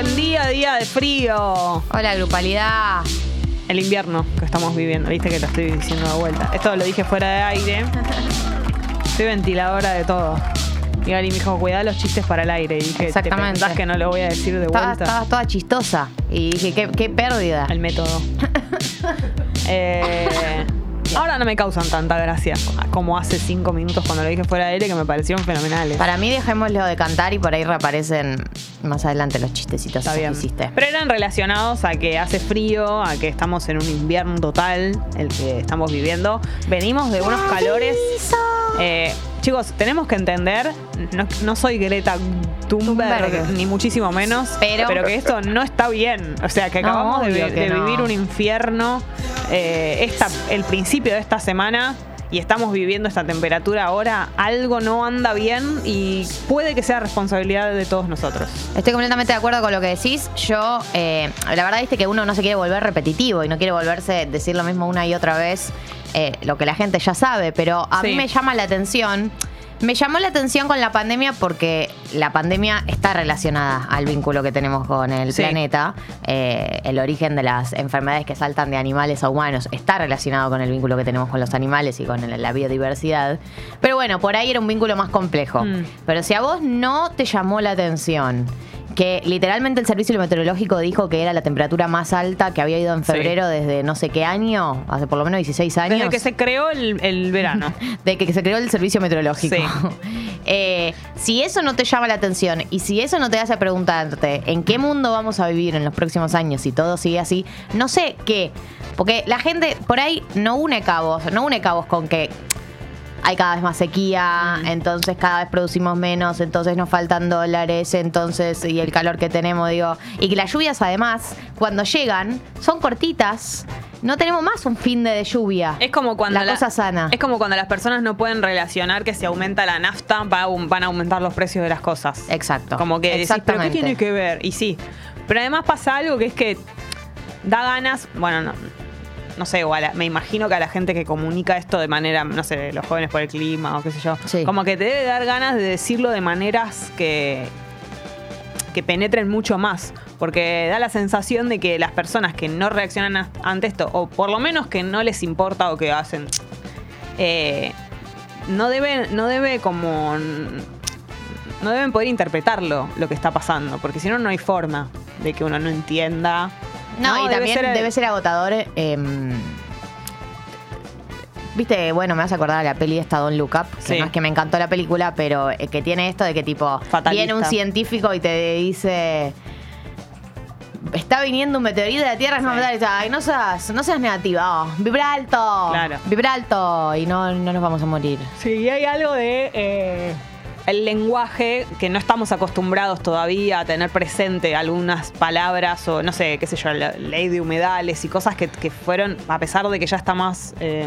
buen día, día de frío. Hola, grupalidad. El invierno que estamos viviendo, viste que te estoy diciendo de vuelta. Esto lo dije fuera de aire. Soy ventiladora de todo. Y Gali me dijo, cuidá los chistes para el aire. Y dije, ¿te Exactamente. pensás que no lo voy a decir de vuelta? estabas toda chistosa. Y dije, qué, qué pérdida. El método. Eh, ahora no me causan tanta gracia como hace cinco minutos cuando lo dije fuera de aire que me parecieron fenomenales. Para mí, dejémoslo de cantar y por ahí reaparecen más adelante los chistecitos Está esos bien. que hiciste. Pero eran relacionados a que hace frío, a que estamos en un invierno total, el que estamos viviendo. Venimos de unos calores. Eh, chicos, tenemos que entender, no, no soy Greta Thunberg, Thunberg. ni muchísimo menos, Pero- que esto no está bien. O sea, que No, acabamos de, no. vivir un infierno eh, esta, el principio de esta semana. Y estamos viviendo esta temperatura ahora, algo no anda bien y puede que sea responsabilidad de todos nosotros. Estoy completamente de acuerdo con lo que decís. Yo, eh, la verdad, viste que uno no se quiere volver repetitivo y no quiere volverse decir lo mismo una y otra vez, eh, lo que la gente ya sabe, pero a Sí. mí me llama la atención. Me llamó la atención con la pandemia porque la pandemia está relacionada al vínculo que tenemos con el Sí. planeta. Eh, el origen de las enfermedades que saltan de animales a humanos está relacionado con el vínculo que tenemos con los animales y con la biodiversidad. Pero bueno, por ahí era un vínculo más complejo. Mm. Pero si a vos no te llamó la atención que literalmente el servicio meteorológico dijo que era la temperatura más alta que había ido en Sí. febrero desde no sé qué año, hace por lo menos 16 años. Desde que se creó el, el verano. de que se creó el servicio meteorológico. Sí. Eh, si eso no te llama la atención y si eso no te hace preguntarte en qué mundo vamos a vivir en los próximos años si todo sigue así, no sé qué. Porque la gente por ahí no une cabos, no une cabos con que hay cada vez más sequía, entonces cada vez producimos menos, entonces nos faltan dólares, entonces, y el calor que tenemos, digo, y que las lluvias además, cuando llegan, son cortitas. No tenemos más un fin de, de lluvia. Es como cuando la, cosa sana. Es como cuando las personas no pueden relacionar que si aumenta la nafta va van a aumentar los precios de las cosas. Exacto. Como que decís, pero ¿qué tiene que ver? Y sí. Pero además pasa algo que es que da ganas, bueno, no, no sé, o a la- me imagino que a la gente que comunica esto de manera, no sé, los jóvenes por el clima o qué sé yo, Sí. como que te debe dar ganas de decirlo de maneras que que penetren mucho más, porque da la sensación de que las personas que no reaccionan a- ante esto, o por lo menos que no les importa o que hacen, eh, no deben, no debe como no deben poder interpretarlo lo que está pasando, porque si no no hay forma de que uno no entienda. No, y debe también ser- debe ser agotador. em, Viste, bueno, me vas a acordar de la peli esta Don Look Up, que Sí. no es que me encantó la película, pero eh, que tiene esto de que tipo Fatalista. viene un científico y te dice está viniendo un meteorito de la Tierra, es Sí. más fatal", y dice, ay, no seas, no seas negativa, oh, vibra alto, Claro. vibra alto y no, no nos vamos a morir. Sí, y hay algo de eh, el lenguaje que no estamos acostumbrados todavía a tener presente algunas palabras o no sé, qué sé yo, la ley de humedales y cosas que, que fueron, a pesar de que ya está más eh,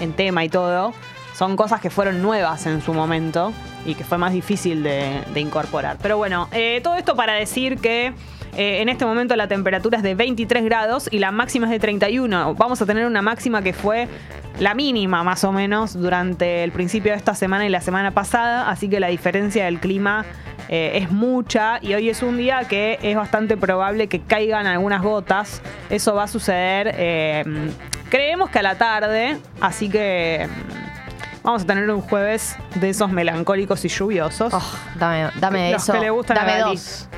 en tema y todo, son cosas que fueron nuevas en su momento y que fue más difícil de, de incorporar. Pero bueno, eh, todo esto para decir que eh, en este momento la temperatura es de 23 grados y la máxima es de 31. Vamos a tener una máxima que fue la mínima más o menos durante el principio de esta semana y la semana pasada, así que la diferencia del clima eh, es mucha y hoy es un día que es bastante probable que caigan algunas gotas. Eso va a suceder, eh, creemos que a la tarde, así que mm, vamos a tener un jueves de esos melancólicos y lluviosos. Oh, dame, dame Los eso. que le gustan a dame Gali. dos.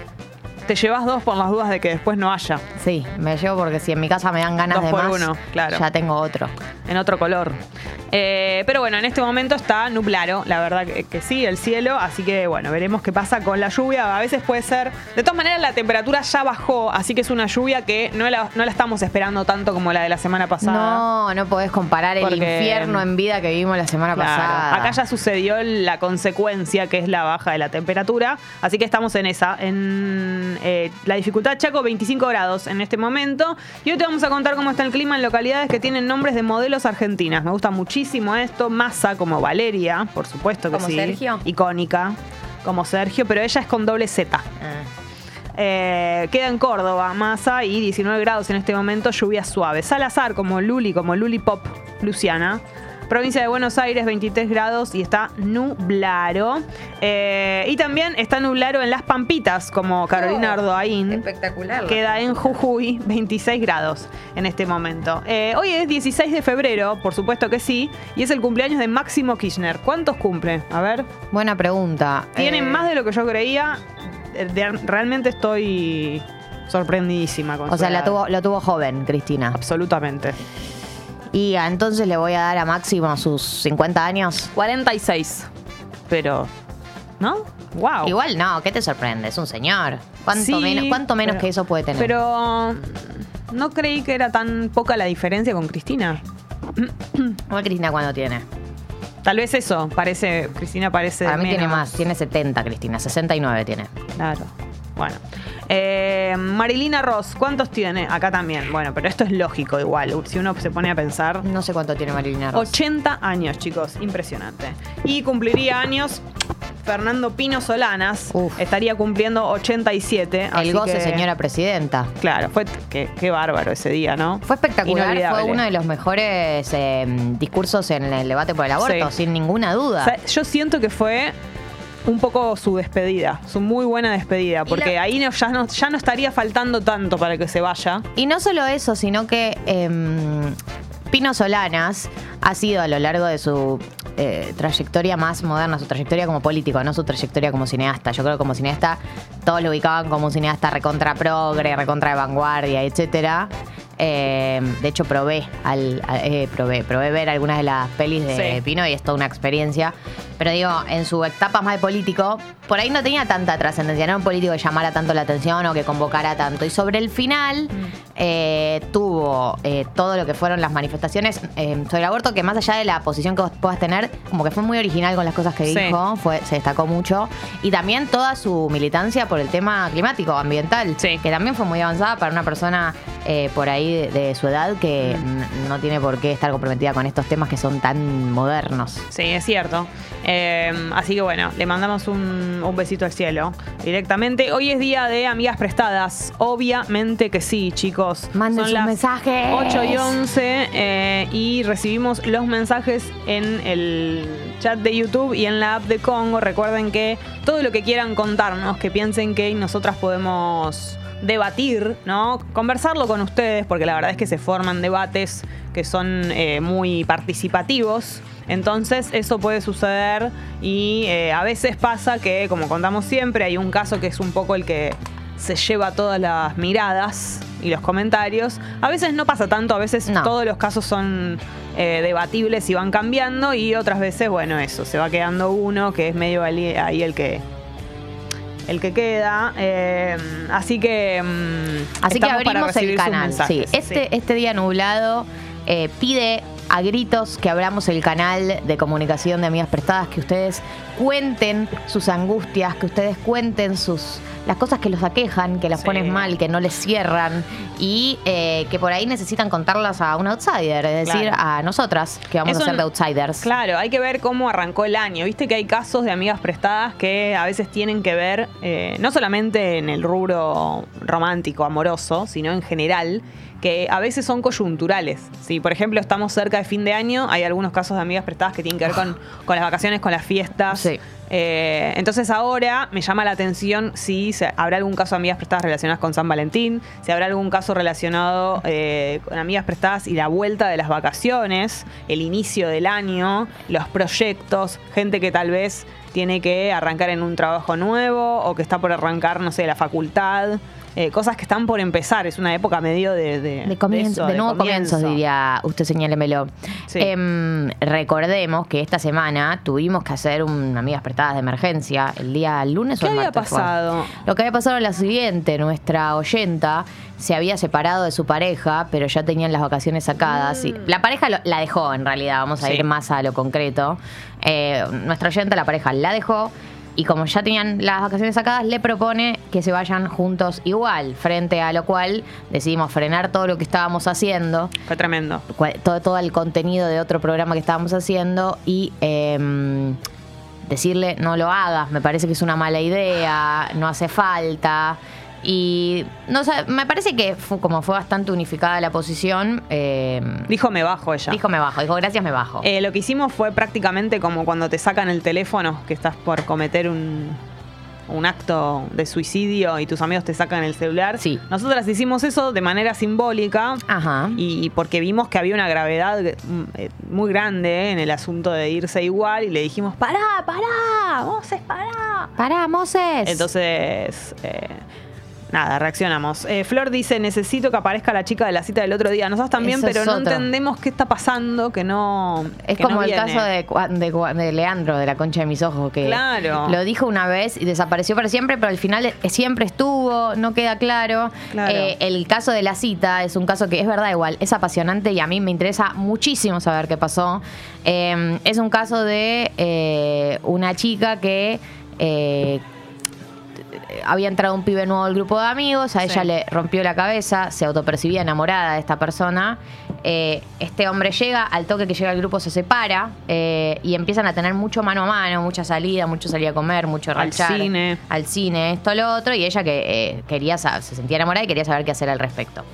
Te llevas dos por las dudas de que después no haya. Sí, me llevo porque si en mi casa me dan ganas Dos de por más, uno, claro. ya tengo otro. en otro color. Eh, pero bueno, en este momento está nublado, la verdad que, que sí, el cielo, así que bueno, veremos qué pasa con la lluvia. A veces puede ser, de todas maneras la temperatura ya bajó, así que es una lluvia que no la, no la estamos esperando tanto como la de la semana pasada. No, no podés comparar el infierno en vida que vivimos la semana Claro, pasada. Acá ya sucedió la consecuencia, que es la baja de la temperatura. Así que estamos en esa. En eh, la dificultad Chaco, 25 grados en este momento. Y hoy te vamos a contar cómo está el clima en localidades que tienen nombres de modelos argentinas. Me gusta muchísimo esto. Massa, como Valeria, por supuesto que ¿Como sí. Sergio? Icónica, como Sergio, pero ella es con doble Z. Ah. Eh, queda en Córdoba, Massa, y 19 grados en este momento, lluvia suave. Salazar, como Luli, como Luli Pop, Luciana. Provincia de Buenos Aires, 23 grados y está nublado. Eh, y también está nublado en Las Pampitas, como Carolina Oh, Ardoaín. Espectacular. Queda en Jujuy, 26 grados en este momento. Eh, hoy es 16 de febrero, por supuesto que sí, y es el cumpleaños de Máximo Kirchner. ¿Cuántos cumple? A ver. Buena pregunta. Tiene Eh, más de lo que yo creía. Realmente estoy sorprendidísima con O sea, la tuvo, lo tuvo joven, Cristina. Absolutamente. Y entonces le voy a dar a Máximo sus 50 años. 46. Pero. ¿No? ¡Wow! Igual no, ¿qué te sorprende? Es un señor. ¿Cuánto Sí, menos, cuánto menos pero- que eso puede tener? Pero. No creí que era tan poca la diferencia con Cristina. Igual Cristina cuando tiene. Tal vez eso, parece. Cristina parece. Para mí tiene menos. más, tiene 70 Cristina, 69 tiene. Claro. Bueno. Eh, Marilina Ross, ¿cuántos tiene? Acá también. Bueno, pero esto es lógico igual. Si uno se pone a pensar. No sé cuánto tiene Marilina Ross. 80 años, chicos. Impresionante. Y cumpliría años Fernando Pino Solanas. Uf. Estaría cumpliendo 87. así El goce, que- señora presidenta. Claro, fue qué, qué bárbaro ese día, ¿no? Fue espectacular, fue uno de los mejores eh, discursos en el debate por el aborto, Sí. sin ninguna duda. O sea, yo siento que fue un poco su despedida, su muy buena despedida, porque la- ahí no, ya, no, ya no estaría faltando tanto para que se vaya. Y no solo eso, sino que em, Pino Solanas ha sido a lo largo de su eh, trayectoria más moderna, su trayectoria como político, no su trayectoria como cineasta. Yo creo que como cineasta todos lo ubicaban como un cineasta recontra progre, recontra de vanguardia, etcétera. Eh, de hecho, probé, al, eh, probé, probé ver algunas de las pelis de Sí. Pino y es toda una experiencia. Pero digo, en su etapa más de político, por ahí no tenía tanta trascendencia, no era un político que llamara tanto la atención o que convocara tanto. Y sobre el final eh, tuvo eh, todo lo que fueron las manifestaciones eh, sobre el aborto, que más allá de la posición que vos puedas tener, como que fue muy original con las cosas que Sí. dijo, fue, se destacó mucho. Y también toda su militancia por el tema climático, ambiental, Sí. que también fue muy avanzada para una persona por ahí de, de su edad que n- no tiene por qué estar comprometida con estos temas que son tan modernos. Sí, es cierto. Eh, así que bueno, le mandamos un, un besito al cielo directamente. Hoy es día de amigas prestadas. Obviamente que sí, chicos. Manden sus mensajes. 8 y 11 eh, y recibimos los mensajes en el chat de YouTube y en la app de Congo. Recuerden que todo lo que quieran contarnos, que piensen que nosotras podemos debatir, ¿no? Conversarlo con ustedes, porque la verdad es que se forman debates que son eh, muy participativos. Entonces eso puede suceder y eh, a veces pasa que, como contamos siempre, hay un caso que es un poco el que se lleva todas las miradas y los comentarios. A veces no pasa tanto, a veces No. todos los casos son eh, debatibles y van cambiando y otras veces, bueno, eso, se va quedando uno que es medio ahí el que el que queda. Eh, así que mm, Así que estamos para abrimos el canal. Sí, este, este día nublado eh, pide a gritos que abramos el canal de comunicación de amigas prestadas, que ustedes cuenten sus angustias, que ustedes cuenten sus las cosas que los aquejan, que Sí. ponen mal, que no les cierran y eh, que por ahí necesitan contarlas a un outsider, es decir, Claro. a nosotras, que vamos Eso a ser de outsiders. Claro, hay que ver cómo arrancó el año. Viste que hay casos de amigas prestadas que a veces tienen que ver, eh, no solamente en el rubro romántico, amoroso, sino en general, que a veces son coyunturales. Si, por ejemplo, estamos cerca de fin de año, hay algunos casos de amigas prestadas que tienen que ver con, con las vacaciones, con las fiestas. Sí. Eh, entonces ahora me llama la atención si se- habrá algún caso de amigas prestadas relacionadas con San Valentín, si habrá algún caso relacionado eh, con amigas prestadas y la vuelta de las vacaciones, el inicio del año, los proyectos, gente que tal vez tiene que arrancar en un trabajo nuevo o que está por arrancar, no sé, la facultad. Eh, cosas que están por empezar, es una época medio de... De, De, comienzo, eso, de nuevo comienzo. comienzos, diría usted, señálemelo. Sí. Em, recordemos que esta semana tuvimos que hacer un Amigas Prestadas de Emergencia el día lunes ¿Qué o el había martes fue. pasado? Lo que había pasado era lo siguiente: nuestra oyenta se había separado de su pareja, pero ya tenían las vacaciones sacadas. Y la pareja lo- la dejó, en realidad, vamos a Mm. Sí. ir más a lo concreto. Eh, nuestra oyenta, la pareja, la dejó. Y como ya tenían las vacaciones sacadas, le propone que se vayan juntos igual, frente a lo cual decidimos frenar todo lo que estábamos haciendo, Fue tremendo. todo el contenido de otro programa que estábamos haciendo y em, decirle no lo hagas, me parece que es una mala idea, no hace falta. Y no me parece que fue- como fue bastante unificada la posición, eh, Dijo me bajo ella. dijo me bajo, dijo gracias me bajo. Eh, lo que hicimos fue prácticamente como cuando te sacan el teléfono, que estás por cometer un, un acto de suicidio y tus amigos te sacan el celular. Sí. Nosotras hicimos eso de manera simbólica. Ajá. Y porque vimos que había una gravedad eh, muy grande en el asunto de irse igual y le dijimos, pará, pará, Moses, pará. Pará, Moses. Entonces, eh, nada, reaccionamos. Eh, Flor dice, necesito que aparezca la chica de la cita del otro día. Nosotros también, Eso pero es no otro. entendemos qué está pasando, que no... Es que como no el viene. caso de, Cua- de Cua- de Leandro, de la concha de mis ojos, que Claro. lo dijo una vez y desapareció para siempre, pero al final eh, siempre estuvo, no queda claro. Claro. Eh, el caso de la cita es un caso que es verdad igual, es apasionante y a mí me interesa muchísimo saber qué pasó. Eh, es un caso de eh, una chica que... eh, había entrado un pibe nuevo al grupo de amigos, a Sí. ella le rompió la cabeza, se autopercibía enamorada de esta persona. Eh, este hombre llega, al toque que llega al grupo se separa eh, y empiezan a tener mucho mano a mano, mucha salida, mucho salir a comer, mucho Al rachar, cine. al cine, esto, lo otro, y ella que eh, quería se sentía enamorada y quería saber qué hacer al respecto.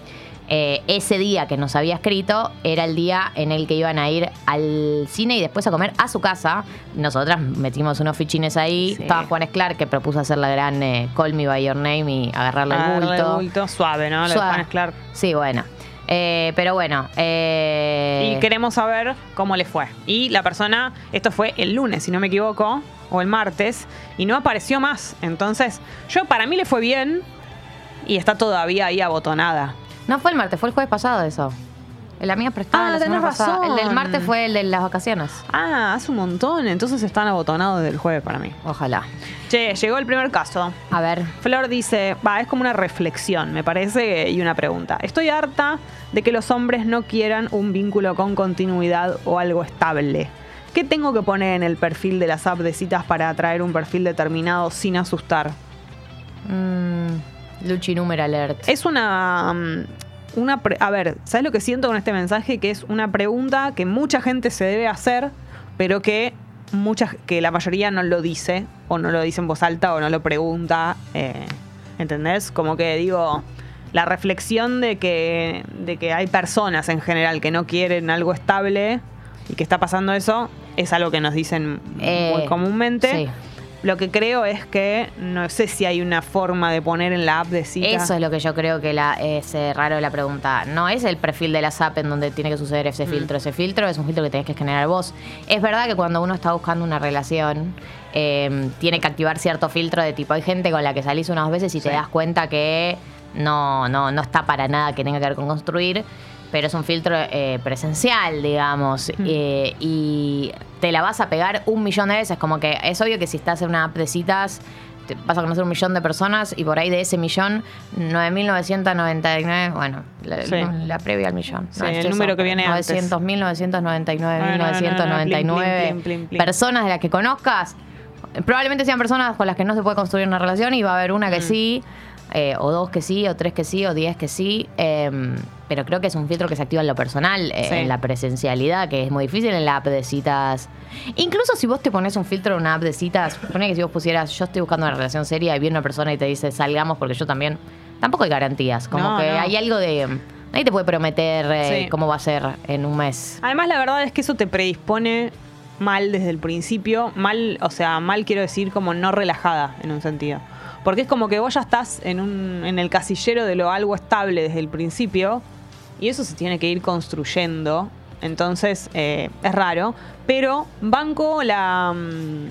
Eh, ese día que nos había escrito era el día en el que iban a ir al cine y después a comer a su casa. Nosotras metimos unos fichines ahí. Sí. Estaba Juan Esclar que propuso hacer la gran eh, Call Me By Your Name y agarrarle el bulto. el bulto, suave, ¿no? Lo de Suave. Juan Esclar. Sí, bueno. Eh, pero bueno. eh, Y queremos saber cómo le fue. Y la persona, esto fue el lunes, si no me equivoco, o el martes, y no apareció más. Entonces, yo para mí le fue bien y está todavía ahí abotonada. No fue el martes, fue el jueves pasado eso. El amiga prestada Ah, la semana tenés pasada. El del martes fue el de las vacaciones. Ah, hace un montón, entonces están abotonados desde el jueves para mí. Ojalá. Che, llegó el primer caso. A ver. Flor dice, va, es como una reflexión, me parece, y una pregunta. Estoy harta de que los hombres no quieran un vínculo con continuidad o algo estable. ¿Qué tengo que poner en el perfil de las app de citas para atraer un perfil determinado sin asustar? Mm, Luchi Número Alert. Es una... mm, una pre- a ver, ¿sabes lo que siento con este mensaje? Que es una pregunta que mucha gente se debe hacer, pero que, mucha, que la mayoría no lo dice, o no lo dice en voz alta, o no lo pregunta. eh, ¿Entendés? Como que digo, la reflexión de que, de que hay personas en general que no quieren algo estable y que está pasando eso, es algo que nos dicen Eh, muy comúnmente. sí. Lo que creo es que no sé si hay una forma de poner en la app de cita. Eso es lo que yo creo que la, es eh, raro la pregunta. No es el perfil de la SAP en donde tiene que suceder Mm. ese filtro. Ese filtro es un filtro que tenés que generar vos. Es verdad que cuando uno está buscando una relación, eh, tiene que activar cierto filtro de tipo. Hay gente con la que salís unas veces y te das cuenta que no, no, no está para nada que tenga que ver con construir. Pero es un filtro eh, presencial, digamos. eh, y te la vas a pegar un millón de veces. Como que es obvio que si estás en una app de citas, te vas a conocer un millón de personas y por ahí de ese millón, 9.999, bueno, la, Sí. la previa al millón. Sí, No, el es número que viene antes. 900.999, Ah, no, no, no, no, 1999 plin, plin, plin, plin. personas de las que conozcas. Probablemente sean personas con las que no se puede construir una relación y va a haber una que Mm. sí, eh, o dos que sí, o tres que sí, o diez que sí. eh, pero creo que es un filtro que se activa en lo personal, eh, Sí. en la presencialidad, que es muy difícil en la app de citas. Incluso si vos te pones un filtro en una app de citas, pone que si vos pusieras, yo estoy buscando una relación seria y viene una persona y te dice salgamos porque yo también, tampoco hay garantías. Como No, que no. hay algo de. Nadie te puede prometer eh, Sí. cómo va a ser en un mes. Además, la verdad es que eso te predispone mal desde el principio. Mal, o sea, mal quiero decir como no relajada en un sentido. Porque es como que vos ya estás en, un, en el casillero de lo algo estable desde el principio y eso se tiene que ir construyendo. Entonces, eh, es raro. Pero banco la, mm,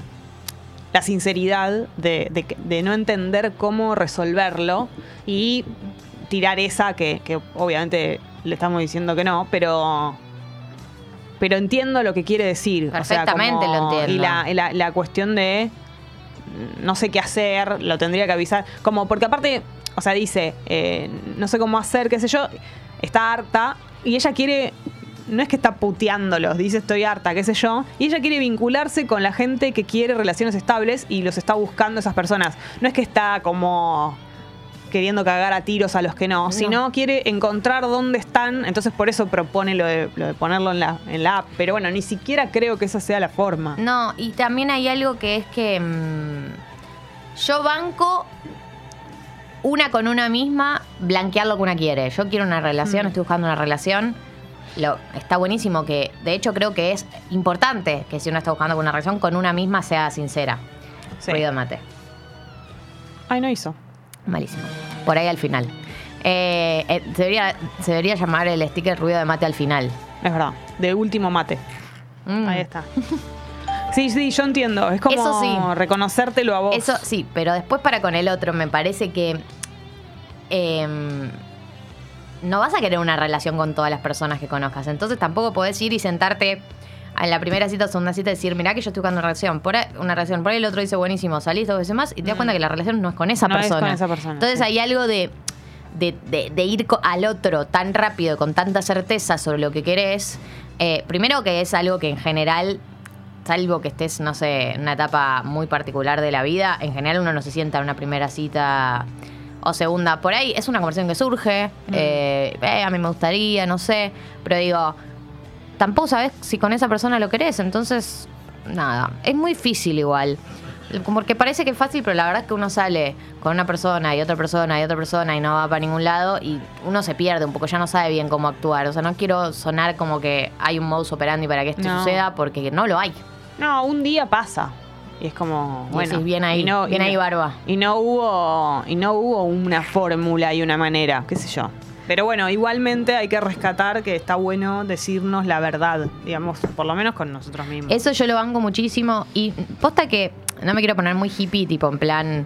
la sinceridad de, de que- de no entender cómo resolverlo y tirar esa que, que obviamente le estamos diciendo que no, pero pero entiendo lo que quiere decir. O sea, Perfectamente como- lo entiendo. Y la, la- la cuestión de no sé qué hacer, lo tendría que avisar. Como, porque aparte, o sea, dice, eh, no sé cómo hacer, qué sé yo, está harta y ella quiere. No es que está puteándolos, dice estoy harta, qué sé yo. Y ella quiere vincularse con la gente que quiere relaciones estables y los está buscando esas personas. No es que está como queriendo cagar a tiros a los que no, sino quiere encontrar dónde están, entonces por eso propone lo de, lo de ponerlo en la, en la app. Pero bueno, ni siquiera creo que esa sea la forma. No, y también hay algo que es que mm, yo banco una con una misma blanquear lo que una quiere. Yo quiero una relación, Mm. estoy buscando una relación. Lo, está buenísimo que, de hecho, creo que es importante que si uno está buscando una relación con una misma sea sincera. Sí. Ruido de mate. Ay, no hizo. Malísimo. Por ahí al final. Eh, eh, se, debería, se debería llamar el sticker ruido de mate al final. Es verdad. De último mate. Mm. Ahí está. Sí, sí, yo entiendo. Es como Eso sí. reconocértelo a vos. Eso sí, pero después para con el otro me parece que em, no vas a querer una relación con todas las personas que conozcas. Entonces tampoco podés ir y sentarte en la primera cita o segunda cita decir, mirá que yo estoy buscando una relación. Por ahí, una relación. Por ahí el otro dice, buenísimo, salís dos veces más y te das Mm. cuenta que la relación no es con esa No es persona. con esa persona, Entonces sí. hay algo de, de, de- de ir al otro tan rápido, con tanta certeza sobre lo que querés. Eh, primero que es algo que en general salvo que estés, no sé, en una etapa muy particular de la vida, en general uno no se sienta en una primera cita o segunda. Por ahí es una conversación que surge, Mm. eh, eh, a mí me gustaría, no sé, pero digo, tampoco sabes si con esa persona lo querés, entonces, nada, es muy difícil igual. Porque parece que es fácil, pero la verdad es que uno sale con una persona y otra persona y otra persona y no va para ningún lado y uno se pierde un poco, ya no sabe bien cómo actuar. O sea, no quiero sonar como que hay un modus operandi para que esto No. suceda porque no lo hay. No, un día pasa. Y es como, Y bueno. decís, bien ahí, y no- bien y ahí, no- Barba. Y no hubo, y no hubo una fórmula y una manera, qué sé yo. Pero bueno, igualmente hay que rescatar que está bueno decirnos la verdad, digamos, por lo menos con nosotros mismos. Eso yo lo banco muchísimo y posta que no me quiero poner muy hippie, tipo en plan,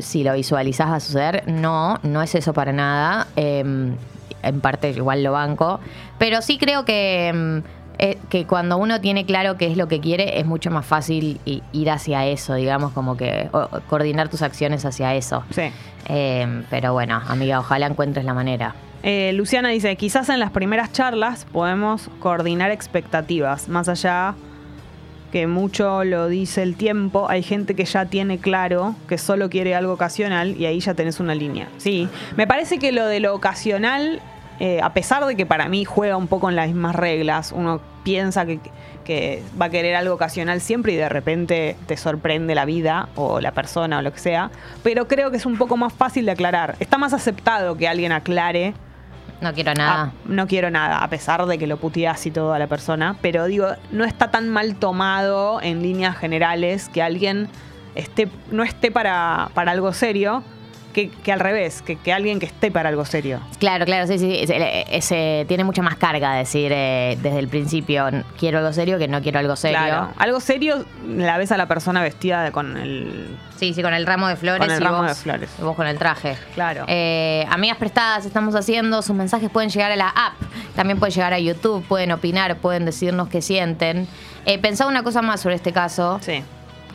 si lo visualizás va a suceder. No, no es eso para nada. Eh, en parte igual lo banco. Pero sí creo que, mm, eh, que cuando uno tiene claro qué es lo que quiere, es mucho más fácil ir hacia eso, digamos, como que o- o coordinar tus acciones hacia eso. Sí. Eh, pero bueno, amiga, ojalá encuentres la manera. Eh, Luciana dice, quizás en las primeras charlas podemos coordinar expectativas, más allá que mucho lo dice el tiempo, hay gente que ya tiene claro que solo quiere algo ocasional y ahí ya tenés una línea. Sí, me parece que lo de lo ocasional, eh, a pesar de que para mí juega un poco en las mismas reglas, uno piensa que, que va a querer algo ocasional siempre y de repente te sorprende la vida o la persona o lo que sea, pero creo que es un poco más fácil de aclarar. Está más aceptado que alguien aclare No quiero nada. Ah, no quiero nada, a pesar de que lo puteas y todo a la persona. Pero digo, no está tan mal tomado en líneas generales que alguien esté, no esté para, para algo serio, que, que al revés, que, que alguien que esté para algo serio. Claro, claro, sí, sí. Ese, ese- tiene mucha más carga decir eh, desde el principio quiero algo serio que no quiero algo serio. Claro. Algo serio la ves a la persona vestida de- con el. Sí, sí, con el ramo de flores Con el y, ramo vos, de flores. y vos con el traje. Claro. Eh, amigas prestadas, estamos haciendo. Sus mensajes pueden llegar a la app. También pueden llegar a YouTube. Pueden opinar, pueden decirnos qué sienten. Eh, pensaba una cosa más sobre este caso. sí.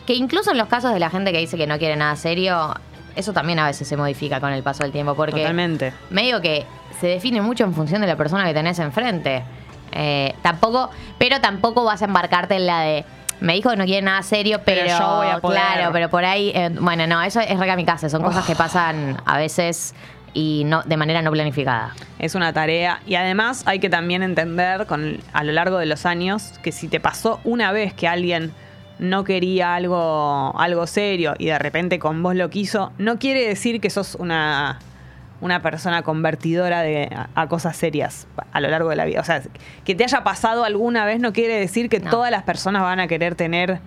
Que incluso en los casos de la gente que dice que no quiere nada serio, eso también a veces se modifica con el paso del tiempo. Porque Totalmente. medio que se define mucho en función de la persona que tenés enfrente. Eh, tampoco, pero tampoco vas a embarcarte en la de. Me dijo que no quiere nada serio, pero, Pero yo voy a poder. claro, pero por ahí, eh, bueno, no, eso es reca mi casa, son cosas que pasan a veces y no de manera no planificada. Es una tarea y además hay que también entender con, a lo largo de los años que si te pasó una vez que alguien no quería algo, algo serio y de repente con vos lo quiso, no quiere decir que sos una, una persona convertidora de, a, a cosas serias a lo largo de la vida. O sea, que te haya pasado alguna vez no quiere decir que No. todas las personas van a querer tener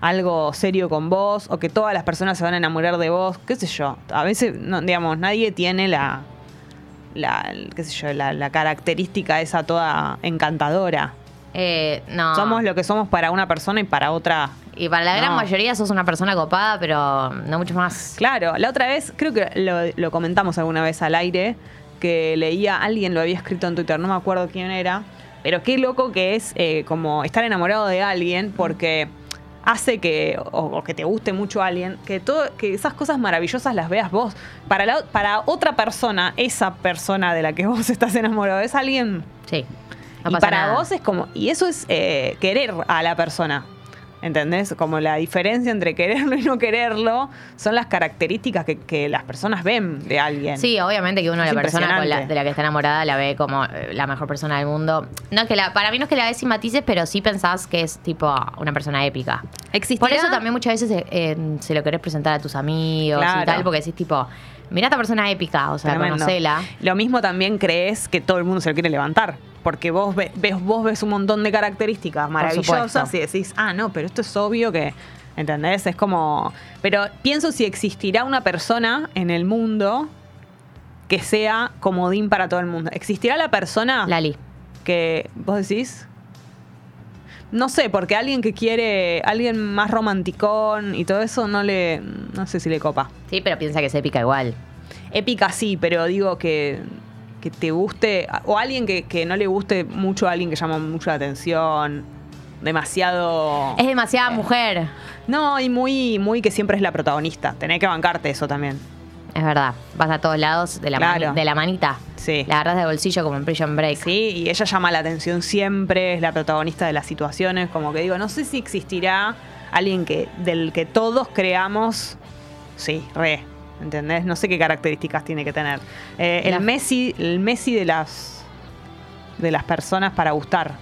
algo serio con vos o que todas las personas se van a enamorar de vos, qué sé yo. A veces, no, digamos, nadie tiene la, la, qué sé yo, la, la característica esa toda encantadora. Eh, no. Somos lo que somos para una persona y para otra. Y para la gran No. mayoría sos una persona copada, pero no mucho más. Claro, la otra vez, creo que lo, lo comentamos alguna vez al aire, que leía, alguien lo había escrito en Twitter, no me acuerdo quién era, pero qué loco que es eh, como estar enamorado de alguien porque hace que, o, o que te guste mucho alguien, que, todo, que esas cosas maravillosas las veas vos. Para, la, para otra persona, esa persona de la que vos estás enamorado es alguien Sí. No y para nada. vos es como, y eso es eh, querer a la persona. ¿Entendés? Como la diferencia entre quererlo y no quererlo son las características que, que las personas ven de alguien. Sí, obviamente que uno Es la persona con la- impresionante. de la que está enamorada la ve como eh, la mejor persona del mundo. No es que la, para mí no es que la ves sin matices, pero sí pensás que es tipo una persona épica. ¿Existirá? Por eso también muchas veces eh, se lo querés presentar a tus amigos Claro. y tal, porque decís tipo, mirá esta persona épica, o sea, Tremendo. conocela. Lo mismo también crees que todo el mundo se lo quiere levantar. Porque vos ve- ves, vos ves un montón de características maravillosas y decís, ah, no, pero esto es obvio que. ¿Entendés? Es como. Pero pienso si existirá una persona en el mundo que sea comodín para todo el mundo. ¿Existirá la persona Lali. que. ¿Vos decís? No sé, porque alguien que quiere. Alguien más romanticón y todo eso no le. No sé si le copa. Sí, pero piensa que es épica igual. Épica sí, pero digo que, que te guste, o alguien que, que no le guste mucho a alguien que llama mucho la atención, demasiado... Es demasiada mujer. No, y muy, muy que siempre es la protagonista, tenés que bancarte eso también. Es verdad. Vas a todos lados de la, Claro. mani- de la manita. Sí. La agarras de bolsillo como en Prison Break. Sí, y ella llama la atención siempre, es la protagonista de las situaciones, como que digo, no sé si existirá alguien que del que todos creamos, sí, re, ¿entendés? No sé qué características tiene que tener. Eh, el Messi, el Messi de las de las personas para gustar,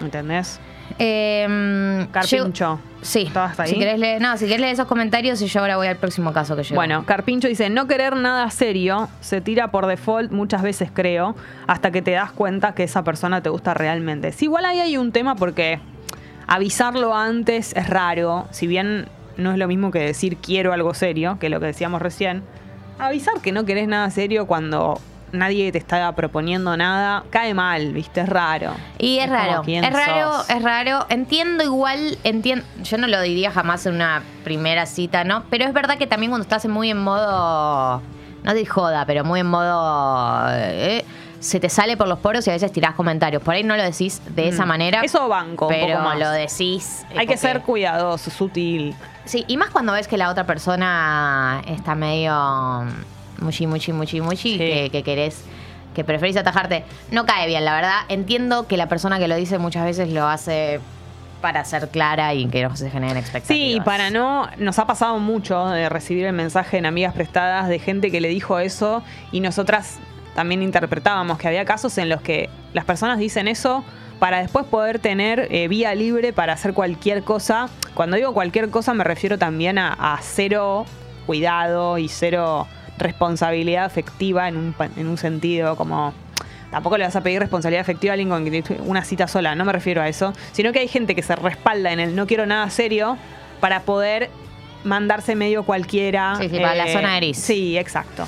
¿entendés? Eh, Carpincho. llego- Sí. ¿Estabas ahí? Si querés leer, no, si querés leer esos comentarios y yo ahora voy al próximo caso que llegó. Bueno, Carpincho dice, no querer nada serio se tira por default muchas veces creo, hasta que te das cuenta que esa persona te gusta realmente. Sí, igual ahí hay un tema porque avisarlo antes es raro, si bien no es lo mismo que decir quiero algo serio, que es lo que decíamos recién, avisar que no querés nada serio cuando nadie te está proponiendo nada, cae mal, viste, es raro. Y es, raro, ¿quién es raro, sos? es raro. Entiendo igual, entiendo, yo no lo diría jamás en una primera cita, ¿no? Pero es verdad que también cuando estás muy en modo, no de joda, pero muy en modo, eh, se te sale por los poros y a veces tirás comentarios. Por ahí no lo decís de esa Mm. manera. Eso banco un pero poco más. lo decís. Hay que ser cuidadoso, sutil. Sí, y más cuando ves que la otra persona está medio muchi, muchi, muchi, muchi, Sí. que, que querés, que preferís atajarte. No cae bien, la verdad. Entiendo que la persona que lo dice muchas veces lo hace para ser clara y que no se generen expectativas. Sí, para no. Nos ha pasado mucho de recibir el mensaje en Amigas Prestadas de gente que le dijo eso y nosotras también interpretábamos que había casos en los que las personas dicen eso para después poder tener eh, vía libre para hacer cualquier cosa. Cuando digo cualquier cosa me refiero también a, a cero cuidado y cero responsabilidad afectiva en un, en un sentido como tampoco le vas a pedir responsabilidad afectiva a alguien con tuviste una cita sola, no me refiero a eso, sino que hay gente que se respalda en el no quiero nada serio para poder mandarse medio cualquiera. eh, Sí, para la zona gris. Sí, exacto.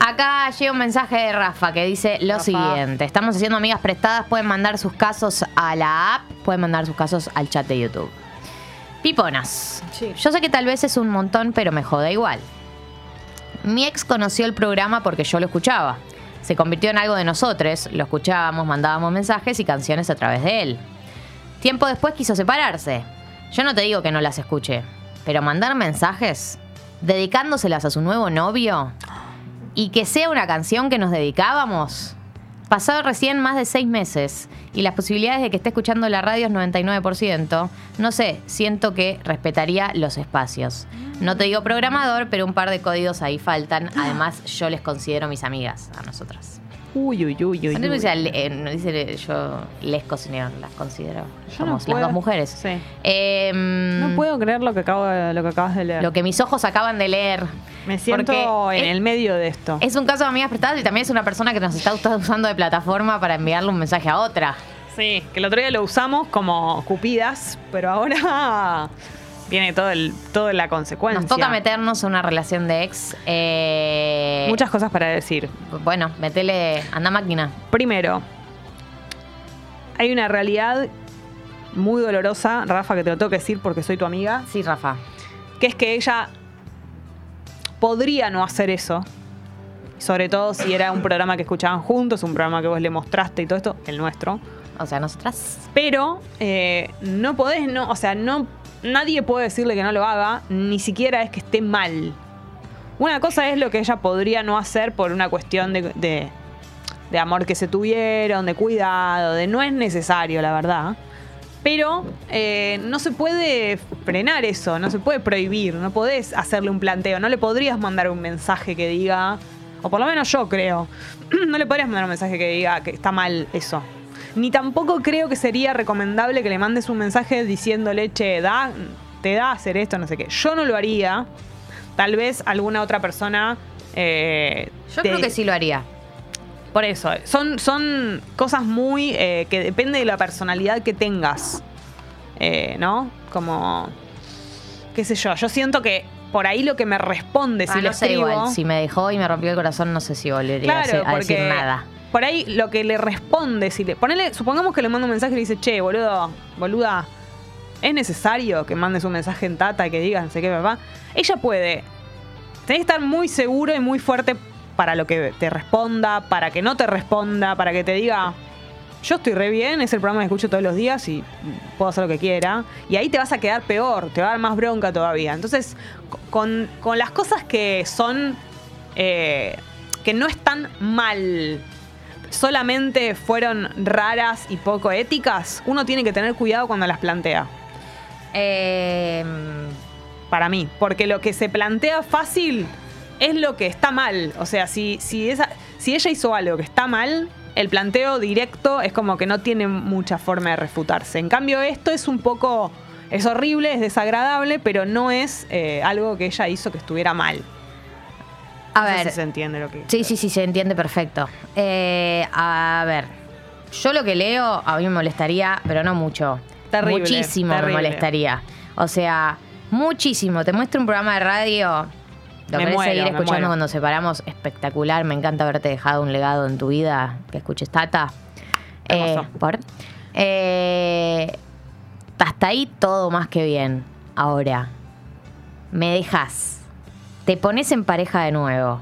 Acá llega un mensaje de Rafa que dice lo Rafa. siguiente. Estamos haciendo amigas prestadas. Pueden mandar sus casos a la app. Pueden mandar sus casos al chat de YouTube. Piponas. Sí. Yo sé que tal vez es un montón, pero me joda igual. Mi ex conoció el programa porque yo lo escuchaba. Se convirtió en algo de nosotros. Lo escuchábamos, mandábamos mensajes y canciones a través de él. Tiempo después quiso separarse. Yo no te digo que no las escuche, pero mandar mensajes dedicándoselas a su nuevo novio y que sea una canción que nos dedicábamos. Pasado recién más de seis meses y las posibilidades de que esté escuchando la radio es 99%, no sé, siento que respetaría los espacios. No te digo programador, pero un par de códigos ahí faltan. Además, yo les considero mis amigas, a nosotras. Uy, uy, uy, uy. No uy. dice, eh, no dice yo les considero, las considero. Yo Somos no las dos mujeres. Sí. Em, No puedo creer lo que, acabo de- lo que acabas de leer. Lo que mis ojos acaban de leer. Me siento en es- el medio de esto. Es un caso de amigas prestadas y también es una persona que nos está us- usando de plataforma para enviarle un mensaje a otra. Sí, que el otro día lo usamos como cupidas, pero ahora viene todo el, toda la consecuencia. Nos toca meternos en una relación de ex. eh, Muchas cosas para decir. Bueno, metele, anda máquina. Primero, hay una realidad muy dolorosa, Rafa, que te lo tengo que decir porque soy tu amiga, Sí, Rafa. que es que ella podría no hacer eso. Sobre todo si era un programa que escuchaban juntos, un programa que vos le mostraste y todo esto, el nuestro. O sea, nosotras. Pero eh, no podés, no, o sea, no, nadie puede decirle que no lo haga, ni siquiera es que esté mal. Una cosa es lo que ella podría no hacer por una cuestión de, de- amor que se tuvieron, de cuidado, de no es necesario, la verdad. Pero eh, no se puede frenar eso, no se puede prohibir, no podés hacerle un planteo, no le podrías mandar un mensaje que diga, o por lo menos yo creo, no le podrías mandar un mensaje que diga que está mal eso. Ni tampoco creo que sería recomendable que le mandes un mensaje diciéndole, che, da, te da hacer esto, no sé qué. Yo no lo haría. Tal vez alguna otra persona. eh, Yo te- creo que sí lo haría. Por eso, son, son cosas muy. eh, que depende de la personalidad que tengas. Eh, ¿No? Como. qué sé yo. Yo siento que por ahí lo que me responde si Ah, le no sé escribo. igual. Si me dejó y me rompió el corazón, no sé si volvería a Claro, a, decir nada. Por ahí lo que le responde, si le ponele, supongamos que le manda un mensaje y le dice, che, boludo, boluda, es necesario que mandes un mensaje en tata y que digas no sé qué, papá. Ella puede. Tenés que estar muy seguro y muy fuerte para lo que te responda, para que no te responda, para que te diga, yo estoy re bien, es el programa que escucho todos los días y puedo hacer lo que quiera. Y ahí te vas a quedar peor, te va a dar más bronca todavía. Entonces, con, con las cosas que son, eh, que no están mal, solamente fueron raras y poco éticas, uno tiene que tener cuidado cuando las plantea. Eh, Para mí, porque lo que se plantea fácil es lo que está mal. O sea, si, si, esa, si ella hizo algo que está mal, el planteo directo es como que no tiene mucha forma de refutarse. En cambio, esto es un poco. Es horrible, es desagradable, pero no es eh, algo que ella hizo que estuviera mal. A No sé ver, si se entiende lo que. Sí, sí, sí, se entiende perfecto. Eh, a ver, yo lo que leo a mí me molestaría, pero no mucho. Terrible, Muchísimo terrible. me molestaría. O sea, muchísimo. Te muestro un programa de radio. Lo Me querés muero, seguir escuchando muero. cuando separamos. Espectacular. Me encanta haberte dejado un legado en tu vida. Que escuches Tata. Eh, por. Eh, hasta ahí todo más que bien. Ahora, me dejas. Te pones en pareja de nuevo.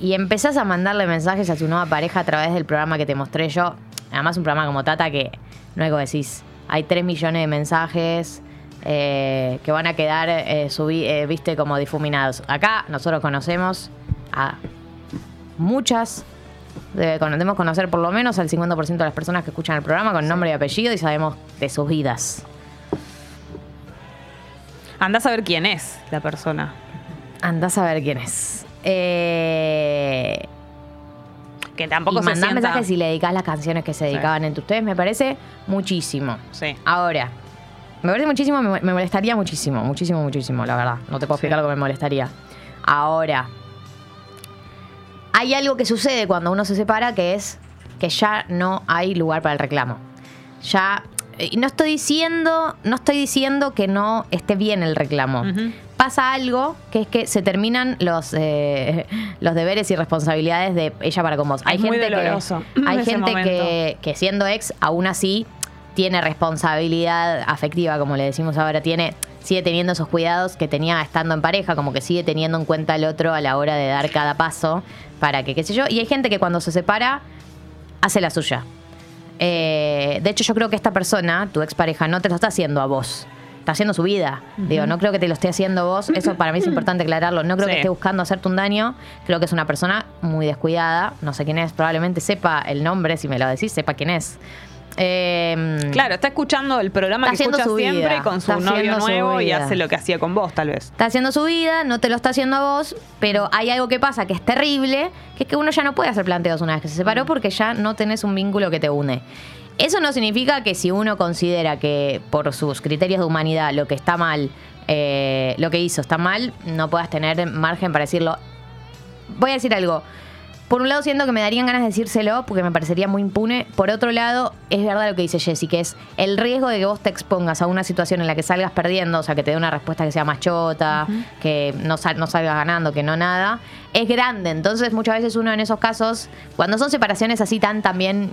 Y empezás a mandarle mensajes a tu nueva pareja a través del programa que te mostré yo. Además, un programa como Tata que no es como decís. Hay 3 millones de mensajes eh, que van a quedar, eh, subi- eh, viste, como difuminados. Acá nosotros conocemos a muchas. de- debemos conocer por lo menos al 50% de las personas que escuchan el programa con nombre y apellido y sabemos de sus vidas. Andás a ver quién es la persona. Andás a ver quién es. Eh, Que tampoco y se mandás sienta... mensajes y le dedicás las canciones que se dedicaban entre ustedes, me parece muchísimo. Sí. Ahora, me parece muchísimo, me, me molestaría muchísimo, muchísimo, muchísimo, la verdad. No te puedo explicar lo que me molestaría. Ahora, hay algo que sucede cuando uno se separa que es que ya no hay lugar para el reclamo. Ya. y no estoy diciendo. No estoy diciendo que no esté bien el reclamo. Ujú. Pasa algo que es que se terminan los, eh, los deberes y responsabilidades de ella para con vos. Hay Es muy gente doloroso que. Hay gente que, que siendo ex, aún así, tiene responsabilidad afectiva, como le decimos ahora, tiene. Sigue teniendo esos cuidados que tenía estando en pareja, como que sigue teniendo en cuenta al otro a la hora de dar cada paso para que, qué sé yo. Y hay gente que cuando se separa, hace la suya. Eh, de hecho, yo creo que esta persona, tu expareja, no te lo está haciendo a vos. Está haciendo su vida. Digo, no creo que te lo esté haciendo vos. Eso para mí es importante aclararlo. No creo Sí. que esté buscando hacerte un daño. Creo que es una persona muy descuidada. No sé quién es. Probablemente sepa el nombre. Si me lo decís, sepa quién es. Eh, Claro, está escuchando el programa Está que haciendo escucha su vida, siempre con su novio su nuevo y hace lo que hacía con vos, tal vez. Está haciendo su vida, no te lo está haciendo a vos, pero hay algo que pasa que es terrible, que es que uno ya no puede hacer planteos una vez que se Mm. separó porque ya no tenés un vínculo que te une. Eso no significa que si uno considera que por sus criterios de humanidad lo que está mal, eh, lo que hizo está mal, no puedas tener margen para decirlo. Voy a decir algo. Por un lado siento que me darían ganas de decírselo porque me parecería muy impune. Por otro lado, es verdad lo que dice Jessy, que es el riesgo de que vos te expongas a una situación en la que salgas perdiendo, o sea, que te dé una respuesta que sea más chota, que no, sal- no salgas ganando, que no nada, es grande. Entonces muchas veces uno en esos casos, cuando son separaciones así tan también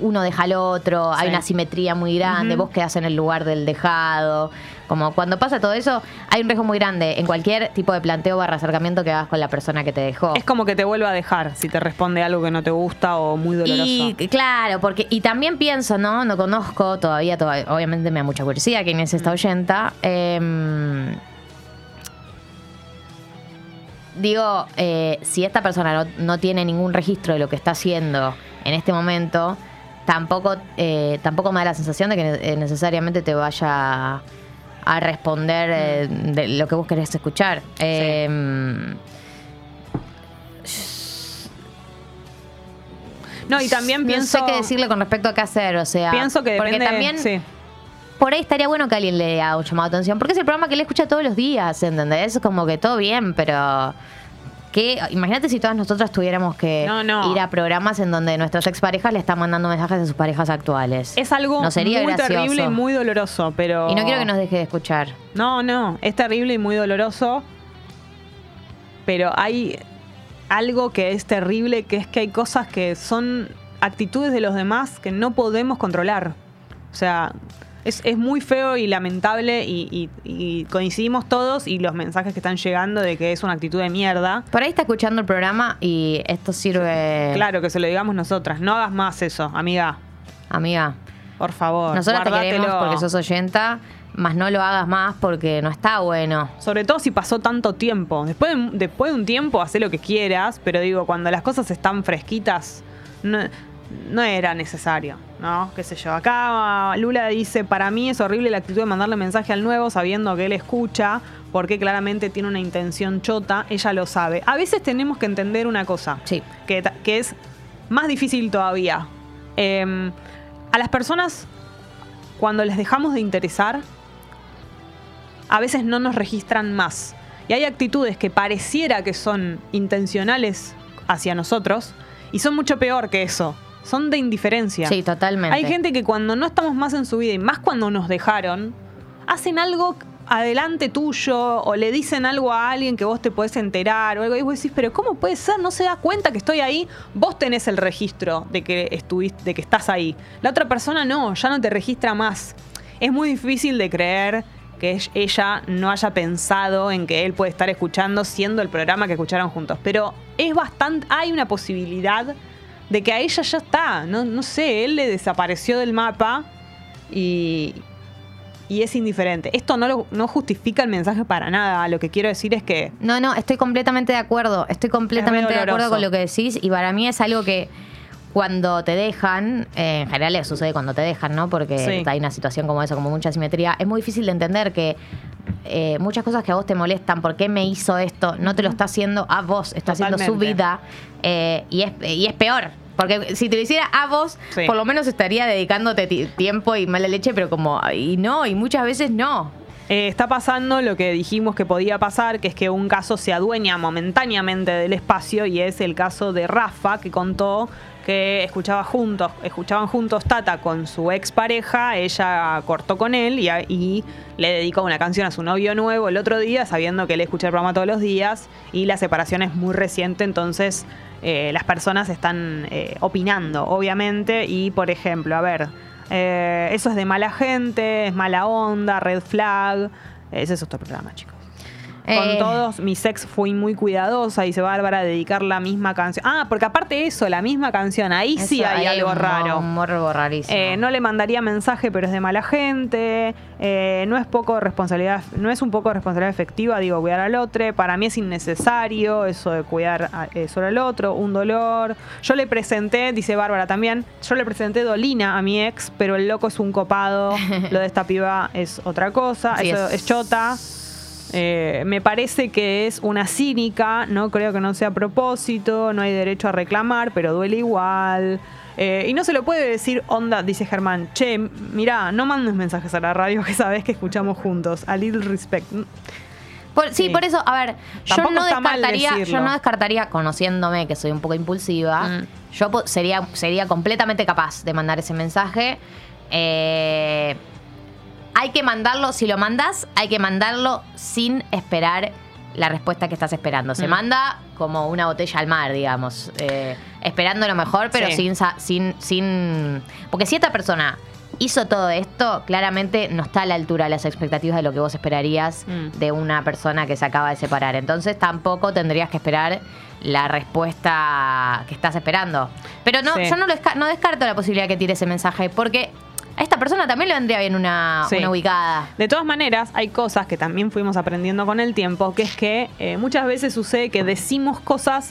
uno deja al otro, hay una simetría muy grande, vos quedás en el lugar del dejado. Como cuando pasa todo eso, hay un riesgo muy grande en cualquier tipo de planteo barra acercamiento que hagas con la persona que te dejó. Es como que te vuelva a dejar si te responde algo que no te gusta o muy doloroso. Y claro, porque y también pienso, ¿no? No conozco todavía, toda- obviamente me da mucha curiosidad quién es esta oyenta. Em, digo, eh, si esta persona no, no tiene ningún registro de lo que está haciendo en este momento, tampoco, eh, tampoco me da la sensación de que eh, necesariamente te vaya a responder eh, de lo que vos querés escuchar. Eh, No, y también no pienso. sé qué decirle con respecto a qué hacer, o sea, Pienso que porque también sí. por ahí estaría bueno que alguien le haga un llamado atención, porque es el programa que le escucha todos los días, ¿entendés? Es como que todo bien, pero que imagínate si todas nosotras tuviéramos que No, no. ir a programas en donde nuestras exparejas le están mandando mensajes a sus parejas actuales. Es algo no sería muy gracioso. terrible y muy doloroso, pero. Y no quiero que nos deje de escuchar. No, no, es terrible y muy doloroso. Pero hay algo que es terrible, que es que hay cosas que son actitudes de los demás que no podemos controlar. O sea, es, es muy feo y lamentable y, y- y coincidimos todos y los mensajes que están llegando de que es una actitud de mierda. Por ahí está escuchando el programa y esto sirve. Claro, que se lo digamos nosotras. No hagas más eso, amiga. Amiga, Por favor. nosotros te queremos porque sos oyenta, más no lo hagas más porque no está bueno. Sobre todo si pasó tanto tiempo. Después de, después de un tiempo, haz lo que quieras, pero digo, cuando las cosas están fresquitas, no, no era necesario, ¿no? Qué sé yo. Acá Lula dice, para mí es horrible la actitud de mandarle mensaje al nuevo sabiendo que él escucha, porque claramente tiene una intención chota, ella lo sabe. A veces tenemos que entender una cosa, Sí. que, que es más difícil todavía. Em, a las personas, cuando les dejamos de interesar, a veces no nos registran más. Y hay actitudes que pareciera que son intencionales hacia nosotros y son mucho peor que eso. Son de indiferencia. Sí, totalmente. Hay gente que cuando no estamos más en su vida y más cuando nos dejaron, hacen algo adelante tuyo o le dicen algo a alguien que vos te podés enterar o algo y vos decís, pero ¿cómo puede ser? No se da cuenta que estoy ahí. Vos tenés el registro de que estuviste, de que estás ahí. La otra persona no, ya no te registra más. Es muy difícil de creer que ell- ella no haya pensado en que él puede estar escuchando siendo el programa que escucharon juntos. Pero es bastante, hay una posibilidad de que a ella ya está. No, no sé, él le desapareció del mapa y, y es indiferente. Esto no, lo- no justifica el mensaje para nada. Lo que quiero decir es que No, no, estoy completamente de acuerdo. Estoy completamente de acuerdo con lo que decís y para mí es algo que cuando te dejan, eh, en general sucede cuando te dejan, ¿no? Porque Sí. hay una situación como esa, como mucha simetría. Es muy difícil de entender que eh, muchas cosas que a vos te molestan, ¿por qué me hizo esto? No te lo está haciendo a vos, está haciendo su vida eh, y, es, y es peor. Porque si te lo hiciera a vos, Sí. por lo menos estaría dedicándote ti- tiempo y mala leche, pero como, y no, y muchas veces no. eh, está pasando lo que dijimos que podía pasar, que es que un caso se adueña momentáneamente del espacio y es el caso de Rafa, que contó que escuchaba juntos, escuchaban juntos Tata con su expareja, ella cortó con él y, le dedicó una canción a su novio nuevo el otro día, sabiendo que él escucha el programa todos los días y la separación es muy reciente, entonces eh, las personas están eh, opinando, obviamente, y por ejemplo, a ver, eh, eso es de mala gente, es mala onda, red flag, ese es otro programa, chicos. Con Eh, todos, mi sex fui muy cuidadosa, dice Bárbara, dedicar la misma canción. Ah, porque aparte de eso, la misma canción, ahí sí hay algo un raro. Un morbo rarísimo. Eh, no le mandaría mensaje, pero es de mala gente. Eh, no es poco responsabilidad, no es un poco de responsabilidad efectiva, digo, cuidar al otro. Para mí es innecesario eso de cuidar a- eh, solo al otro, un dolor. Yo le presenté, dice Bárbara también, yo le presenté Dolina a mi ex, pero el loco es un copado. Lo de esta piba es otra cosa, Sí, eso es- es chota. Eh, me parece que es una cínica, no creo que no sea a propósito, no hay derecho a reclamar, pero duele igual. Eh, y no se lo puede decir onda, dice Germán, che, mirá, no mandes mensajes a la radio que sabes que escuchamos juntos, a little respect. Por- sí, Sí. por eso, a ver, yo no descartaría, yo no descartaría, conociéndome que soy un poco impulsiva, Mm. yo sería, sería completamente capaz de mandar ese mensaje. Eh, hay que mandarlo, si lo mandas, hay que mandarlo sin esperar la respuesta que estás esperando. Se Mm. manda como una botella al mar, digamos, eh, esperando lo mejor, pero Sí. sin, sin, sin... Porque si esta persona hizo todo esto, claramente no está a la altura de las expectativas de lo que vos esperarías Mm. de una persona que se acaba de separar. Entonces tampoco tendrías que esperar la respuesta que estás esperando. Pero no, Sí. yo no, lo no descarto la posibilidad que tire ese mensaje, porque a esta persona también le vendría bien una, Sí. una ubicada. De todas maneras, hay cosas que también fuimos aprendiendo con el tiempo, que es que eh, muchas veces sucede que decimos cosas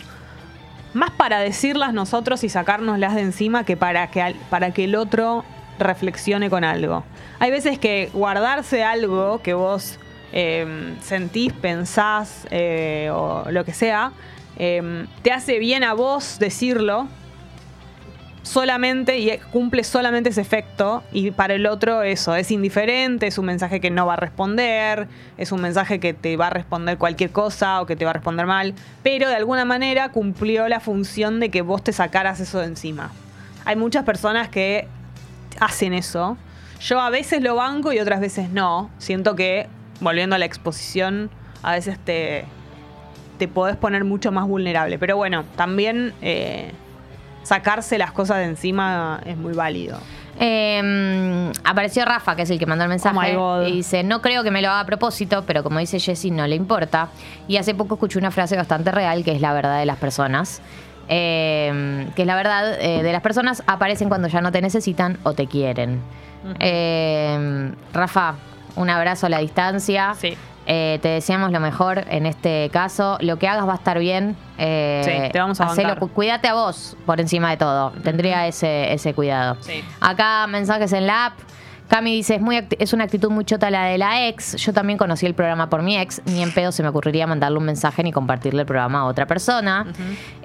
más para decirlas nosotros y sacárnoslas de encima que para que, al- para que el otro reflexione con algo. Hay veces que guardarse algo que vos eh, sentís, pensás eh, o lo que sea, eh, te hace bien a vos decirlo solamente y cumple solamente ese efecto y para el otro eso, es indiferente, es un mensaje que no va a responder, es un mensaje que te va a responder cualquier cosa o que te va a responder mal, pero de alguna manera cumplió la función de que vos te sacaras eso de encima. Hay muchas personas que hacen eso. Yo a veces lo banco y otras veces no. Siento que, volviendo a la exposición, a veces te, te podés poner mucho más vulnerable. Pero bueno, también eh, sacarse las cosas de encima es muy válido. Eh, apareció Rafa, que es el que mandó el mensaje, Oh God. y dice, no creo que me lo haga a propósito, pero como dice Jessy, no le importa. Y hace poco escuché una frase bastante real, que es la verdad de las personas. Eh, que es la verdad eh, de las personas aparecen cuando ya no te necesitan o te quieren. Eh, Rafa, un abrazo a la distancia. Sí. Eh, te deseamos lo mejor en este caso. Lo que hagas va a estar bien. Eh, Sí, te vamos a hacelo, cuídate a vos por encima de todo. Tendría ese, ese cuidado. Sí. Acá mensajes en la app. Cami dice, es, muy es una actitud muy chota la de la ex. Yo también conocí el programa por mi ex. Ni en pedo se me ocurriría mandarle un mensaje ni compartirle el programa a otra persona.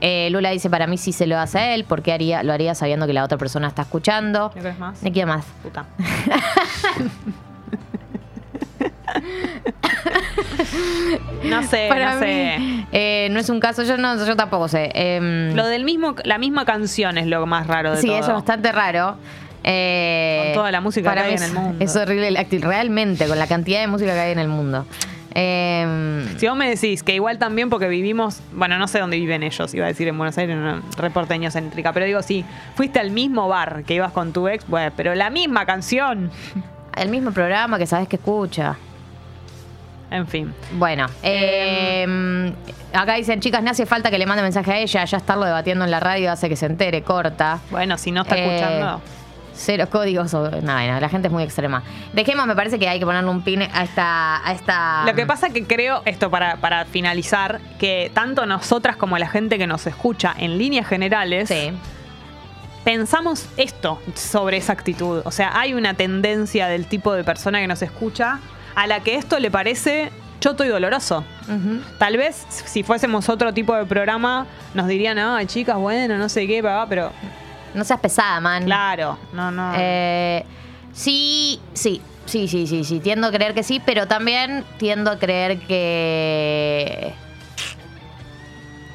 Eh, Lula dice, para mí sí se lo hace a él. porque haría, lo haría sabiendo que la otra persona está escuchando? ¿No querés más? ¿De qué más? Puta. no sé, Para no sé. eh, no es un caso, yo no, yo tampoco sé. Em, Lo del mismo, la misma canción es lo más raro de sí, todo. eso es bastante raro. Eh, Con toda la música que hay en el mundo. Es horrible, realmente, con la cantidad de música que hay en el mundo. Em, Si vos me decís que igual también porque vivimos, bueno, no sé dónde viven ellos, iba a decir en Buenos Aires, no, reporteño céntrica, pero digo, sí, fuiste al mismo bar que ibas con tu ex, bueno, pero la misma canción. el mismo programa que sabes que escucha. En fin. Bueno, em, acá dicen, chicas, no hace falta que le mande mensaje a ella, ya estarlo debatiendo en la radio hace que se entere, corta. Bueno, si no está Eh, escuchando. Cero códigos o nada, no, la gente es muy extrema. Dejemos, me parece que hay que ponerle un pin a esta. A esta Lo que pasa que creo, esto para, para finalizar, que tanto nosotras como la gente que nos escucha en líneas generales, Sí. pensamos esto sobre esa actitud. O sea, hay una tendencia del tipo de persona que nos escucha a la que esto le parece choto y doloroso. Tal vez si fuésemos otro tipo de programa nos dirían, ay chicas, bueno, no sé qué, papá", pero No seas pesada, man. claro, no, no. Eh, sí, sí, sí, sí, sí, sí. Tiendo a creer que sí, pero también tiendo a creer que.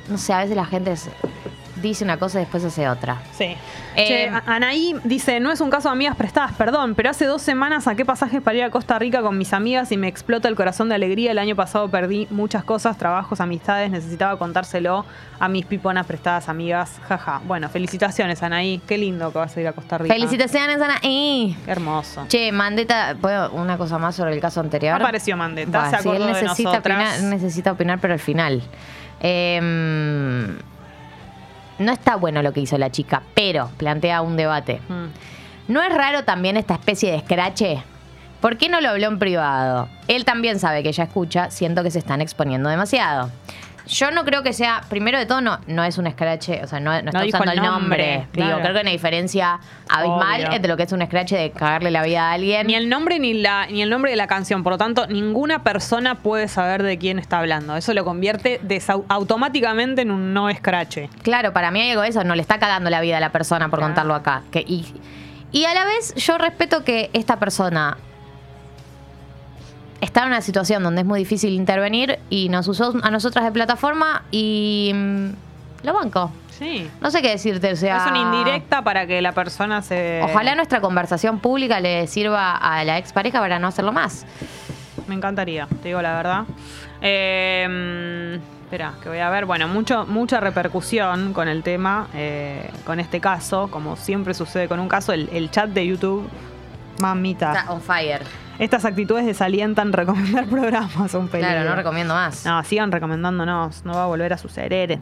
No sé, a veces la gente es- dice una cosa y después hace otra. Sí. Eh, Che, Anaí dice, no es un caso de amigas prestadas, perdón, pero hace dos semanas saqué pasajes para ir a Costa Rica con mis amigas y me explota el corazón de alegría. El año pasado perdí muchas cosas, trabajos, amistades, necesitaba contárselo a mis piponas prestadas amigas. Jaja. Bueno, felicitaciones, Anaí. Qué lindo que vas a ir a Costa Rica. Felicitaciones, Ana. Y Qué hermoso. Che, Mandeta, ¿puedo una cosa más sobre el caso anterior? Apareció Mandeta, se sí, él de necesita nosotras. opinar, necesita opinar, pero al final. Em, no está bueno lo que hizo la chica, pero plantea un debate. Mm. ¿No es raro también esta especie de escrache? ¿Por qué no lo habló en privado? Él también sabe que ella escucha, siento que se están exponiendo demasiado. Yo no creo que sea, primero de todo, no, no es un escrache, o sea, no, no está dijo usando el el nombre. nombre, Digo, claro. creo que hay una diferencia abismal Obvio. entre lo que es un escrache de cagarle la vida a alguien. Ni el nombre ni la ni el nombre de la canción, por lo tanto, ninguna persona puede saber de quién está hablando. Eso lo convierte desau- automáticamente en un no escrache. Claro, para mí hay algo de eso, no le está cagando la vida a la persona por Claro. contarlo acá. Que, y, y a la vez yo respeto que esta persona está en una situación donde es muy difícil intervenir y nos usó a nosotras de plataforma y mm, lo banco. Sí. No sé qué decirte, o sea... Es una indirecta para que la persona se. Ojalá nuestra conversación pública le sirva a la expareja para no hacerlo más. Me encantaría, te digo la verdad. Eh, espera, que voy a ver. Bueno, mucho, mucha repercusión con el tema, eh, con este caso. Como siempre sucede con un caso, el, el chat de YouTube. Mamita. Está on fire. Estas actitudes desalientan recomendar programas. Un peligro. Claro, no recomiendo más. No, sigan recomendándonos, no va a volver a suceder.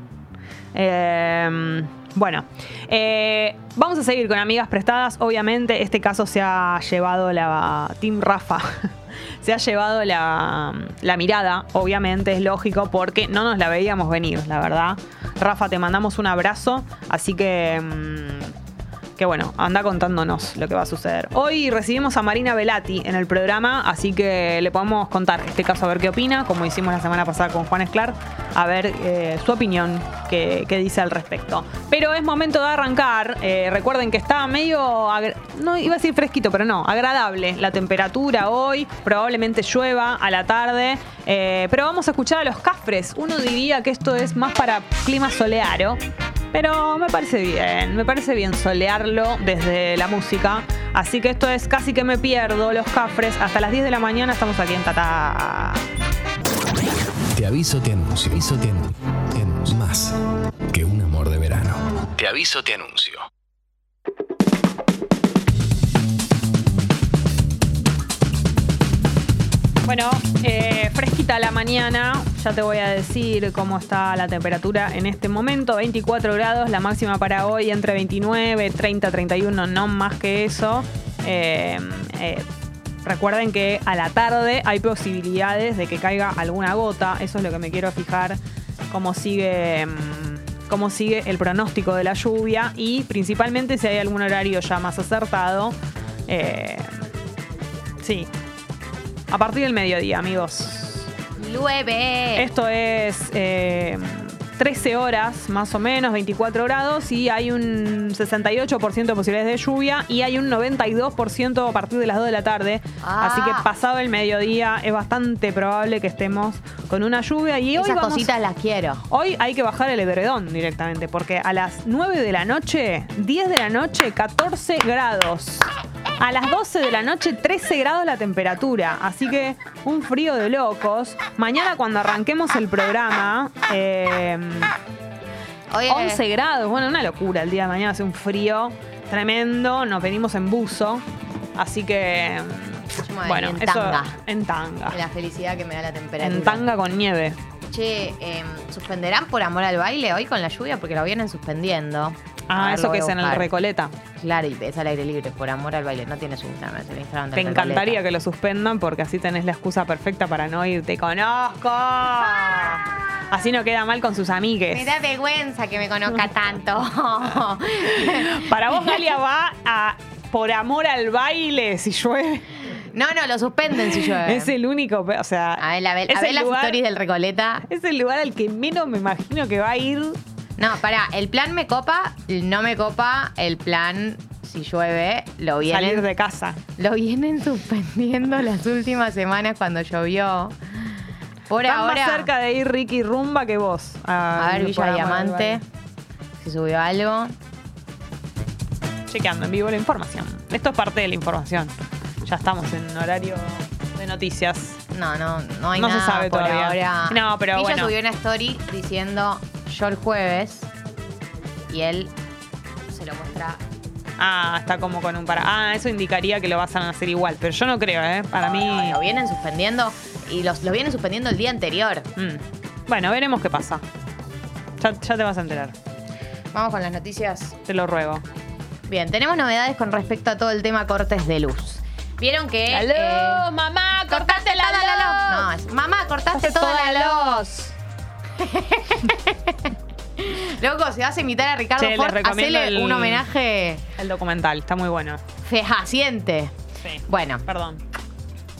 Eh, Bueno, eh, vamos a seguir con amigas prestadas. Obviamente, este caso se ha llevado la Team Rafa. se ha llevado la, la mirada, obviamente, es lógico, porque no nos la veíamos venir, la verdad. Rafa, te mandamos un abrazo, así que. mm, que bueno, anda contándonos lo que va a suceder. Hoy recibimos a Marina Velati en el programa, así que le podemos contar este caso a ver qué opina, como hicimos la semana pasada con Juan Esclar, a ver eh, su opinión, qué, dice al respecto. Pero es momento de arrancar. Eh, recuerden que está medio, no iba a decir fresquito, pero no, agradable la temperatura hoy, probablemente llueva a la tarde, eh, pero vamos a escuchar a los cafres. Uno diría que esto es más para clima solearo. Pero me parece bien, me parece bien solearlo desde la música. Así que esto es casi que me pierdo los cafres. Hasta las 10 de la mañana estamos aquí en Tata. Te aviso, te anuncio. Te aviso, te anuncio. Te anuncio. Más que un amor de verano. Te aviso, te anuncio. Bueno, eh, fresquita la mañana. Ya te voy a decir cómo está la temperatura en este momento. 24 grados, la máxima para hoy entre 29, 30, 31, no más que eso. Eh, eh, recuerden que a la tarde hay posibilidades de que caiga alguna gota. Eso es lo que me quiero fijar. Cómo sigue. mm, Cómo sigue el pronóstico de la lluvia y principalmente si hay algún horario ya más acertado. Eh, sí, a partir del mediodía, amigos. Esto es eh, 13 horas más o menos, 24 grados y hay un 68% de posibilidades de lluvia y hay un 92% a partir de las 2 de la tarde. Ah. Así que pasado el mediodía es bastante probable que estemos con una lluvia y hoy Esas vamos- cositas las quiero. Hoy hay que bajar el edredón directamente, porque a las 9 de la noche, 10 de la noche, 14 grados. A las 12 de la noche, 13 grados la temperatura. Así que un frío de locos. Mañana cuando arranquemos el programa, eh, Oye, 11 grados. Bueno, una locura. El día de mañana hace un frío tremendo. Nos venimos en buzo. Así que, bueno, en eso tanga. en tanga. la felicidad que me da la temperatura. En tanga con nieve. Che, em, ¿suspenderán por amor al baile hoy con la lluvia? Porque lo vienen suspendiendo. Ah, eso lo que es en el. Recoleta. Claro, y es al aire libre, por amor al baile. No tiene su Instagram, es el Instagram del Te Recoleta. encantaría que lo suspendan porque así tenés la excusa perfecta para no ir. Te conozco. Así no queda mal con sus amigues. Me da vergüenza que me conozca tanto. Para vos, Galia, va a por amor al baile si llueve. no, no, lo suspenden si llueve. Es el único, o sea, A ver, a ver, a las lugar- stories del Recoleta. es el lugar al que menos me imagino que va a ir. No, pará, el plan me copa, no me copa el plan si llueve, lo Salir vienen, de casa. lo vienen suspendiendo las últimas semanas cuando llovió. Por Están ahora, más cerca de ir Ricky Rumba que vos. a ver Villa Diamante, si subió algo. Chequeando en vivo la información. Esto es parte de la información. Ya estamos en horario de noticias. No, no, no hay No se nada sabe por todavía. ahora. No, pero Villa bueno. subió una story diciendo yo el jueves y él se lo muestra. Ah, está como con un para. Ah, eso indicaría que lo vas a hacer igual. Pero yo no creo, ¿eh? Para mí. Lo vienen suspendiendo y los, lo vienen suspendiendo el día anterior. Mm. Bueno, veremos qué pasa. Ya, ya te vas a enterar. Vamos con las noticias. Te lo ruego. Bien, tenemos novedades con respecto a todo el tema cortes de luz. Vieron que. ¡Aló, eh, mamá! cortaste la toda la luz! luz. No, es, mamá, cortaste toda, la luz. Loco, si vas a imitar a Ricardo Che, Ford, hacele el- un homenaje El documental, está muy bueno. fehaciente. Sí. Bueno, Perdón.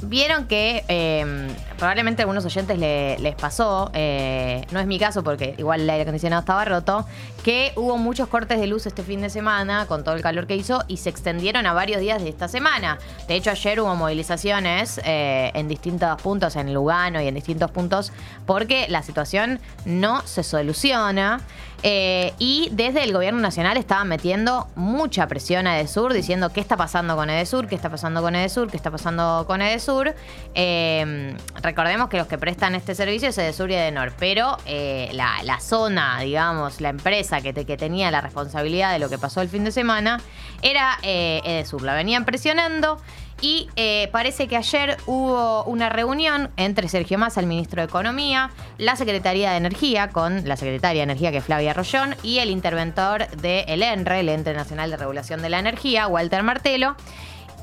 Vieron que eh, probablemente a algunos oyentes le- les pasó, eh, no es mi caso porque igual el aire acondicionado estaba roto, que hubo muchos cortes de luz este fin de semana con todo el calor que hizo y se extendieron a varios días de esta semana. De hecho, ayer hubo movilizaciones eh, en distintos puntos, en Lugano y en distintos puntos, porque la situación no se soluciona. Eh, y desde el gobierno nacional estaban metiendo mucha presión a Edesur diciendo qué está pasando con Edesur, qué está pasando con Edesur, qué está pasando con Edesur. Eh, recordemos que los que prestan este servicio es Edesur y Edenor, pero eh, la, zona, digamos, la empresa que tenía la responsabilidad de lo que pasó el fin de semana era eh, Edesur. La venían presionando y eh, parece que ayer hubo una reunión entre Sergio Massa, el ministro de Economía, la Secretaría de Energía, con la Secretaria de Energía, que es Flavia Rollón, y el interventor del ENRE, el Ente Nacional de Regulación de la Energía, Walter Martelo.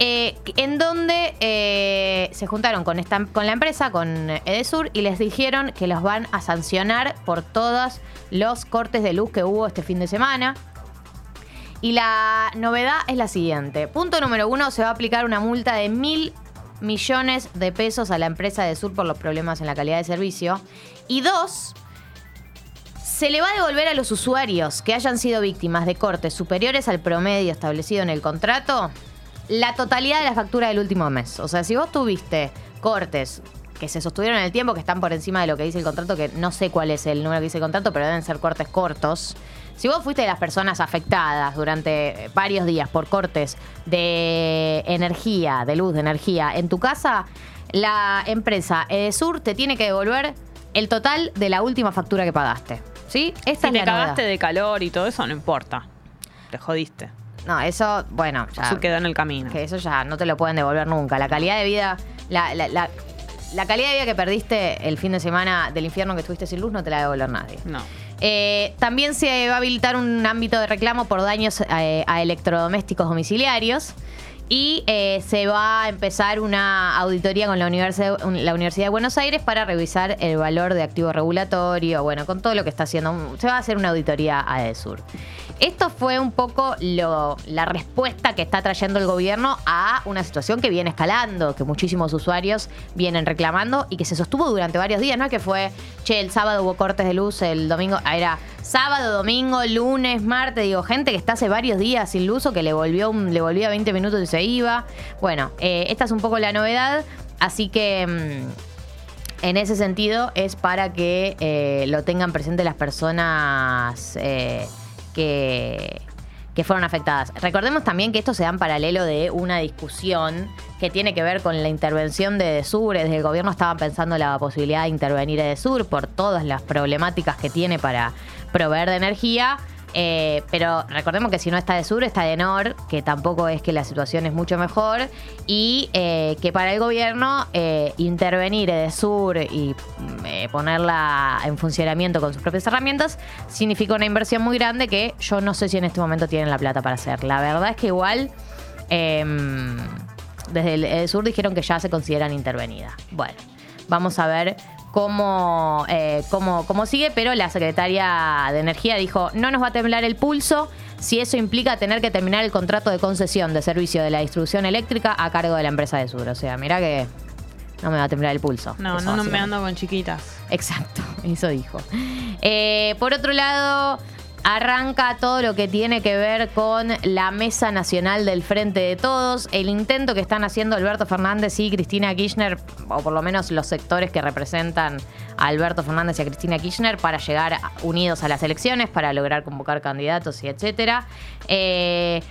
eh, en donde eh, se juntaron con, esta, con la empresa, con Edesur, y les dijeron que los van a sancionar por todos los cortes de luz que hubo este fin de semana. Y la novedad es la siguiente. Punto número uno, se va a aplicar una multa de mil millones de pesos a la empresa de Sur por los problemas en la calidad de servicio. Y dos, se le va a devolver a los usuarios que hayan sido víctimas de cortes superiores al promedio establecido en el contrato la totalidad de la factura del último mes. O sea, si vos tuviste cortes que se sostuvieron en el tiempo, que están por encima de lo que dice el contrato, que no sé cuál es el número que dice el contrato, pero deben ser cortes cortos. Si vos fuiste de las personas afectadas durante varios días por cortes de energía, de luz, de energía, en tu casa, la empresa Edesur te tiene que devolver el total de la última factura que pagaste. ¿Sí? Esta Si es te la novedad. cagaste de calor y todo eso, no importa. Te jodiste. No, eso, bueno, ya. Eso quedó en el camino. Que eso ya no te lo pueden devolver nunca. La calidad de vida, la, la- la- la calidad de vida que perdiste el fin de semana del infierno que estuviste sin luz no te la va a devolver nadie. No. Eh, también se va a habilitar un ámbito de reclamo por daños eh, a electrodomésticos domiciliarios. Y eh, se va a empezar una auditoría con la Universidad, la Universidad de Buenos Aires para revisar el valor de activo regulatorio, bueno, con todo lo que está haciendo. Se va a hacer una auditoría a EDESUR. Esto fue un poco lo- la respuesta que está trayendo el gobierno a una situación que viene escalando, que muchísimos usuarios vienen reclamando y que se sostuvo durante varios días. No es que fue, che, el sábado hubo cortes de luz, el domingo, ah, era sábado, domingo, lunes, martes, digo, gente que está hace varios días sin luz o que le volvió, un- le volvía 20 minutos y se iba. Bueno, eh, esta es un poco la novedad, así que... mm, en ese sentido es para que eh, lo tengan presente las personas eh, que, que fueron afectadas. Recordemos también que esto se da en paralelo de una discusión que tiene que ver con la intervención de Edesur. Desde el gobierno estaban pensando la posibilidad de intervenir Edesur por todas las problemáticas que tiene para proveer de energía. Eh, pero recordemos que si no está de sur, está de nor, que tampoco es que la situación es mucho mejor. Y eh, que para el gobierno eh, intervenir de sur y mm, ponerla en funcionamiento con sus propias herramientas significa una inversión muy grande que yo no sé si en este momento tienen la plata para hacer. La verdad es que igual. em, desde el, sur dijeron que ya se consideran intervenidas. Bueno, vamos a ver cómo, eh, cómo, cómo sigue, pero la secretaria de Energía dijo, no nos va a temblar el pulso si eso implica tener que terminar el contrato de concesión de servicio de la distribución eléctrica a cargo de la empresa de Sur. O sea, mira que no me va a temblar el pulso. No, Eso no, no me ando con chiquitas. Exacto, eso dijo. Eh, por otro lado, arranca todo lo que tiene que ver con la Mesa Nacional del Frente de Todos, el intento que están haciendo Alberto Fernández y Cristina Kirchner, o por lo menos los sectores que representan a Alberto Fernández y a Cristina Kirchner para llegar unidos a las elecciones, para lograr convocar candidatos y etcétera. Eh,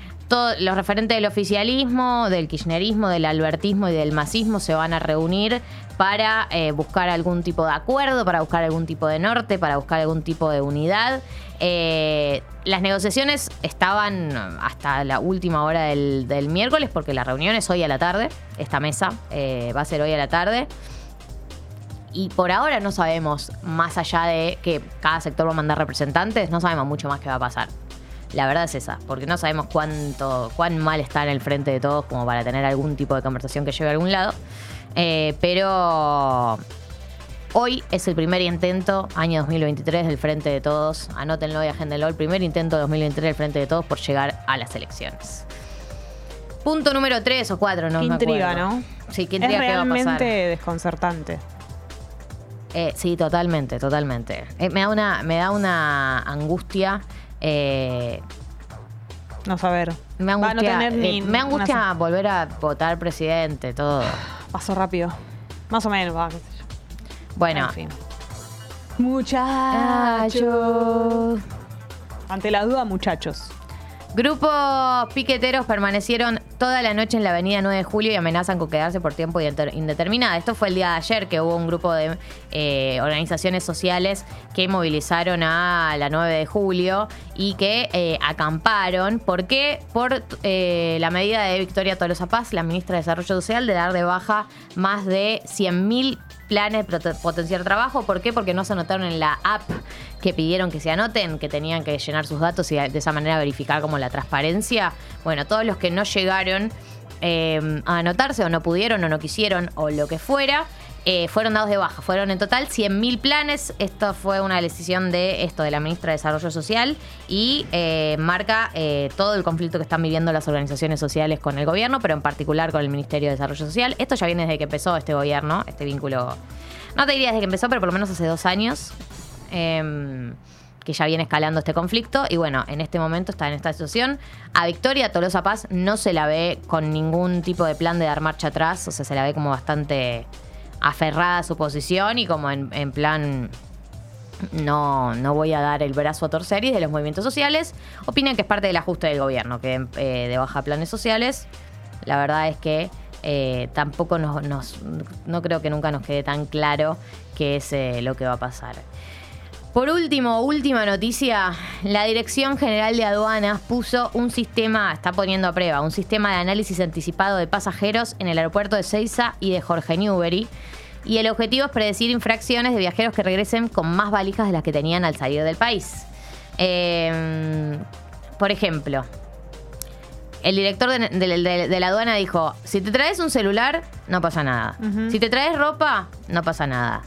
los referentes del oficialismo, del kirchnerismo, del albertismo y del masismo se van a reunir para eh, buscar algún tipo de acuerdo, para buscar algún tipo de norte, para buscar algún tipo de unidad. Eh, las negociaciones estaban hasta la última hora del, miércoles, porque la reunión es hoy a la tarde. Esta mesa eh, va a ser hoy a la tarde. Y por ahora no sabemos, más allá de que cada sector va a mandar representantes, no sabemos mucho más qué va a pasar. La verdad es esa, porque no sabemos cuánto, cuán mal está en el frente de todos como para tener algún tipo de conversación que lleve a algún lado. Eh, pero hoy es el primer intento, año 2023, del frente de todos. Anótenlo y agéndenlo, el primer intento de 2023 del frente de todos por llegar a las elecciones. Punto número 3 o 4, no Qué me intriga, acuerdo. ¿no? Sí, qué es intriga qué va a pasar. realmente desconcertante. Eh, sí, totalmente, totalmente. Eh, me, da una, me da una angustia. eh, No saber. me Va a angustia, no tener ni eh, me angustia una- volver a votar presidente, todo. Pasó rápido. Más o menos, va, qué sé yo. Bueno, En fin. Muchachos. Ante la duda, muchachos. Grupos piqueteros permanecieron toda la noche en la avenida 9 de julio y amenazan con quedarse por tiempo indeterminado. Esto fue el día de ayer que hubo un grupo de eh, organizaciones sociales que movilizaron a la 9 de julio y que eh, acamparon. ¿Por qué? Por eh, la medida de Victoria Tolosa Paz, la ministra de Desarrollo Social, de dar de baja más de 100.000 planes potenciar trabajo. ¿Por qué? Porque no se anotaron en la app que pidieron que se anoten, que tenían que llenar sus datos y de esa manera verificar como la transparencia. Bueno, todos los que no llegaron eh, a anotarse o no pudieron o no quisieron o lo que fuera, eh, fueron dados de baja. Fueron en total 100.000 planes. Esto fue una decisión de esto de la ministra de Desarrollo Social y eh, marca eh, todo el conflicto que están viviendo las organizaciones sociales con el gobierno, pero en particular con el Ministerio de Desarrollo Social. Esto ya viene desde que empezó este gobierno, este vínculo. No te diría desde que empezó, pero por lo menos hace dos años. em, que ya viene escalando este conflicto y bueno, en este momento está en esta situación. A Victoria Tolosa Paz no se la ve con ningún tipo de plan de dar marcha atrás, o sea, se la ve como bastante aferrada a su posición y como en, en plan no, no voy a dar el brazo a torcer y de los movimientos sociales opinan que es parte del ajuste del gobierno, que eh, de baja planes sociales. La verdad es que eh, tampoco nos, no creo que nunca nos quede tan claro qué es eh, lo que va a pasar. Por último, última noticia, la Dirección General de Aduanas puso un sistema, está poniendo a prueba, un sistema de análisis anticipado de pasajeros en el aeropuerto de Ceiza y de Jorge Newbery. Y el objetivo es predecir infracciones de viajeros que regresen con más valijas de las que tenían al salir del país. Eh, por ejemplo, el director de, de- de- de la aduana dijo, si te traes un celular, no pasa nada. Si te traes ropa, no pasa nada.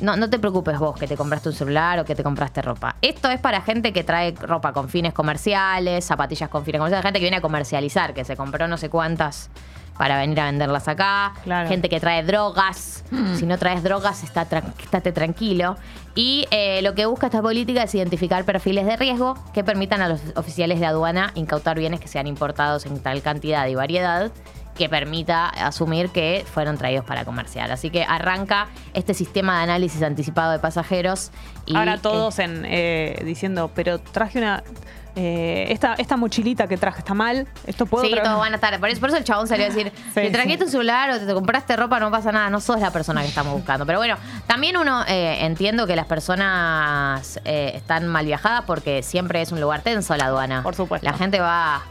No, no te preocupes vos que te compraste un celular o que te compraste ropa. Esto es para gente que trae ropa con fines comerciales, zapatillas con fines comerciales, gente que viene a comercializar, que se compró no sé cuántas para venir a venderlas acá. Claro. Gente que trae drogas. Si no traes drogas, está estate tranquilo. Y eh, lo que busca esta política es identificar perfiles de riesgo que permitan a los oficiales de aduana incautar bienes que sean importados en tal cantidad y variedad que permita asumir que fueron traídos para comerciar. Así que arranca este sistema de análisis anticipado de pasajeros. Y, Ahora eh, todos en, eh, diciendo, pero traje una. eh, esta, esta mochilita que traje está mal. Esto puedo Sí, todos van a estar. Por eso, por eso el chabón salió a decir: Sí, si trajiste sí. un celular o te, te compraste ropa, no pasa nada, no sos la persona que estamos buscando. Pero bueno, también uno eh, entiendo que las personas eh, están mal viajadas porque siempre es un lugar tenso la aduana. Por supuesto. La gente va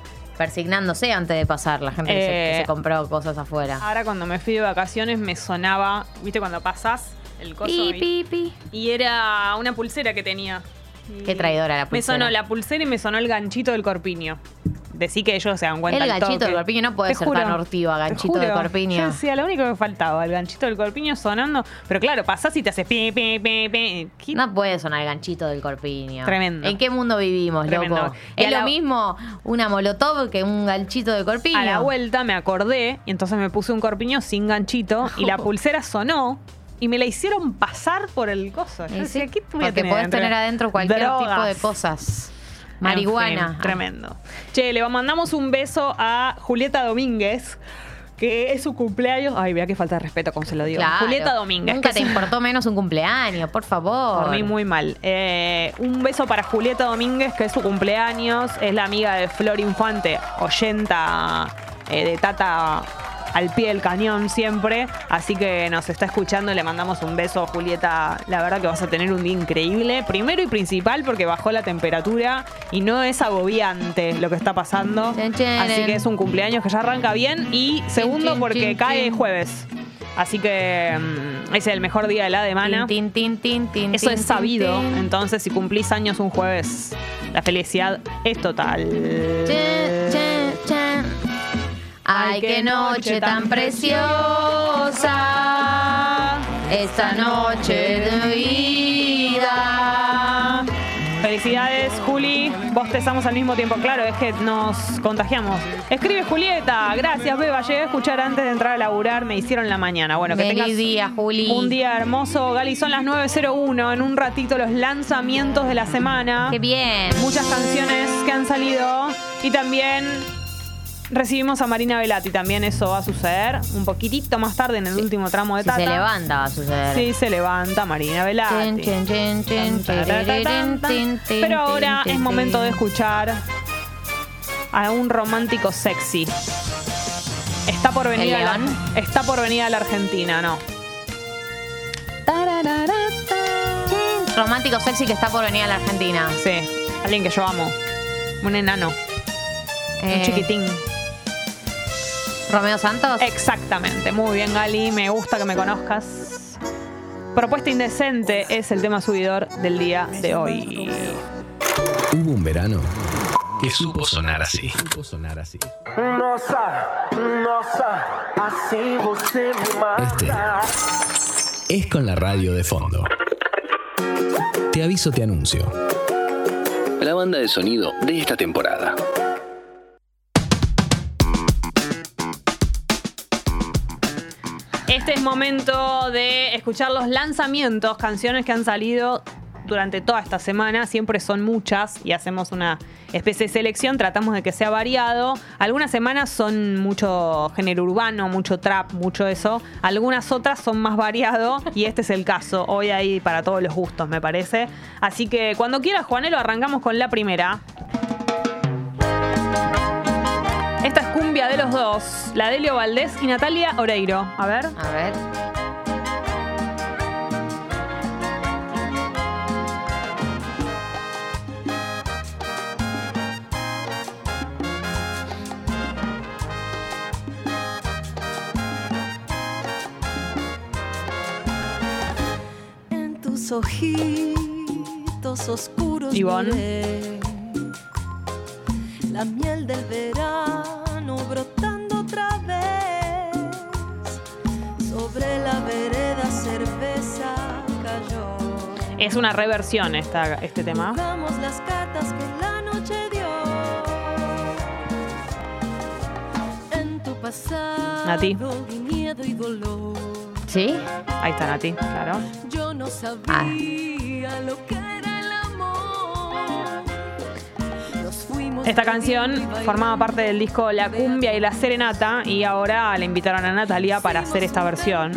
persignándose antes de pasar, la gente que, se, que Eh, se compró cosas afuera. Ahora cuando me fui de vacaciones me sonaba, ¿viste cuando pasás el coso? Pi, y, pi, pi. y era una pulsera que tenía. Qué traidora la Me pulsera. sonó la pulsera y me sonó el ganchito del corpiño. Decí que ellos se dan cuenta El ganchito del corpiño no puede Te ser juro, tan hortiva, ganchito de juro. corpiño. Yo decía, lo único que me faltaba, el ganchito del corpiño sonando. Pero claro, pasás y te haces pi, pi, pi, pi. ¿Qué- No puede sonar el ganchito del corpiño. Tremendo. ¿En qué mundo vivimos, Tremendo. loco? Y Es lo la- mismo una molotov que un ganchito de corpiño. A la vuelta me acordé y entonces me puse un corpiño sin ganchito y la pulsera sonó y me la hicieron pasar por el coso. Yo decía, ¿qué voy a porque tener podés tener adentro cualquier tipo de Drogas. En Marihuana. fin, tremendo. Che, le mandamos un beso a Julieta Domínguez, que es su cumpleaños. Ay, vea qué falta de respeto como se lo digo. Claro. Julieta Domínguez. Nunca que te es- importó menos un cumpleaños, por favor. Por mí muy mal. Eh, un beso para Julieta Domínguez, que es su cumpleaños. Es la amiga de Flor Infante, oyenta eh, de Tata al pie del cañón siempre. Así que nos está escuchando. Le mandamos un beso, Julieta. La verdad que vas a tener un día increíble. Primero y principal porque bajó la temperatura y no es agobiante lo que está pasando. Así que es un cumpleaños que ya arranca bien. Y segundo porque cae jueves. Así que mm, es el mejor día de la semana. Tin, tin, tin, tin, Eso es sabido. Entonces, si cumplís años un jueves, la felicidad es total. Chan, chan, chan. Ay, qué noche tan preciosa. Esta noche de vida. Felicidades, Juli. Bostezamos al mismo tiempo. Claro, es que nos contagiamos. Escribe Julieta. Gracias, Beba. Llegué a escuchar antes de entrar a laburar. Me hicieron la mañana. Bueno, que Feliz tengas día, Juli. un día hermoso. Gali, son las 9.01. En un ratito los lanzamientos de la semana. Qué bien. muchas canciones que han salido y también recibimos a Marina Velati, también eso va a suceder un poquitito más tarde en el último tramo de Si Tata. se levanta va a suceder. Sí, se levanta Marina Velati. Pero ahora es momento de escuchar a un romántico sexy. Está por venir, ¿El a la, está por venir a la Argentina, no. Romántico sexy que está por venir a la Argentina. Sí, alguien que yo amo. Un enano, un Eh, chiquitín. Romeo Santos. Exactamente, muy bien Gali, me gusta que me conozcas. Propuesta indecente es el tema subidor del día de hoy. Hubo un verano que supo sonar así. Supo sonar así. Nossa, nossa, assim você me mata. Este es con la radio de fondo. Te aviso, te anuncio. La banda de sonido de esta temporada. Este es momento de escuchar los lanzamientos, canciones que han salido durante toda esta semana. Siempre son muchas y hacemos una especie de selección. Tratamos de que sea variado. Algunas semanas son mucho género urbano, mucho trap, mucho eso. Algunas otras son más variado y este es el caso. Hoy hay para todos los gustos, me parece. Así que cuando quieras, Juanelo, arrancamos con la primera. De los dos, la de Elio Valdés y Natalia Oreiro. A ver. A ver. En tus ojitos oscuros Ivonne. miré la miel del verano la vereda cerveza cayó. Es una reversión esta, este tema. Jugamos las cartas que la noche dio. En tu pasado Nati. vi miedo y dolor. ¿Sí? Ahí está Nati, claro. Yo no sabía Ah. lo que Esta canción formaba parte del disco La Cumbia y la Serenata y ahora le invitaron a Natalia para hacer esta versión.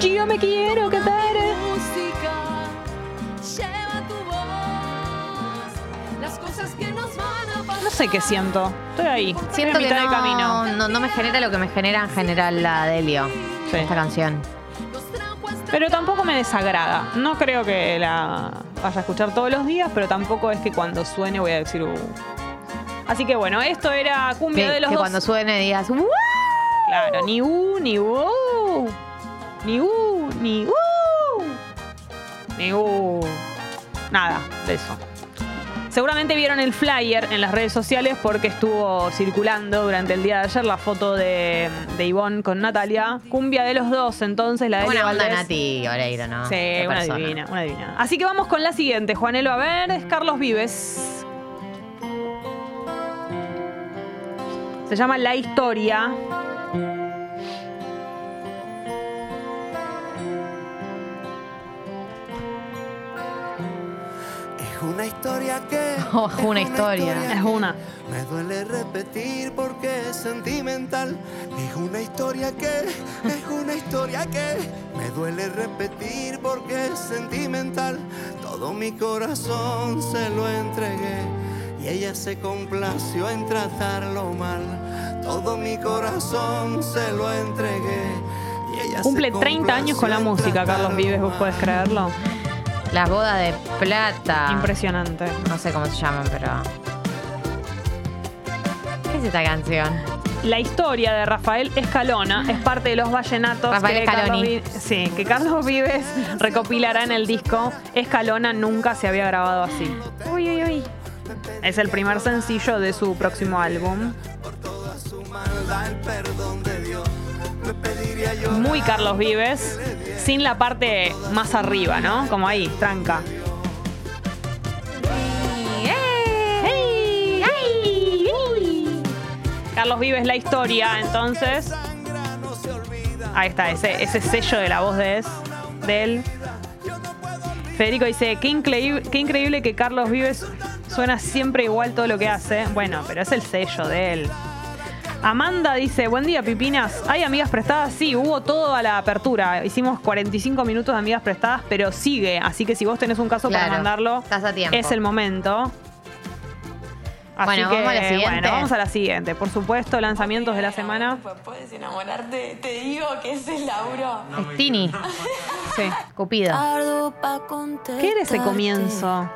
Yo me quiero quedar. Que. No sé qué siento. Estoy ahí. Estoy Siento que mitad no, de camino. no, no me genera lo que me genera en general la Delio. Sí. Esta canción. Pero tampoco me desagrada. No creo que la vaya a escuchar todos los días, pero tampoco es que cuando suene voy a decir. "Uh". Así que bueno, esto era cumbia de los que dos. cuando suene digas, "Uh". Claro, ni u, ni u. Ni u, ni u. Ni u. Nada de eso. Seguramente vieron el flyer en las redes sociales porque estuvo circulando durante el día de ayer la foto de, de Ivonne con Natalia. Cumbia de los dos, entonces la de onda Valdés. Nati Oreiro, ¿no? Sí, Qué una persona. divina, una divina. Así que vamos con la siguiente, Juanelo. A ver, es Carlos Vives. Se llama La Historia. Una historia que. Oh, es una historia. Es una. Me duele repetir porque es sentimental. Es una historia que. Es una historia que. Me duele repetir porque es sentimental. Todo mi corazón se lo entregué. Y ella se complació en tratarlo mal. Todo mi corazón se lo entregué. Y ella se Cumple 30 años con la música, Carlos Vives, ¿vos podés creerlo? Las bodas de plata. Impresionante. No sé cómo se llaman, pero. ¿Qué es esta canción? La historia de Rafael Escalona es parte de los vallenatos Rafael que, Carlos Scaloni. Vi- sí, que Carlos Vives recopilará en el disco. Escalona nunca se había grabado así. Uy, uy, uy. Es el primer sencillo de su próximo álbum. su maldad el perdón de Muy Carlos Vives, sin la parte más arriba, ¿no? Como ahí, tranca. ¡Hey! Carlos Vives, la historia, entonces. Ahí está, ese, ese sello de la voz de, es- de él. Federico dice, qué increíble, qué increíble que Carlos Vives suena siempre igual todo lo que hace. Bueno, pero es el sello de él. Amanda dice, buen día, Pipinas. ¿Hay amigas prestadas? Sí, hubo todo a la apertura. Hicimos 45 minutos de amigas prestadas, pero sigue. Así que si vos tenés un caso para mandarlo, estás a tiempo. es el momento. Así Bueno, que, vamos a la siguiente. Bueno, vamos a la siguiente. Por supuesto, lanzamientos de la semana. Puedes enamorarte, te digo que ese es Lauro. Es Tini, Sí. Cupido. ¿Qué era ese comienzo?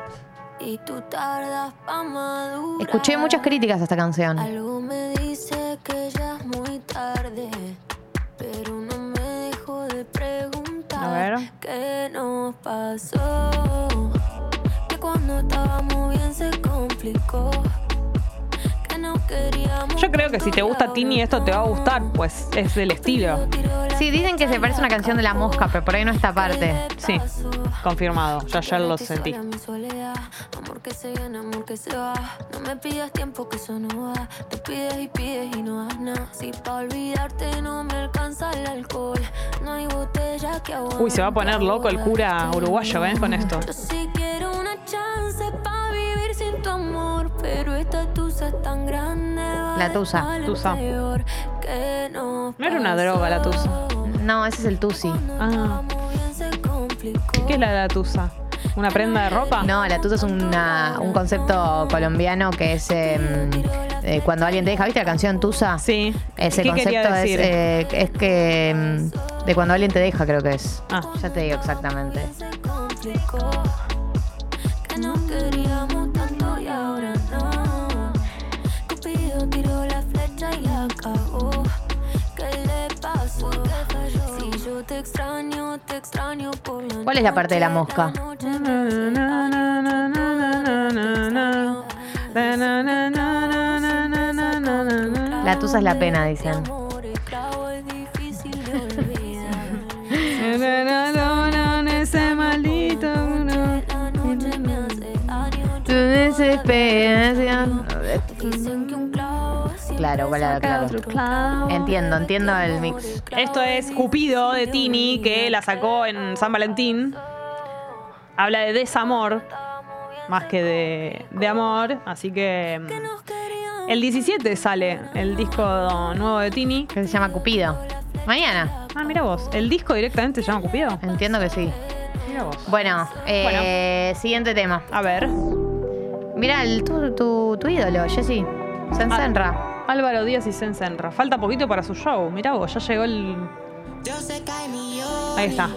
Y tú tardas pa madurar. Escuché muchas críticas a esta canción. Algo me dice que ya es muy tarde, pero no me dejo de preguntar A ver. qué nos pasó. Que cuando estábamos bien se complicó. Yo creo que si te gusta Tini esto te va a gustar, pues es el estilo. Sí, dicen que se parece a una canción de La Mosca, pero por ahí no esta parte. Sí, confirmado. Yo ayer lo sentí. Mi soledad, amor que se viene, amor que se va. No me pidas tiempo que eso no va. Te pides y pides y no das nada. Si pa' olvidarte no me alcanza el alcohol. No hay botella que aguante. Uy, se va a poner loco el cura uruguayo, ¿ven? Con esto. Yo sí quiero La tusa, tusa. No era una droga la tusa. No, ese es el Tusi. Ah. ¿qué es la la tusa? ¿Una prenda de ropa? No, la tusa es una- un concepto colombiano que es em, eh, cuando alguien te deja. ¿Viste la canción Tusa? Sí. Ese ¿Qué quería concepto es, eh, es que em, de cuando alguien te deja, creo que es. Ah. Ya te digo exactamente. Te extraño, te extraño por la ¿Cuál es la parte de la mosca? La tusa es la pena, dicen. amor esclavo es difícil de olvidar. Ese maldito. Tu desesperación. Dicen que un Claro, claro, claro. Entiendo, entiendo el mix. Esto es Cupido de Tini, que la sacó en San Valentín. Habla de desamor, más que de, de amor. Así que mm, el 17 sale el disco nuevo de Tini. Que se llama Cupido. Mañana. Ah, mira vos. ¿El disco directamente se llama Cupido? Entiendo que sí. Mira vos. Bueno, eh, siguiente tema. A ver. Mira, el, tu, tu, tu ídolo, Jessy. Sensenra. Álvaro Díaz y Sensenra. Falta poquito para su show. Mirá vos, ya llegó el. Ahí está.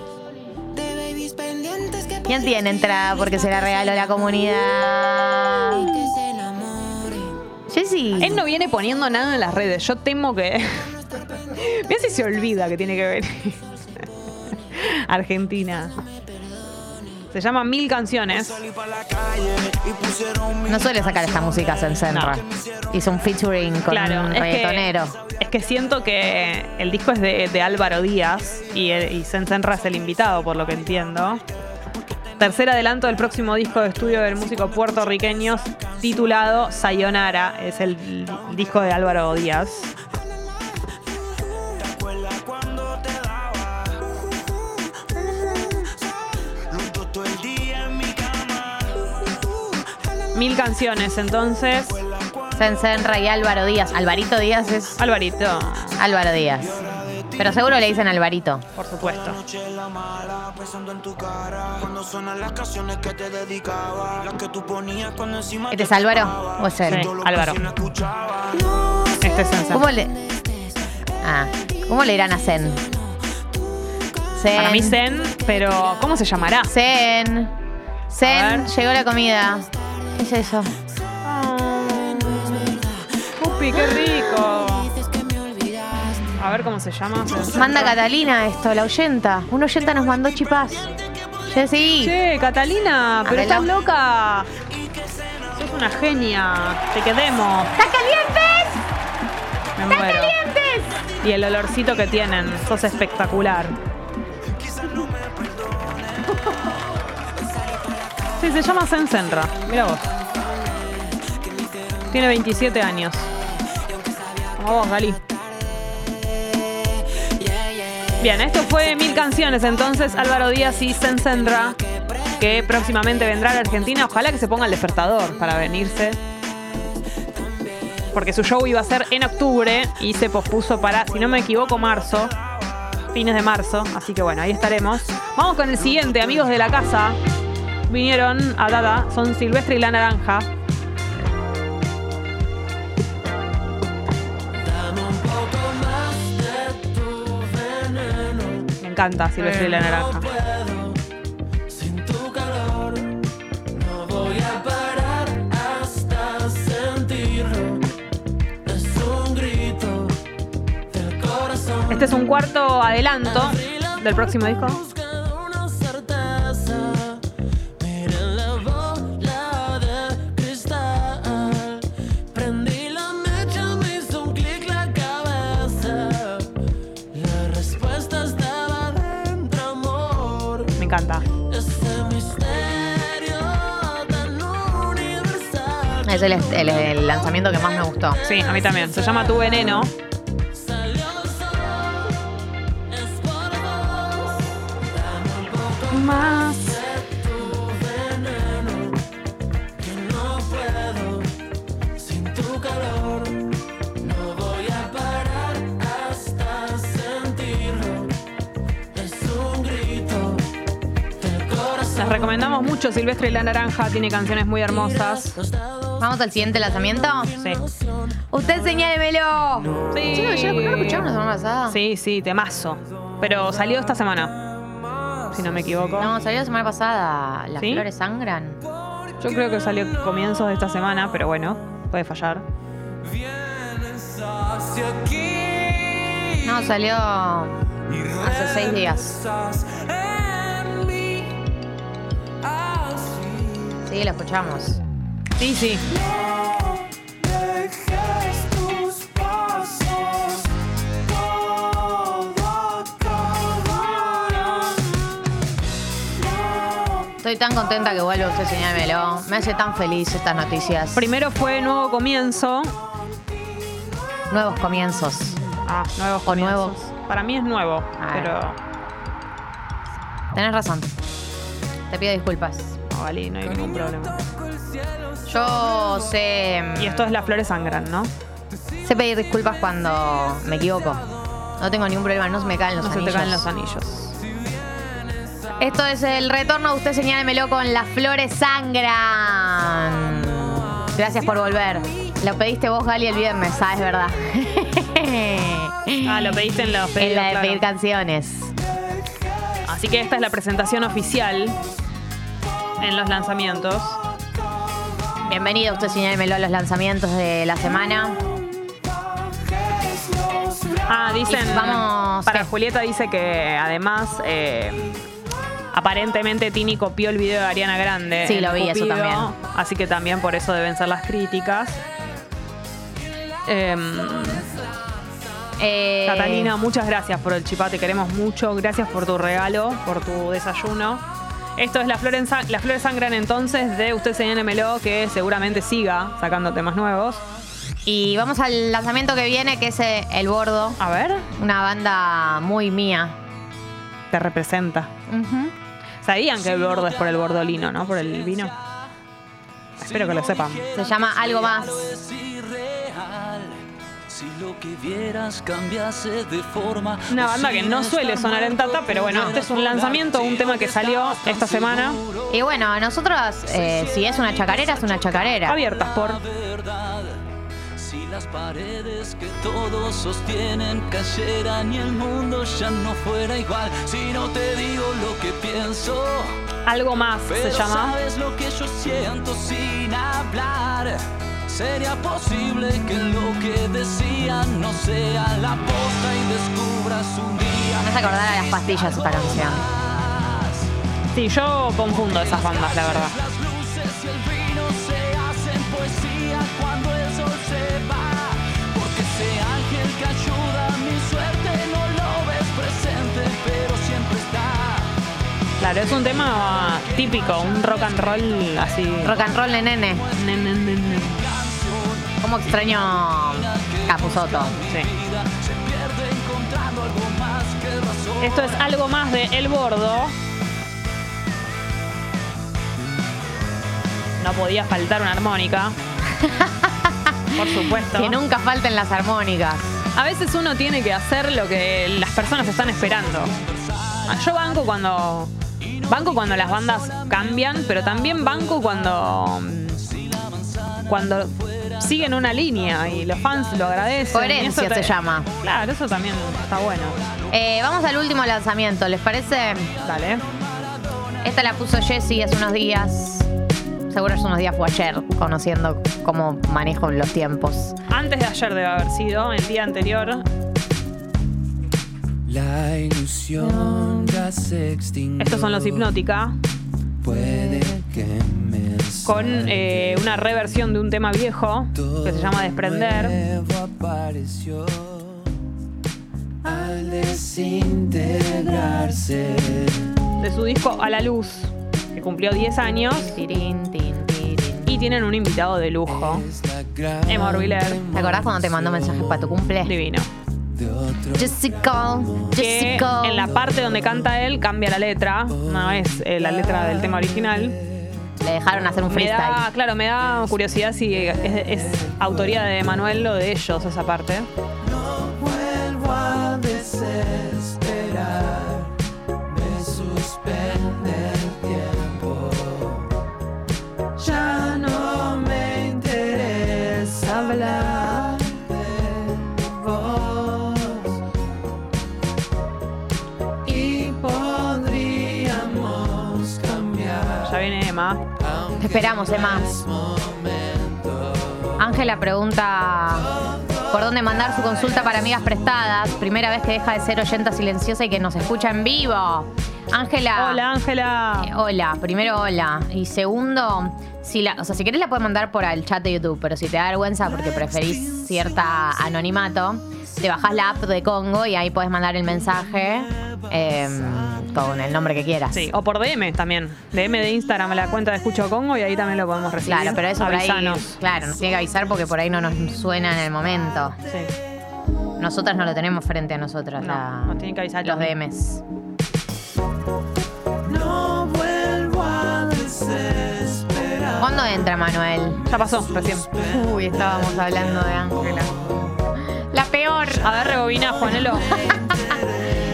¿Quién tiene entrada porque se la regaló la comunidad? Jessy. Él no viene poniendo nada en las redes. Yo temo que. Mira si se olvida que tiene que ver. Argentina. Se llama Mil Canciones. No suele sacar esta música Sensenra. Hizo un featuring con Claro, un es reggaetonero. que, es que siento que el disco es de, de Álvaro Díaz y, y Sensenra es el invitado, por lo que entiendo. Tercer adelanto del próximo disco de estudio del músico puertorriqueño titulado Sayonara. Es el disco de Álvaro Díaz. Mil canciones, entonces. Sensenra y Álvaro Díaz. Alvarito Díaz es Alvarito, Álvaro Díaz. Pero seguro le dicen Alvarito. por supuesto. ¿Este es Álvaro o es él? Sí, Álvaro. Este es Sensenra. ¿Cómo le.? Ah, ¿cómo le irán a Zen? Zen. Para mí Zen, pero ¿cómo se llamará? Zen. Zen, llegó la comida. ¿Qué es eso? Pupi, qué rico. A ver cómo se llama. Manda Catalina esto, la oyenta. Una oyenta nos mandó chipás. Jessy. Che, Catalina, pero estás loca. Sos una genia. Te quedemos. ¿Estás calientes? Me ¿Estás muero. calientes? Y el olorcito que tienen. Sos espectacular. Se llama Sensenra. Mira vos. Tiene 27 años. Como vos, Gali. Bien, esto fue Mil Canciones, entonces Álvaro Díaz y Sensenra, que próximamente vendrá a la Argentina. Ojalá que se ponga el despertador para venirse. porque su show iba a ser en octubre y se pospuso para, si no me equivoco, marzo. Fines de marzo. Así que bueno, ahí estaremos. Vamos con el siguiente, amigos de la casa. Vinieron a Dada, son Silvestre y la Naranja. Me encanta Silvestre y la Naranja. Este es un cuarto adelanto del próximo disco. Es el, el- el lanzamiento que más me gustó. Sí, a mí también. Se llama Tu Veneno. Salió mucho Silvestre y la Naranja. Tiene canciones muy hermosas. Vamos al siguiente lanzamiento. Sí. Usted señálemelo. Sí. ¿ya lo ¿no lo escucharon la semana pasada? Sí, sí, temazo. Pero salió esta semana. Si no me equivoco. No, salió la semana pasada. Las ¿Sí? flores sangran. Yo creo que salió comienzos de esta semana, pero bueno, puede fallar. No, salió hace seis días. Sí, lo escuchamos. Sí, sí. Estoy tan contenta que vuelve usted señálemelo. Me hace tan feliz estas noticias. Primero fue Nuevo Comienzo. Nuevos comienzos. Ah, nuevos O comienzos. nuevos. Para mí es nuevo, A ver. pero. Tenés razón. Te pido disculpas. No, hay ningún problema. Yo sé, Y esto es Las Flores Sangran, ¿no? sé pedir disculpas cuando me equivoco. No tengo ningún problema, no se me caen los No se te anillos. caen los anillos. Esto es el retorno. Usted señálemelo con las flores sangran. Gracias por volver. Lo pediste vos, Gali, el viernes, ¿sabes? verdad. Ah, lo pediste en los en pedidos, la de claro. pedir canciones. Así que esta es la presentación oficial en los lanzamientos. Bienvenido, usted señálemelo a los lanzamientos de la semana. Ah, dicen. Y vamos- Para ¿qué? Julieta dice que además. eh, aparentemente Tini copió el video de Ariana Grande. Sí, lo vi, eso también. Así que también por eso deben ser las críticas. Em, Eh, Catalina, muchas gracias por el chipá, te queremos mucho. Gracias por tu regalo, por tu desayuno. Esto es la flor en Sa- Las Flores Sangran entonces de Usted Señálemelo, que seguramente siga sacando temas nuevos. Y vamos al lanzamiento que viene, que es eh, El Bordo. A ver, Una banda muy mía. te representa. Ujú. Sabían que el bordo es por el bordolino, ¿no? Por el vino. Espero que lo sepan. Se llama Algo Más. Si lo que vieras cambiase de forma. Una banda que no suele sonar en Tata, pero bueno, este es un lanzamiento, un tema que salió esta semana. Y bueno, nosotros, eh, si es una chacarera, es una chacarera. Abiertas por. Si las paredes que todos sostienen cayeran y el mundo ya no fuera igual. Si no te digo lo que pienso. Algo más se llama. sabes lo que yo siento sin hablar. Sería posible que lo que decían no sea la posta y descubras un día. Me hace acordar a las pastillas esta canción. Sí, yo confundo esas bandas, la verdad. Las luces y el vino se hacen poesía cuando el sol se va. Porque ese ángel que ayuda a mi suerte no lo ves presente, pero siempre está. Claro, es un tema típico, un rock and roll así. Rock and roll de nene. Ne, ne, ne, ne. Como extraño Capuzoto. Sí. Esto es algo más de El Bordo. No podía faltar una armónica. Por supuesto. Que nunca falten las armónicas. A veces uno tiene que hacer lo que las personas están esperando. Yo banco cuando. Banco cuando las bandas cambian, pero también banco cuando. Cuando siguen una línea y los fans lo agradecen. Coherencia eso se llama. Claro, eso también está bueno. Eh, vamos al último lanzamiento, ¿les parece? Dale. Esta la puso Jessie hace unos días. Seguro hace unos días fue ayer, conociendo cómo manejo los tiempos. Antes de ayer debe haber sido, el día anterior. La ilusión ya se extinguió. Estos son los Hipnótica. Puede que Con eh, una reversión de un tema viejo que se llama Desprender. Al desintegrarse. de su disco A la Luz, que cumplió 10 años. Y tienen un invitado de lujo, Emma Orbiler. ¿Te acordás cuando te mandó mensajes para tu cumple? Divino. Jessica, Que Jessica. en la parte donde canta él cambia la letra, no es eh, la letra del tema original. Le dejaron hacer un Me freestyle. da, claro, me da curiosidad si es, es autoría de Manuel o de ellos esa parte. vuelvo a desesperar. Te esperamos, Emma. Ángela pregunta por dónde mandar su consulta para amigas prestadas. Primera vez que deja de ser oyenta silenciosa y que nos escucha en vivo. Ángela. Hola, Ángela. Eh, hola, primero hola. Y segundo, si la, o sea, si querés la puedes mandar por el chat de YouTube, pero si te da vergüenza porque preferís cierta anonimato, te bajás la app de Congo y ahí puedes mandar el mensaje eh, con el nombre que quieras. Sí, o por DM también. DM de Instagram a la cuenta de Escucho Congo y ahí también lo podemos recibir. Claro, pero eso por ahí, Avisanos. claro, nos tiene que avisar porque por ahí no nos suena en el momento. Sí. Nosotras no lo tenemos frente a nosotras, No, la- nos tienen que avisar los también. DMs. No vuelvo a desesperar. ¿Cuándo entra Manuel? Ya pasó, recién. Uy, estábamos hablando de Ángela. La peor. A ver, rebobina, Juanelo.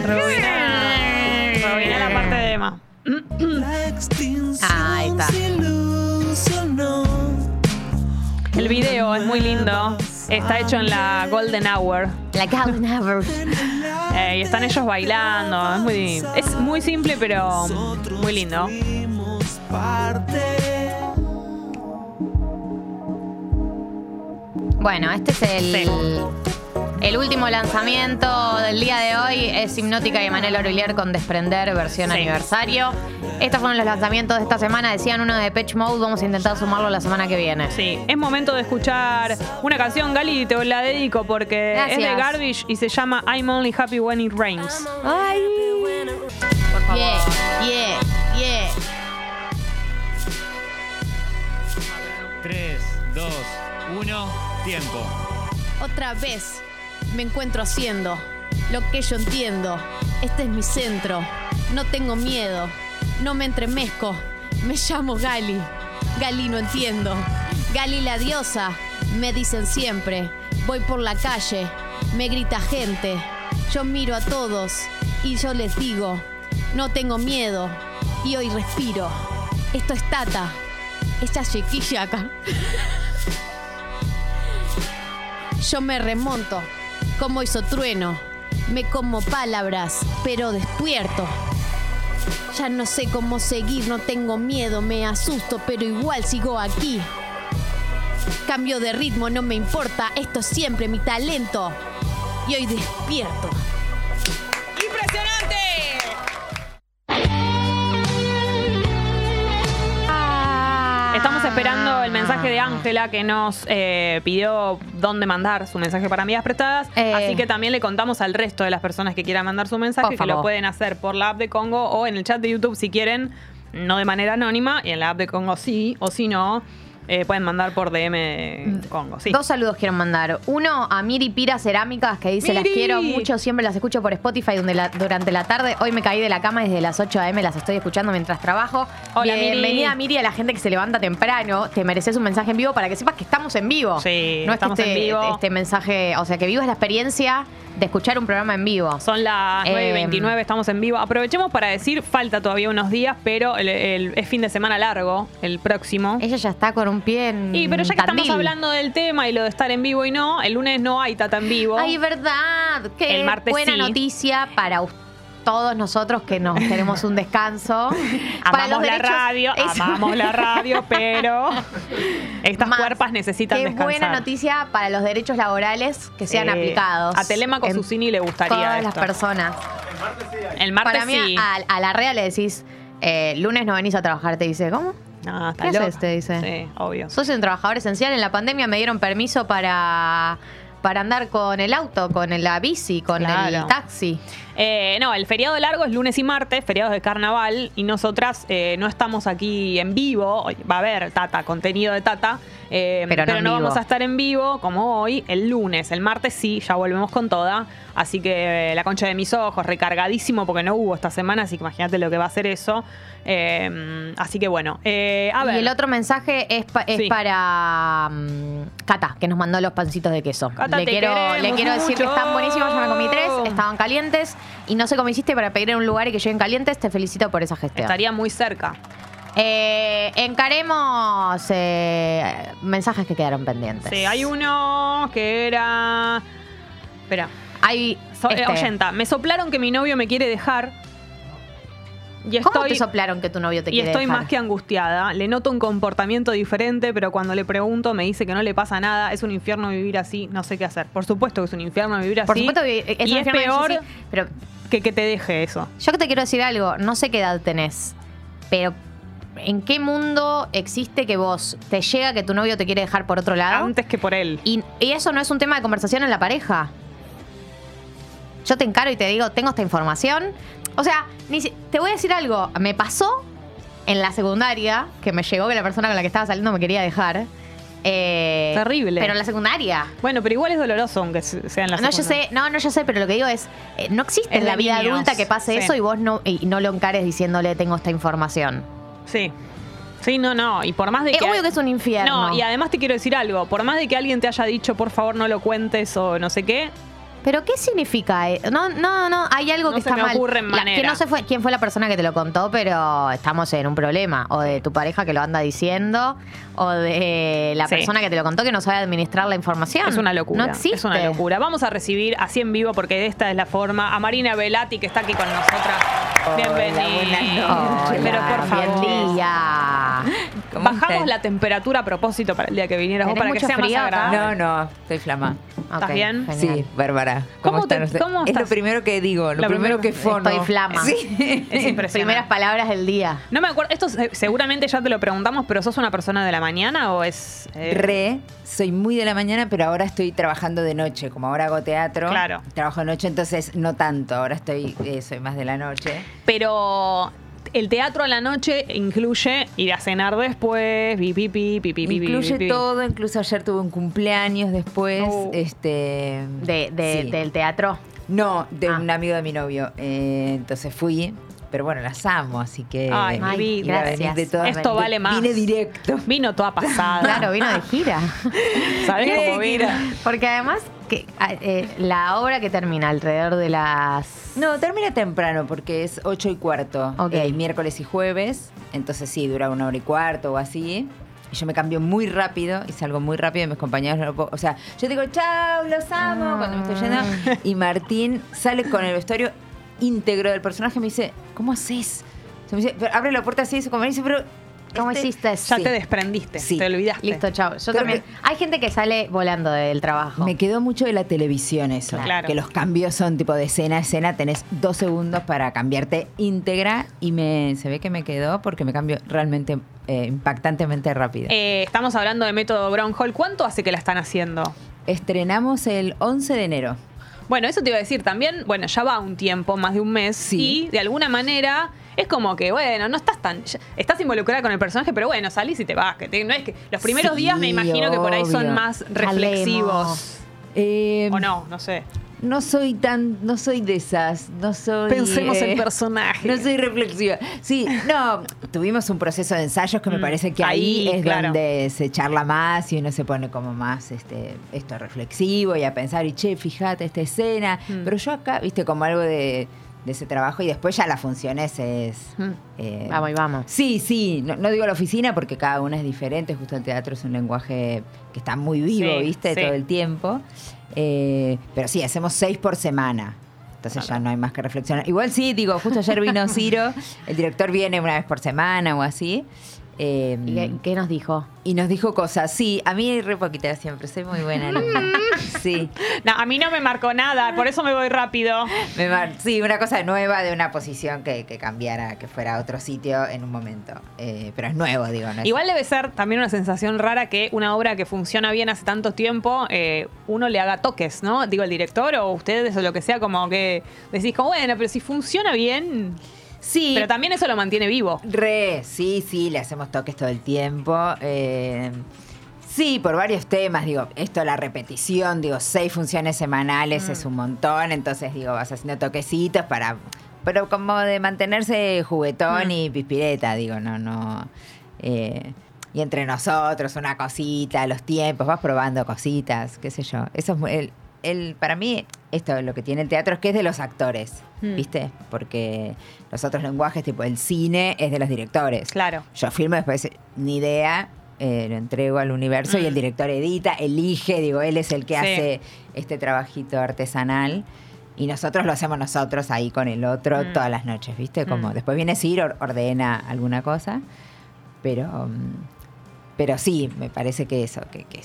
Rebobina La extinción Ahí está. se ilusionó. El video es muy lindo. Está hecho en la Golden Hour. La Golden Hour. Eh, y están ellos bailando. Es muy, es muy simple, pero muy lindo. Bueno, este es el, el último lanzamiento del día de hoy. Es Hipnótica y Emanuel Orbilier con Desprender, versión Sí. aniversario. Estos fueron los lanzamientos de esta semana. Decían uno de Pitch Mode. Vamos a intentar sumarlo la semana que viene. Sí, es momento de escuchar una canción, Gali, te la dedico porque es de. Garbage y se llama I'm Only Happy When It Rains. Ay. Por favor. Yeah, yeah, yeah. 3, 2, 1, tiempo. Otra vez me encuentro haciendo lo que yo entiendo. Este es mi centro. No tengo miedo. No me entremezco. Me llamo Gali. Gali no entiendo. Gali la diosa. Me dicen siempre. Voy por la calle. Me grita gente. Yo miro a todos y yo les digo. No tengo miedo. Y hoy respiro. Esto es Tata. Esta chiquilla acá. Yo me remonto, como hizo trueno. Me como palabras, pero despierto. Ya no sé cómo seguir, no tengo miedo, me asusto, pero igual sigo aquí. Cambio de ritmo, no me importa, esto es siempre mi talento. Y hoy despierto. Esperando el mensaje de Ángela que nos eh, pidió dónde mandar su mensaje para amigas prestadas. Eh. Así que también le contamos al resto de las personas que quieran mandar su mensaje que lo pueden hacer por la app de Congo o en el chat de YouTube si quieren, no de manera anónima, y en la app de Congo sí, o si no, eh, pueden mandar por DM Congo. Sí. Dos saludos quiero mandar. Uno a Miri Pira Cerámicas, que dice: Las Miri. quiero mucho, siempre las escucho por Spotify donde la- durante la tarde. Hoy me caí de la cama desde las 8 a.m. Las estoy escuchando mientras trabajo. Hola, Miri. Bienvenida, Miri, a la gente que se levanta temprano. Te mereces un mensaje en vivo para que sepas que estamos en vivo. Sí, no es que estamos este, en vivo. este mensaje, o sea, que vivas la experiencia de escuchar un programa en vivo. Son las Eh, 9 y 29, estamos en vivo. Aprovechemos para decir, falta todavía unos días, pero el, el- es fin de semana largo, el próximo. Ella ya está con un pie en. Y pero ya que estamos hablando del tema y lo de estar en vivo y no, el lunes no hay Tata en vivo. Ay, verdad. Qué El martes buena sí. noticia para us- todos nosotros que nos queremos un descanso. para amamos la radio, Eso. amamos la radio, pero estas Más. cuerpas necesitan Qué descansar. buena noticia para los derechos laborales que sean Eh, aplicados. A Telemaco Susini le gustaría Todas las personas. El martes Para mí, sí. a, a la REA le decís, eh, lunes no venís a trabajar, te dice, ¿cómo? No, está ¿Qué haces? Te dice. Sí, obvio. Sos un trabajador esencial. En la pandemia me dieron permiso para, para andar con el auto, con la bici, con Claro. el taxi. Eh, no, el feriado largo es lunes y martes, feriados de carnaval, y nosotras eh, no estamos aquí en vivo. Va a haber Tata, contenido de Tata, eh, Pero no vamos a estar en vivo como hoy, el lunes. El martes sí, ya volvemos con toda. Así que eh, la concha de mis ojos, recargadísimo porque no hubo esta semana, así que imagínate lo que va a ser eso. Eh, así que bueno, eh, a ver. Y el otro mensaje es, pa- es Sí. para mm, Cata, que nos mandó los pancitos de queso. Cata, le, quiero, le quiero decir que están buenísimos, ya me comí tres, estaban calientes y no sé cómo hiciste para pedir en un lugar y que lleguen calientes. Te felicito por esa gestión. Estaría muy cerca. Eh, encaremos eh, mensajes que quedaron pendientes. Sí, hay uno que era. Espera. Hay So- eh, este. oyenta, me soplaron que mi novio me quiere dejar. Y ¿Cómo estoy, te soplaron que tu novio te y quiere estoy dejar? más que angustiada. Le noto un comportamiento diferente, pero cuando le pregunto me dice que no le pasa nada. Es un infierno vivir así, no sé qué hacer. Por supuesto que es un infierno vivir así. Por supuesto que es y un es infierno peor vivir así, pero que que te deje eso. Yo que te quiero decir algo, no sé qué edad tenés, pero ¿en qué mundo existe que vos te llega que tu novio te quiere dejar por otro lado? Antes que por él. Y, y eso no es un tema de conversación en la pareja. Yo te encaro y te digo, tengo esta información. O sea, ni si- te voy a decir algo. Me pasó en la secundaria que me llegó que la persona con la que estaba saliendo me quería dejar. Eh, Terrible. Pero en la secundaria. Bueno, pero igual es doloroso aunque se- sea en la No, yo sé, no, no, yo sé, pero lo que digo es, eh, no existe Es en la de vida niños, adulta que pase sí. eso y vos no, y no lo encares diciéndole tengo esta información. Sí. Sí, no, no. Y por más de Es que. obvio que es un infierno. No, y además te quiero decir algo. Por más de que alguien te haya dicho, por favor, no lo cuentes o no sé qué, ¿Pero qué significa? eh? No, no, no, hay algo No que se está me mal. ocurre en La- que no sé fue, quién fue la persona que te lo contó, pero estamos en un problema. O de tu pareja que lo anda diciendo, o de la Sí. persona que te lo contó que no sabe administrar la información. Es una locura. No existe. Es una locura. Vamos a recibir así en vivo, porque esta es la forma, a Marina Velati, que está aquí con nosotras. Bienvenida. Pero por favor. Buen día. ¿Cómo Bajamos la temperatura a propósito para el día que vinieras vos, ¿Tenés para que sea frío agradable. No, no, estoy flama. ¿Estás bien? genial. Sí, Bárbara. ¿Cómo ¿Cómo, te- están ustedes? cómo es lo estás? primero que digo, lo Lo primero primero- que fono. Estoy flama. Sí. Es impresionante. Primeras palabras del día. No me acuerdo, esto se- seguramente ya te lo preguntamos, pero ¿sos una persona de la mañana o es...? eh, Re, soy muy de la mañana, pero ahora estoy trabajando de noche. Como ahora hago teatro, Claro. trabajo de noche, entonces no tanto. Ahora estoy, eh, soy más de la noche. Pero el teatro a la noche incluye ir a cenar después, pi, pi, pi, pi, pi, pi, Incluye pi, pi. todo, incluso ayer tuve un cumpleaños después. Oh. Este, De, de- sí. Del teatro. No, de Ah. un amigo de mi novio. Eh, entonces fui, pero bueno, las amo, así que Ay, venir gracias. de Esto vale más. Vine directo. Vino toda pasada. Claro, vino de gira. ¿Sabés cómo vino? Porque además, que, ah, eh, la obra que termina alrededor de las. No, termina temprano porque es 8 y cuarto, Ok. eh, miércoles y jueves. Entonces sí, dura una hora y cuarto o así. Y yo me cambio muy rápido y salgo muy rápido y mis compañeros no lo puedo- O sea, yo digo, chao, los amo, cuando me estoy yendo. Y Martín sale con el vestuario íntegro del personaje y me dice, ¿cómo haces? Se me dice, pero abre la puerta así compañero y dice, pero... ¿Cómo este- hiciste? Ya Sí. te desprendiste, Sí. te olvidaste. Listo, chao. Yo Creo también. que- Hay gente que sale volando del trabajo. Me quedó mucho de la televisión eso. Claro. Que los cambios son tipo de escena a escena, tenés dos segundos para cambiarte íntegra y me se ve que me quedó porque me cambio realmente eh, impactantemente rápido. Eh, estamos hablando de método Brown Hall. ¿Cuánto hace que la están haciendo? Estrenamos el 11 de enero. Bueno, eso te iba a decir también, bueno, ya va un tiempo, más de un mes, Sí. y de alguna manera es como que, bueno, no estás tan. Estás involucrada con el personaje, pero bueno, salís y te vas. Que te- no es que los primeros Sí, días me imagino que por ahí son más reflexivos. Eh, O no, no sé. No soy tan, no soy de esas, no soy. Pensemos eh, en personaje. No soy reflexiva. Sí, no, tuvimos un proceso de ensayos que me Mm, parece que ahí, ahí, es claro. donde se charla más y uno se pone como más este, esto reflexivo y a pensar, y che, fíjate esta escena. Mm. Pero yo acá, viste, como algo de, de ese trabajo y después ya las funciones es. Mm. eh, Vamos y vamos. Sí, sí, no, no digo la oficina porque cada una es diferente, justo el teatro es un lenguaje que está muy vivo, Sí, ¿viste? sí. Todo el tiempo. Eh, pero sí, hacemos seis por semana. Entonces ya no hay más que reflexionar. Igual sí, digo, justo ayer vino Ciro, el director viene una vez por semana o así. Eh, ¿Y qué, qué nos dijo? y nos dijo cosas. Sí, a mí re poquita siempre, soy muy buena. alumna. Sí. No, a mí no me marcó nada, por eso me voy rápido. Me mar- sí, una cosa nueva de una posición que, que cambiara, que fuera a otro sitio en un momento. Eh, pero es nuevo, digo. No es- Igual debe ser también una sensación rara que una obra que funciona bien hace tanto tiempo, eh, uno le haga toques, ¿no? Digo, el director o ustedes o lo que sea, como que decís, como, bueno, pero si funciona bien. Sí. Pero también eso lo mantiene vivo. Re, sí, sí, le hacemos toques todo el tiempo. eh, sí, por varios temas, digo, esto, la repetición, digo, seis funciones semanales Mm. es un montón, entonces digo, vas haciendo toquecitos para, pero como de mantenerse juguetón Mm. y pispireta, digo, no, no. eh, y entre nosotros, una cosita, los tiempos, vas probando cositas, qué sé yo. Eso es muy- el, el- para mí, esto lo que tiene el teatro es que es de los actores, Mm. ¿viste? Porque los otros lenguajes, tipo el cine, es de los directores. Claro. Yo filmo después, ni idea, eh, lo entrego al universo y el director edita, elige, digo, él es el que Sí. hace este trabajito artesanal. Y nosotros lo hacemos nosotros ahí con el otro Mm. todas las noches, ¿viste? Como Mm. después viene Ciro, or- ordena alguna cosa. Pero, mm, pero sí, me parece que eso, que, que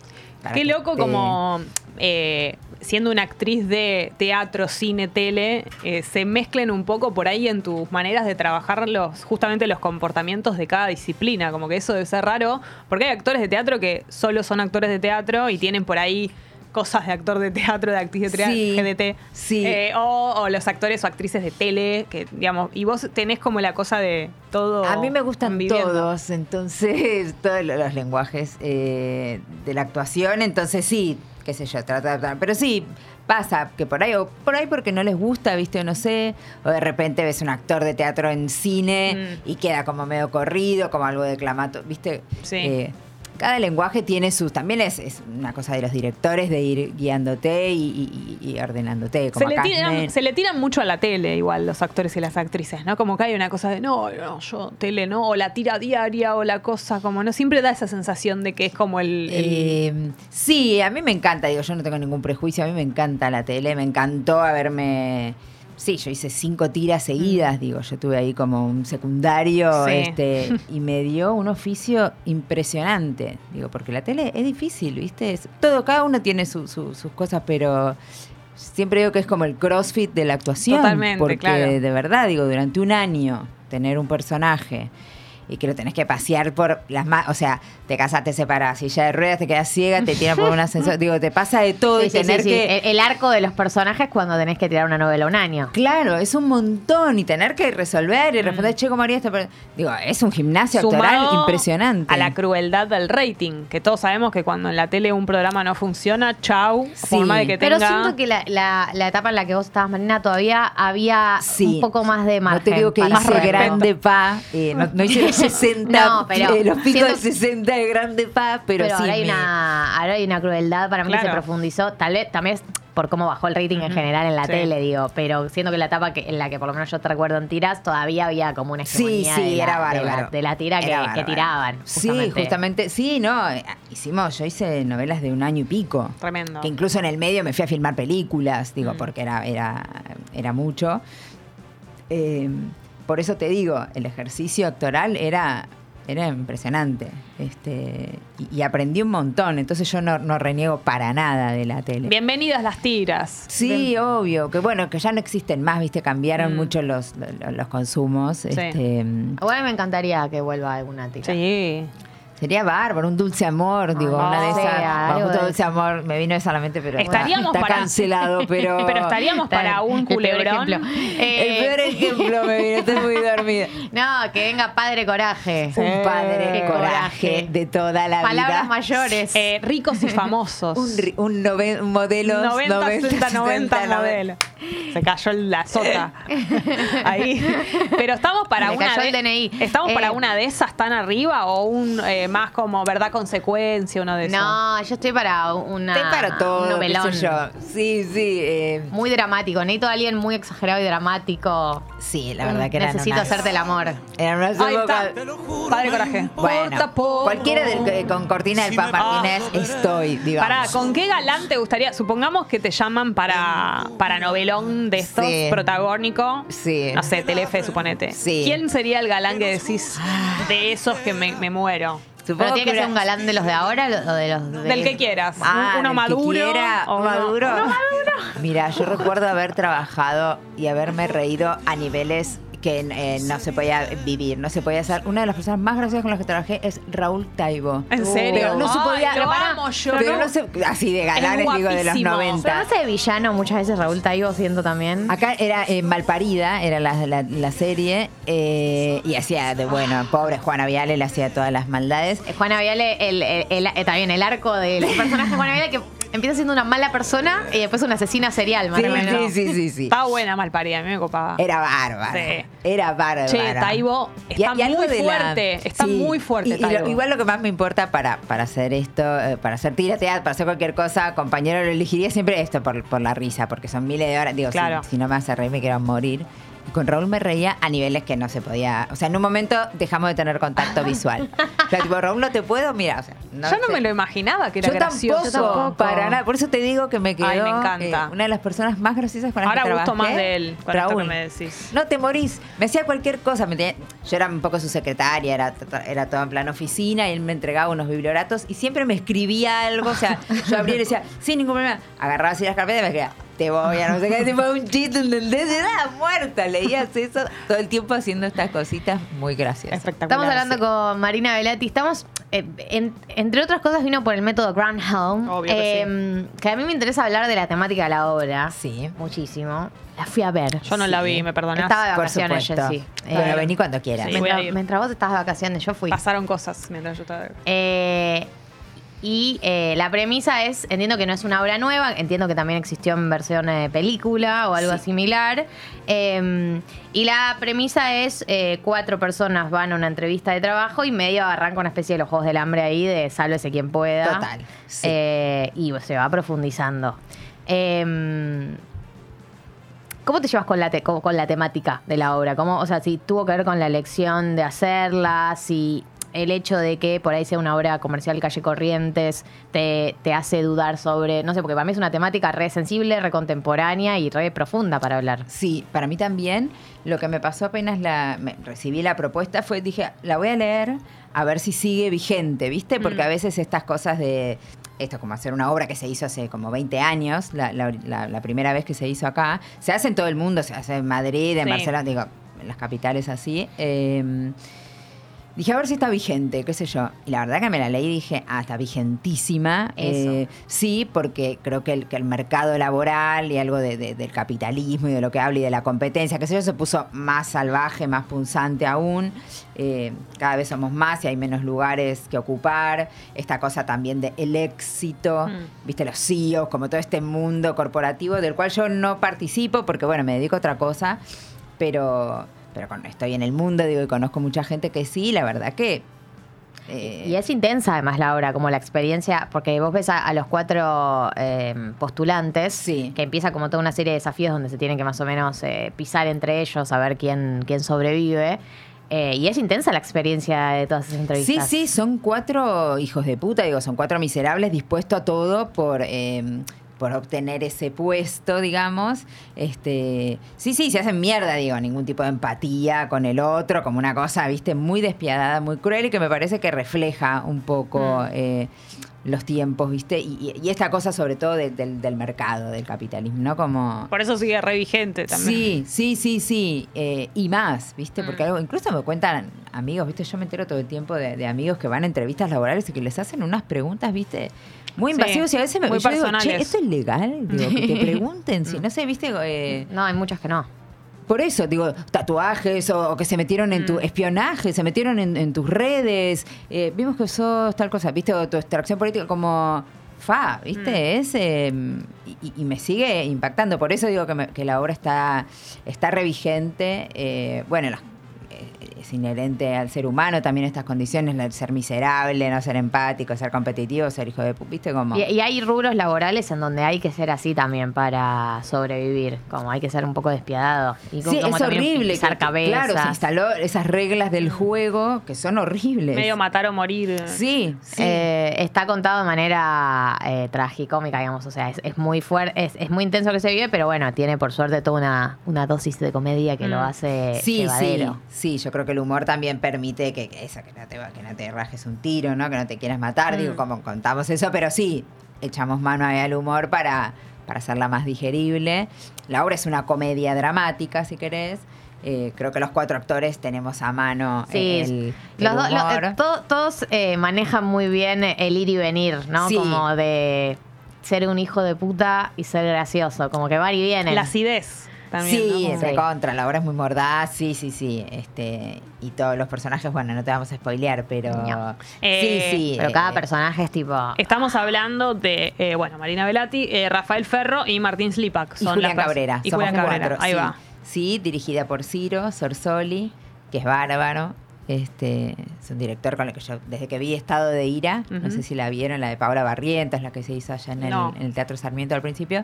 Qué que loco como eh, siendo una actriz de teatro, cine, tele, eh, se mezclen un poco por ahí en tus maneras de trabajar los, justamente los comportamientos de cada disciplina. Como que eso debe ser raro, porque hay actores de teatro que solo son actores de teatro y tienen por ahí cosas de actor de teatro, de actriz de teatro, Sí, GDT. sí. Eh, o, o los actores o actrices de tele, que digamos, y vos tenés como la cosa de todo. A mí me gustan conviviendo. todos, entonces, todos lo- los lenguajes eh, de la actuación, entonces sí, qué sé yo, adaptar. Pero sí, pasa que por ahí, o por ahí porque no les gusta, viste, o no sé, o de repente ves un actor de teatro en cine Mm. y queda como medio corrido, como algo de clamato, viste. Sí. Eh, cada lenguaje tiene sus, también es, es una cosa de los directores de ir guiándote y, y- y ordenándote. Como Se le, tiran, se le tiran mucho a la tele igual los actores y las actrices, ¿no? Como que hay una cosa de, no, no, yo tele, no, o la tira diaria o la cosa, como no, siempre da esa sensación de que es como el... el- Eh, sí, a mí me encanta, digo, yo no tengo ningún prejuicio, a mí me encanta la tele, me encantó haberme... Sí, yo hice cinco tiras seguidas, digo, yo tuve ahí como un secundario Sí. este, y me dio un oficio impresionante, digo, porque la tele es difícil, ¿viste? Es- todo, cada uno tiene su- su- sus cosas, pero siempre digo que es como el crossfit de la actuación. Totalmente, porque claro. de verdad, digo, durante un año tener un personaje y que lo tenés que pasear por las más, o sea, te casas, te separás, silla de ruedas, te quedas ciega, te tiran por un ascensor, digo, te pasa de todo Sí, y sí, tener sí, sí. que... El, el arco de los personajes cuando tenés que tirar una novela un año. Claro, es un montón y tener que resolver y responder, che, ¿cómo haría esto? Pero, Digo, es un gimnasio actoral sumado impresionante. A la crueldad del rating, que todos sabemos que cuando en la tele un programa no funciona, chau, más de que Pero tenga... siento que la, la- la etapa en la que vos estabas, Marina, todavía había Sí. un poco más de margen. No te digo que hice grande pa, eh, no, no hice 60, No, pero eh, los picos siento- del 60 de grande pa, pero, Pero, sí. ahora, hay me- una, ahora hay una crueldad para mí que se profundizó. Tal vez también es por cómo bajó el rating en general en la Sí. tele, digo. Pero siento que la etapa que, en la que por lo menos yo te recuerdo en tiras, todavía había como una Sí, hegemonía sí, de, la, de, de tira que, tiraban. Sí, justamente, sí, no, eh, hicimos, yo hice novelas de un año y pico. Tremendo. Que incluso en el medio me fui a filmar películas, digo, Mm. porque era, era, era mucho. Eh, por eso te digo, el ejercicio actoral era, era impresionante. Este, y, y aprendí un montón, entonces yo no, no reniego para nada de la tele. Bienvenidas las tiras. Sí, Bien- obvio, que bueno, que ya no existen más, viste, cambiaron Mm. mucho los, los, los consumos. Este, Igual me encantaría que vuelva alguna tira. Sí. Sería bárbaro, un dulce amor, digo, una de esas. Bajo de dulce amor, me vino esa a la mente, pero Estaríamos está para- cancelado, pero. Pero estaríamos para un El peor culebrón. ejemplo. El Eh, peor ejemplo me vino, estoy muy dormida. No, que venga padre coraje. Un padre Qué coraje de toda la Palabras vida. mayores. Eh, ricos y famosos. Un, ri- un nove- un modelo 90, 60, 90 modelo. Se cayó la sota. Ahí. Pero estamos para Me una cayó de, el DNI. ¿Estamos para Eh, una de esas tan arriba o un eh, más como verdad consecuencia, uno de esos? No, yo estoy para una. Estoy para todo, un novelón. sé yo. Sí, sí. eh, Muy dramático. Necesito a alguien muy exagerado y dramático. sí, la verdad que eran Necesito unas- hacerte el amor. Ahí épocas- está. Padre coraje. Bueno, cualquiera del, eh, con cortina del Pan Martínez estoy, digamos. Pará, ¿con qué galán te gustaría? Supongamos que te llaman para, para novelón de estos Sí. protagónico. Sí. No sé, Telefe, suponete. Sí. ¿Quién sería el galán que decís de esos que me, me muero? Pero Supongo tiene que ser un galán de los de ahora o de los de... Del que quieras. Ah, Un- uno del que quiera, o maduro. uno maduro. Mira, yo recuerdo haber trabajado y haberme reído a niveles que eh, no se podía vivir, no se podía hacer. Una de las personas más graciosas con las que trabajé es Raúl Taibo. ¿En serio? Pero no se Ay, podía. lo pero pará, amo yo, pero ¿no? no se, así de galanes, Es digo, de los guapísimo. 90. Pero no hace de villano muchas veces Raúl Taibo siento también. Acá era eh, Malparida, era la, la- la serie, eh, y hacía de bueno, pobre Juana Viale le hacía todas las maldades. Juana Viale, el, el- el- eh, también el arco del personaje de Juana Viale que empieza siendo una mala persona y después una asesina serial, más Sí, o menos. sí, sí, sí, sí. Estaba buena malparida, a mí me copaba. Era bárbara. Sí. Era bárbara. Che, Taibo está algo muy de la- fuerte. Está Sí. muy fuerte, Y- y lo- Taibo. igual lo que más me importa para, para hacer esto, eh, para hacer tira teatro, para hacer cualquier cosa, compañero, lo elegiría siempre esto por, por la risa, porque son miles de horas. Digo, si- Claro. si, no me hace reír, me quiero morir. Con Raúl me reía a niveles que no se podía. O sea, en un momento dejamos de tener contacto visual. O sea, tipo, Raúl, no te puedo, mira, o sea, no Yo no sé. me lo imaginaba que era Yo gracioso. tampoco, para nada. Por eso te digo que me quedó Ay, me encanta. eh, una de las personas más graciosas con las Ahora que gusto trabajé. más de él, Raúl. que me decís. No te morís. Me hacía cualquier cosa. me tenía- yo era un poco su secretaria, era, era todo en plan oficina y él me entregaba unos biblioratos y siempre me escribía algo. O sea, yo abría y le decía, sin ningún problema. Agarraba así las carpetas y me escribía, te voy a no sé qué, tipo un chiste, ¿entendés? Era muerta. Leías eso todo el tiempo haciendo estas cositas muy graciosas. Espectacular. Estamos hablando con Marina Velati. Estamos, eh, en- entre otras cosas, vino por el método Grand Helm. Obvio que eh, que a mí me interesa hablar de la temática de la obra. Sí. Muchísimo. La fui a ver. Yo no la vi, me perdonás. Estaba de Por vacaciones, supuesto. Jessy. Bueno, Eh, vení cuando quieras. Mientras vos estabas de vacaciones, yo fui. Pasaron cosas mientras yo estaba. Eh, y eh, la premisa es, entiendo que no es una obra nueva, entiendo que también existió en versión eh, película o algo similar. Eh, y la premisa es, eh, cuatro personas van a una entrevista de trabajo y medio arranca una especie de los Juegos del Hambre ahí de sálvese quien pueda. Total, sí. Y se va profundizando. Eh, ¿Cómo te llevas con la, te- con la temática de la obra? ¿Cómo, o sea, si tuvo que ver con la elección de hacerla, si el hecho de que por ahí sea una obra comercial calle Corrientes te, te hace dudar sobre, no sé, porque para mí es una temática re sensible, re contemporánea y re profunda para hablar. Sí, para mí también. Lo que me pasó apenas la, me- recibí la propuesta fue, dije, la voy a leer a ver si sigue vigente, ¿viste? Porque Mm. a veces estas cosas de, esto como hacer una obra que se hizo hace como 20 años, la, la- la- la primera vez que se hizo acá, se hace en todo el mundo, se hace en Madrid, en Sí. Barcelona, digo, en las capitales así. eh, Dije, a ver si está vigente, qué sé yo. Y la verdad que me la leí y dije, ah, está vigentísima. Eh, sí, porque creo que el, que el mercado laboral y algo de- de- del capitalismo y de lo que habla y de la competencia, qué sé yo, se puso más salvaje, más punzante aún. Eh, cada vez somos más y hay menos lugares que ocupar. Esta cosa también del el éxito, Mm. viste, los CEOs, como todo este mundo corporativo del cual yo no participo porque, bueno, me dedico a otra cosa, pero, pero con- estoy en el mundo, digo, y conozco mucha gente que sí, la verdad que... eh, Y es intensa además la obra, como la experiencia, porque vos ves a, a los cuatro eh, postulantes, Sí. que empieza como toda una serie de desafíos donde se tienen que más o menos eh, pisar entre ellos, a ver quién, quién sobrevive. Eh, y es intensa la experiencia de todas esas Sí, entrevistas. sí, son cuatro hijos de puta, digo, son cuatro miserables dispuestos a todo por, eh, por obtener ese puesto, digamos. Este, sí, sí, se hacen mierda, digo, ningún tipo de empatía con el otro, como una cosa, viste, muy despiadada, muy cruel y que me parece que refleja un poco. Mm. eh, los tiempos, ¿viste? Y, esta cosa sobre todo de- del, del mercado, del capitalismo, ¿no? Como... Por eso sigue re vigente también. Sí, sí, sí, sí. eh, y más, ¿viste? Mm. Porque algo, incluso me cuentan amigos, ¿viste? Yo me entero todo el tiempo de, de amigos que van a entrevistas laborales y que les hacen unas preguntas, ¿viste? Muy Sí, invasivas y a veces me muy yo digo, che, ¿esto es legal? Digo, que te pregunten si, no sé, ¿viste? Eh, No, hay muchas que no. por eso, digo, tatuajes o, o que se metieron en Mm. tu espionaje, se metieron en, en tus redes, eh, vimos que sos tal cosa, ¿viste? O tu extracción política como fa, ¿viste? Mm. Es, eh, y, y me sigue impactando. Por eso digo que, me- que la obra está, está revigente. Eh, bueno, las- es inherente al ser humano también estas condiciones, el ser miserable, no ser empático, ser competitivo, ser hijo de pu- ¿viste? Como... Y, y hay rubros laborales en donde hay que ser así también para sobrevivir. Como hay que ser un poco despiadado. Y Sí, como es horrible. pisar que- cabezas. Claro, se instaló esas reglas del juego que son horribles. Medio matar o morir. Sí, sí. Eh, está contado de manera eh, tragicómica, digamos. O sea, es, es muy fuerte, es, es muy intenso que se vive, pero bueno, tiene por suerte toda una, una dosis de comedia que lo Mm. hace sí, sí, sí, yo creo que el humor también permite que, que eso, que no te que no te rajes un tiro, ¿no? Que no te quieras matar, Mm. digo, como contamos eso, pero sí, echamos mano ahí al humor para, para hacerla más digerible. La obra es una comedia dramática, si querés. Eh, creo que los cuatro actores tenemos a mano Sí, el, el Los do- lo- humor. eh, to- todos eh, manejan muy bien el ir y venir, ¿no? Sí. Como de ser un hijo de puta y ser gracioso, como que van y vienen. La acidez también. sí, ¿no? Sí. recontra, la obra es muy mordaz, sí, sí, sí. Este, y todos los personajes, bueno, no te vamos a spoilear, pero. No. Eh, sí, sí. Pero cada eh, personaje es tipo. Estamos hablando de, eh, bueno, Marina Velati, eh, Rafael Ferro y Martín Slipak. Y son Julián las Cabrera. Y somos Julián Cabrera, cuatro, ahí sí. va. Sí, dirigida por Ciro Sorsoli, que es bárbaro. Este, es un director con el que yo, desde que vi Estado de Ira, no sé si la vieron, la de Paola Barrientos, la que se hizo allá en el, en el Teatro Sarmiento al principio.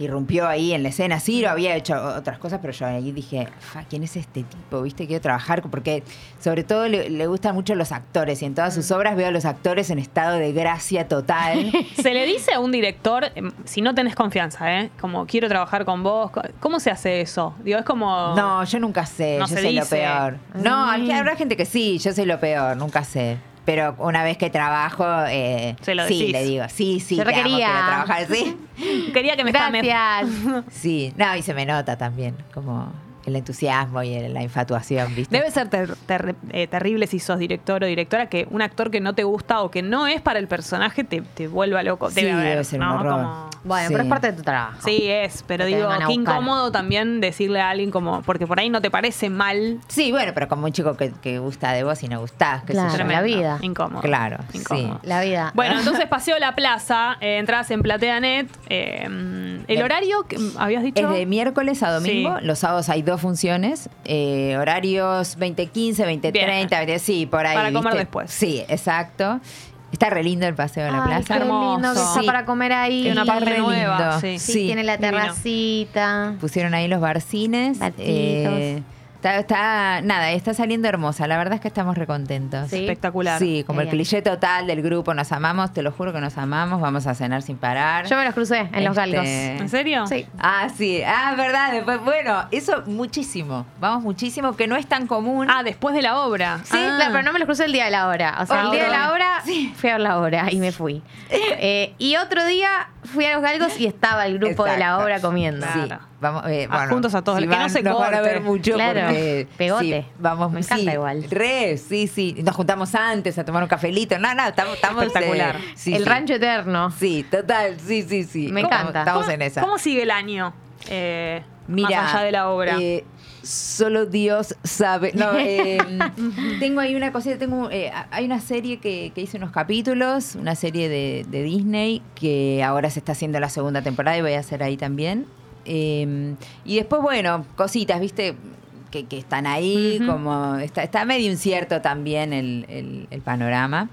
Irrumpió ahí en la escena, Ciro había hecho otras cosas, pero yo ahí dije, "Fa, ¿quién es este tipo? ¿Viste? Quiero trabajar, con-", porque sobre todo le, le gustan mucho los actores y en todas sus obras veo a los actores en estado de gracia total. Se le dice a un director, em, si no tenés confianza, ¿eh? Como quiero trabajar con vos. ¿Cómo se hace eso? Digo, es como. No, yo nunca sé, No yo soy lo peor. No, Mm. habrá gente que sí, yo soy lo peor, nunca sé. Pero una vez que trabajo, eh, Se lo sí, decís. le digo, sí, sí, Se te amo, requería. quiero trabajar, sí. Quería que me. Gracias. Sí, no, y se me nota también, como el entusiasmo y el- la infatuación, ¿viste? Debe ser ter- ter- eh, terrible si sos director o directora que un actor que no te gusta o que no es para el personaje te, te vuelva loco. Sí, Debe, haber, debe ser un ¿no? horror. Como- Bueno, Sí. pero es parte de tu trabajo. Sí, es, pero Que te digo, vengan a qué buscar. incómodo también decirle a alguien como, porque por ahí no te parece mal. Sí, bueno, pero como un chico que, que gusta de vos y no gustás, qué sé Claro, yo. la vida. Incómodo. Claro, Incómodo. sí. La vida. Bueno, entonces Paseo La Plaza, eh, entradas en PlateaNet. eh, el horario que habías dicho. Es de miércoles a domingo. Sí. Los sábados hay dos funciones. eh, horarios 2015, 2030, 20, sí, por ahí. Para comer ¿viste? después. Sí, exacto. Está re lindo el paseo de la Ay, plaza. qué Hermoso. lindo que está Sí. para comer ahí. Tiene una Está parte re nueva. lindo. Sí. Sí, Sí, tiene la divino. terracita. Pusieron ahí los barcines. Barcitos. eh, está, está- nada, está saliendo hermosa. La verdad es que estamos recontentos. Sí. Espectacular. Sí, como el cliché total del grupo, nos amamos, te lo juro que nos amamos, vamos a cenar sin parar. Yo me los crucé en los Este, galgos. ¿En serio? Sí. Ah, sí, ah, verdad, después, bueno, eso muchísimo, vamos muchísimo, que no es tan común. Ah, después de la obra. Sí, Ah. claro, pero no me los crucé el día de la hora. O sea, Ah, el día de la hora fui a ver la obra y me fui. Eh, y otro día fui a los galgos y estaba el grupo de la obra comiendo. Sí, Claro. vamos, eh, Ah, bueno, juntos a todos, si que no van, se nos van a corte. ver mucho Claro, porque pegote. sí, vamos, Me encanta sí, igual. Re, sí, sí. Nos juntamos antes a tomar un cafelito. No, no, estamos, estamos Espectacular. eh, sí, el sí. rancho eterno. Sí, total, sí, sí, sí. Me Estamos- encanta. Estamos ¿Cómo- en esa. ¿Cómo sigue el año? Eh, Mira, más allá de la obra. eh, solo Dios sabe. No, eh, tengo ahí una cosita, tengo, eh, hay una serie que, que hice unos capítulos, una serie de, de Disney que ahora se está haciendo la segunda temporada y voy a hacer ahí también. Eh, y después, bueno, cositas, viste, que, que están ahí, como está, está medio incierto también el, el- el panorama.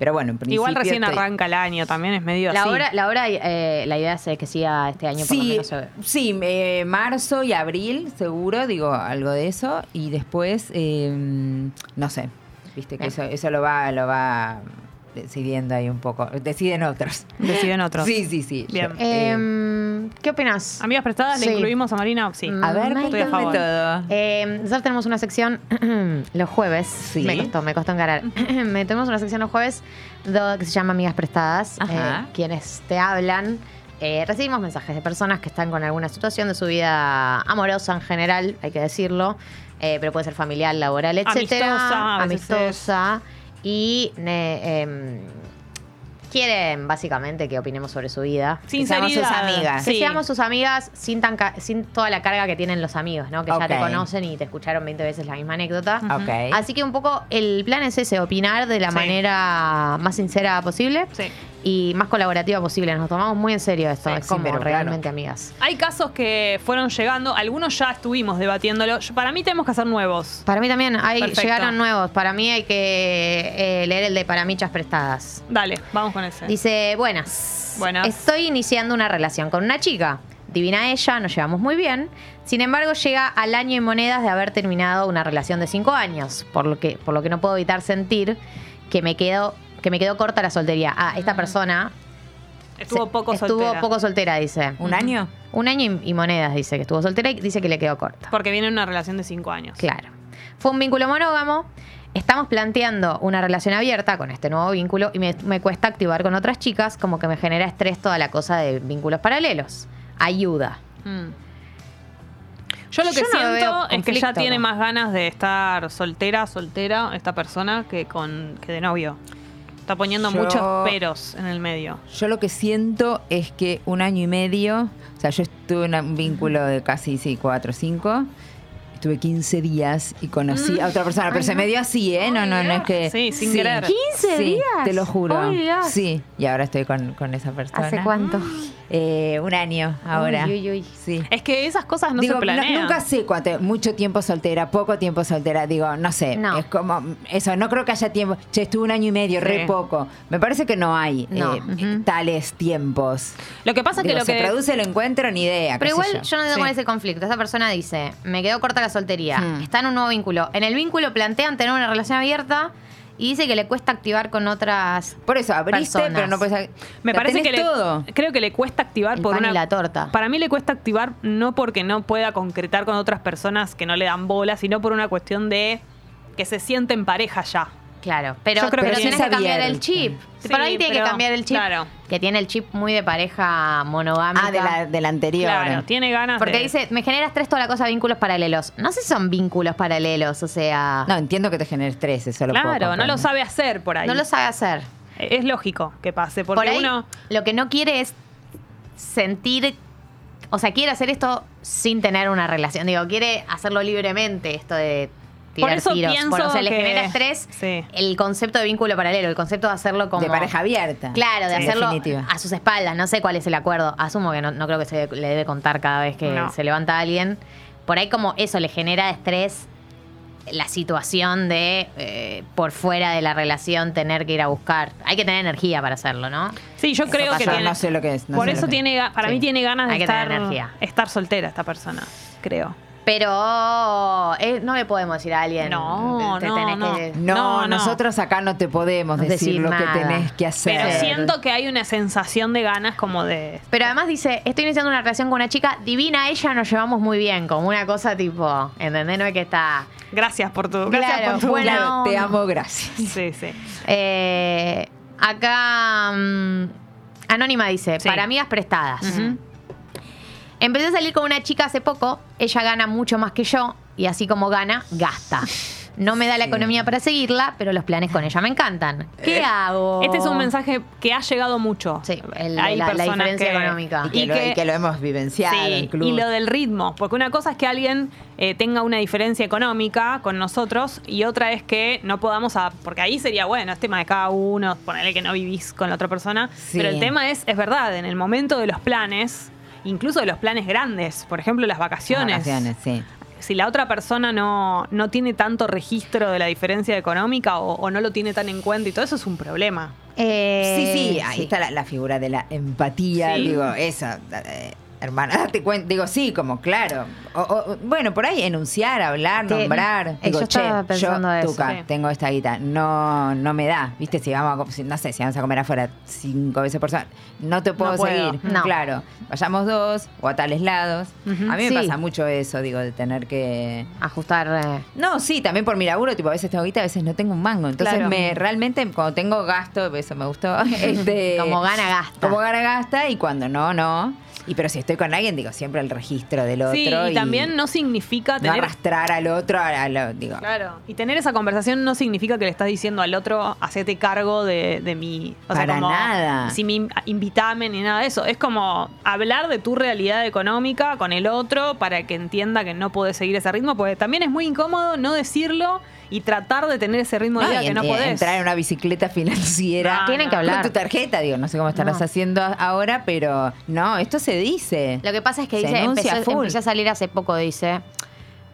Eh, pero bueno, en principio. Igual recién estoy- arranca el año, también es medio La así. obra, la obra eh, la idea es que siga este año por lo Sí, menos. ve. sí eh, marzo y abril, seguro, digo algo de eso. Y después, eh, no sé, viste que eso, eso lo va, lo va decidiendo ahí un poco. Deciden otros. Deciden otros. Sí, sí, sí. Bien. Eh, Em, Eh, ¿Qué opinas? Amigas prestadas, Sí. ¿le incluimos a Marina? Sí. A ver, Mm, Estoy a favor. todo. Eh, nosotros tenemos una sección los jueves. Sí. Me costó, me costó encarar. Tenemos una sección los jueves que se llama Amigas Prestadas. Ajá. eh, quienes te hablan. eh, recibimos mensajes de personas que están con alguna situación de su vida amorosa en general, hay que decirlo. eh, pero puede ser familiar, laboral, etcétera. Amistosa, a veces Amistosa. Y ne- em, quieren básicamente que opinemos sobre su vida. Que seamos sus amigas. Que Sí. seamos sus amigas sin, tan ca- sin toda la carga que tienen los amigos, ¿no? Que ya te conocen y te escucharon 20 veces la misma anécdota. Ok. Así que un poco el plan es ese, opinar de la Sí. manera más sincera posible Sí. Y más colaborativa posible. Nos tomamos muy en serio esto, Sí, es sí, como claro. realmente amigas. Hay casos que fueron llegando, algunos ya estuvimos debatiéndolo. Yo- Para mí tenemos que hacer nuevos. Para mí también hay, Perfecto. llegaron nuevos. Para mí hay que eh, leer el de Paramichas Prestadas. Dale, vamos con ese. Dice, buenas. Buenas. Estoy iniciando una relación con una chica. Divina ella, nos llevamos muy bien. Sin embargo, llega al año en monedas de haber terminado una relación de cinco años. Por lo que, por lo que no puedo evitar sentir que me quedo, que me quedó corta la soltería. Ah, esta persona Estuvo poco estuvo soltera. poco soltera, dice. ¿Un año? Un año y, y monedas, dice que estuvo soltera y dice que le quedó corta. Porque viene una relación de cinco años. Claro. Fue un vínculo monógamo. Estamos planteando una relación abierta con este nuevo vínculo y me, me cuesta activar con otras chicas, como que me genera estrés toda la cosa de vínculos paralelos. Ayuda. Mm. Yo lo que Yo siento es que ya tiene más ganas de estar soltera, soltera, esta persona, que con que de novio. Está poniendo Yo- muchos peros en el medio. Yo lo que siento es que un año y medio, o sea, yo estuve en un vínculo de casi, sí, cuatro o cinco. Estuve 15 días y conocí a otra persona, pero se me dio así, ¿eh? No, no, no es que... Sí, sin querer. ¿15 Sí, días? te lo juro. Dios. Sí, y ahora estoy con, con esa persona. ¿Hace cuánto? Eh, un año ahora. Uy, uy, uy. Sí. Es que esas cosas no Digo, se planean. nunca sé cuánto, mucho tiempo soltera, poco tiempo soltera, digo, no sé, No. es como eso, no creo que haya tiempo, che, estuve un año y medio, re Sí. poco. Me parece que no hay No. eh, Ujú. tales tiempos. Lo que pasa es que lo se que produce el encuentro, ni idea. Pero igual yo no tengo Sí. con ese conflicto. Esa persona dice, me quedó corta la soltería. Hmm. Está en un nuevo vínculo. En el vínculo plantean tener una relación abierta y dice que le cuesta activar con otras Por eso, abriste, personas. pero no puedes... me parece que le, todo. creo que le cuesta activar El por pan una y la torta. Para mí le cuesta activar no porque no pueda concretar con otras personas que no le dan bola, sino por una cuestión de que se siente en pareja ya. Claro, pero, Yo creo pero que tienes que cambiar el chip. Sí, Por ahí tiene que cambiar el chip. claro. Que tiene el chip muy de pareja monogámica. Ah, de la, de la anterior. Claro, tiene ganas Porque de dice, me genera estrés toda la cosa de vínculos paralelos. No sé si son vínculos paralelos, o sea, No, entiendo que te genere estrés, eso lo puedo Claro, no lo sabe hacer por ahí. no lo sabe hacer. Es lógico que pase, porque Por ahí, uno lo que no quiere es sentir, o sea, quiere hacer esto sin tener una relación. Digo, quiere hacerlo libremente, esto de tirar Por eso tiros. pienso Por- o sea, le que- genera estrés Sí. el concepto de vínculo paralelo, el concepto de hacerlo como... De pareja abierta. Claro, de Sí. hacerlo Definitiva. a sus espaldas. No sé cuál es el acuerdo. Asumo que no, no creo que se le debe contar cada vez que No. se levanta alguien. Por ahí como eso le genera estrés la situación de eh, por fuera de la relación tener que ir a buscar. Hay que tener energía para hacerlo, ¿no? Sí, yo Eso creo que pasa. tiene. no sé lo que es, no por sé eso tiene, para Sí. mí tiene ganas de Hay que tener estar, energía. estar soltera esta persona, creo. Pero eh, no le podemos decir a alguien. No, te no, tenés no. que- No, No, no. nosotros acá no te podemos No decir, decir lo que tenés que hacer. Pero siento que hay una sensación de ganas como de. Pero además dice, estoy iniciando una relación con una chica divina, ella nos llevamos muy bien, como una cosa tipo, ¿entendés? No es que está... Gracias por tu. Gracias Claro, por tu. buena Claro, te amo, gracias. Sí, sí. Eh, acá mm, Anónima dice, Sí. para amigas prestadas. Empecé a salir con una chica hace poco, ella gana mucho más que yo y así como gana, gasta. No me da la economía para seguirla, pero los planes con ella me encantan. ¿Qué hago? Este es un mensaje que ha llegado mucho. Sí, el- Hay la- la personas diferencia que- económica. Y que, Y lo, que- y que lo hemos vivenciado Sí, incluso. y lo del ritmo, porque una cosa es que alguien eh, tenga una diferencia económica con nosotros y otra es que no podamos, a- porque ahí sería bueno, es tema de cada uno, ponerle que no vivís con la otra persona, Sí. pero el tema es, es verdad, en el momento de los planes, incluso de los planes grandes, por ejemplo las vacaciones, Vacaciones, sí. si la otra persona no, no tiene tanto registro de la diferencia económica o, o no lo tiene tan en cuenta y todo eso es un problema. Eh, Sí, sí, ahí está la, la figura de la empatía, Sí. digo, esa, eh, hermana, date cuenta, digo, sí, como claro, O- o- bueno, por ahí enunciar, hablar, nombrar. Digo, yo che, estaba pensando yo, eso. Tuca, tengo esta guita. No, no me da. ¿Viste? Si vamos a, no sé, si vamos a comer afuera cinco veces por semana, no te puedo No seguir. No. Claro. Vayamos dos o a tales lados. A mí me pasa mucho eso, digo, de tener que. Ajustar. eh, No, sí, también por mi laburo, tipo, a veces tengo guita, a veces no tengo un mango. Entonces, Claro. me realmente, cuando tengo gasto, eso me gustó. este, Como gana, gasta. Como gana, gasta, y cuando no, no. Y pero si estoy con alguien, digo, siempre el registro del otro. Sí, y, también no significa no tener. arrastrar al otro, a, lo- digo. Claro. Y tener esa conversación no significa que le estás diciendo al otro, hacete cargo de, de mi. O sea, Para como, nada. Si me invitame ni nada de eso. Es como hablar de tu realidad económica con el otro para que entienda que no podés seguir ese ritmo, porque también es muy incómodo no decirlo y tratar de tener ese ritmo de No, vida y que en- no podés. entrar en una bicicleta financiera. No, Tienen que no. hablar. Con tu tarjeta, digo, no sé cómo estarás No. haciendo ahora, pero no, esto se dice. Lo que pasa es que Se dice, empezó, full. empezó a salir hace poco, dice.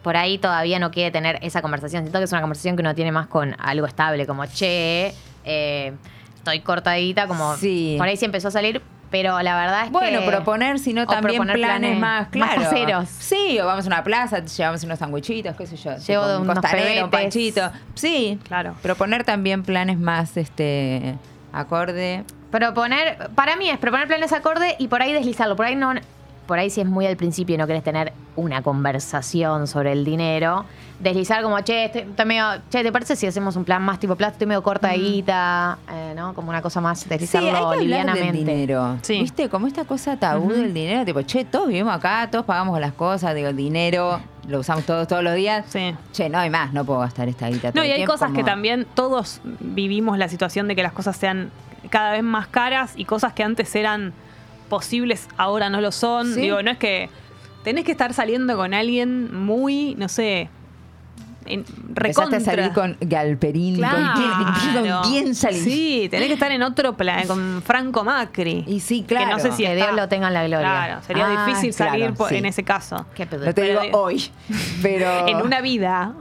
Por ahí todavía no quiere tener esa conversación. Siento que es una conversación que uno tiene más con algo estable, como che, eh, estoy cortadita, como Sí. por ahí sí empezó a salir, pero la verdad es Bueno, que. proponer, sino también proponer planes, más, claro. caseros. Sí, o vamos a una plaza, llevamos unos sanguichitos, qué sé yo. Llevo tipo un unos costanero, un panchito. Sí, Claro. Proponer también planes más, este, acorde. Proponer, para mí es proponer planes acorde y por ahí deslizarlo. Por ahí no. Por ahí si es muy al principio y no querés tener una conversación sobre el dinero, deslizar como, che, estoy, estoy medio, che, ¿te parece si hacemos un plan más tipo plato? Estoy medio cortadita, eh, ¿no? Como una cosa más, Sí, hay que deslizarlo del livianamente. dinero. Sí. ¿Viste? Como esta cosa tabú del dinero, tipo, che, todos vivimos acá, todos pagamos las cosas, digo, el dinero lo usamos todos todos los días. Sí. Che, no hay más, no puedo gastar esta guita No, y hay tiempo, cosas que también todos vivimos la situación de que las cosas sean cada vez más caras y cosas que antes eran posibles ahora no lo son. Sí. Digo, no es que tenés que estar saliendo con alguien muy, no sé, en, Empezaste a salir con Galperín, ¿con, quién, Claro. ¿con quién salís? Sí, tenés que estar en otro plan, con Franco Macri. Y sí, Que claro. no sé si Que Dios lo tenga en la gloria. Claro, sería Ah, difícil salir claro, por- sí. en ese caso. Qué pedo. No te Pero digo- hoy, pero... En una vida.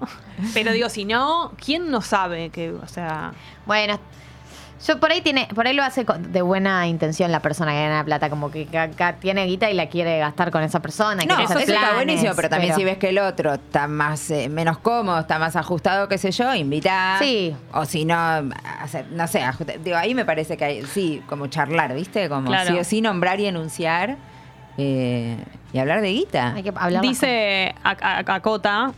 Pero digo, si no, ¿quién no sabe que, o sea, Bueno, yo por ahí tiene, por ahí lo hace con- de buena intención la persona que gana plata, como que ca- tiene guita y la quiere gastar con esa persona. No, quiere eso hacer está planes, buenísimo, pero también pero- si ves que el otro está más eh, menos cómodo, está más ajustado, qué sé yo, invita. Sí. O si no, hacer, no sé, ajusta- digo, ahí me parece que hay, sí, como charlar, ¿viste? Como Claro. sí o sí nombrar y enunciar eh, y hablar de guita. Hay que hablar Dice a, a- a Cota,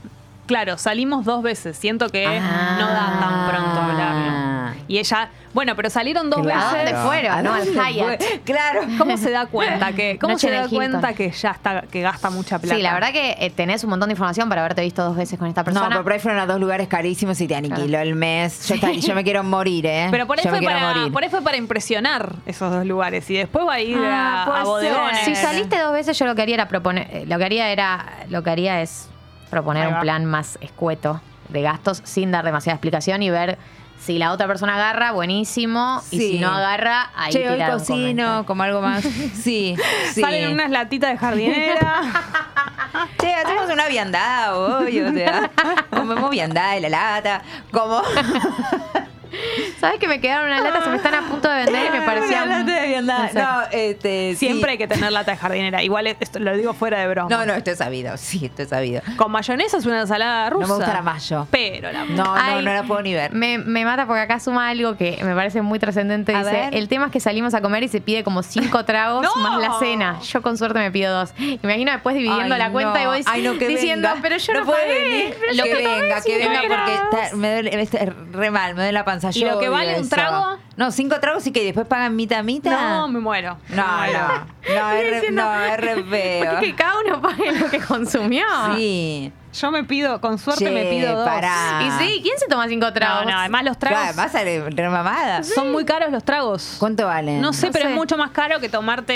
claro, salimos dos veces. Siento que Ah. no da tan pronto hablarlo. Y ella, bueno, pero salieron dos Claro. ¿A dónde veces. fueron? ¿A No, al Hyatt. fue? Claro. ¿Cómo se da cuenta que cómo Noche se da Hilton. cuenta que ya está que gasta mucha plata? Sí, la verdad que eh, tenés un montón de información para haberte visto dos veces con esta No, persona. pero por ahí fueron a dos lugares carísimos y te aniquiló el mes. Yo, está- yo me quiero morir, ¿eh? Pero por ahí, yo me fue quiero para, morir. por ahí fue para impresionar esos dos lugares y después va a ir Ah, a, a bodegones. Si saliste dos veces, yo lo que haría era proponer, eh, lo que haría era, lo que haría es proponer un plan más escueto de gastos sin dar demasiada explicación y ver si la otra persona agarra, buenísimo, y si no agarra, ahí Che, hoy cocino, como algo más. Sí, sí. Salen unas latitas de jardinera. Che, hacemos una viandada hoy, o sea, comemos viandada de la lata, como... ¿Sabes que me quedaron unas latas? Se me están a punto de vender y me parecía... Una lata de no sé. No, este, sí. Siempre hay que tener lata de jardinera. Igual esto lo digo fuera de broma. No, no, esto es sabido, sí, esto es sabido. Con mayonesa es una ensalada rusa. No me gusta la mayo. Pero la No, no, Ay, no la puedo ni ver. Me, me mata porque acá suma algo que me parece muy trascendente. Dice, ver. el tema es que salimos a comer y se pide como cinco tragos ¡No! más la cena. Yo con suerte me pido dos. Imagino después dividiendo Ay, la cuenta no. y voy Ay, no, que diciendo, venga. pero yo no, pagué, venir. pero yo que venga, que venga porque tragos". está, me duele está re mal, me duele la panza. ¿Y Yo lo que vale un trago? No, cinco tragos y que después pagan mitad mitad. No, me muero. no, Me no, no, es re, no, es re feo. Porque que cada uno pague lo que consumió. Sí. Yo me pido, con suerte Che, me pido dos. pará. Y sí, ¿quién se toma cinco tragos? no, además los Claro, tragos además sale re mamada. son muy caros los tragos. ¿Cuánto valen? No sé, No pero sé. es mucho más caro que tomarte,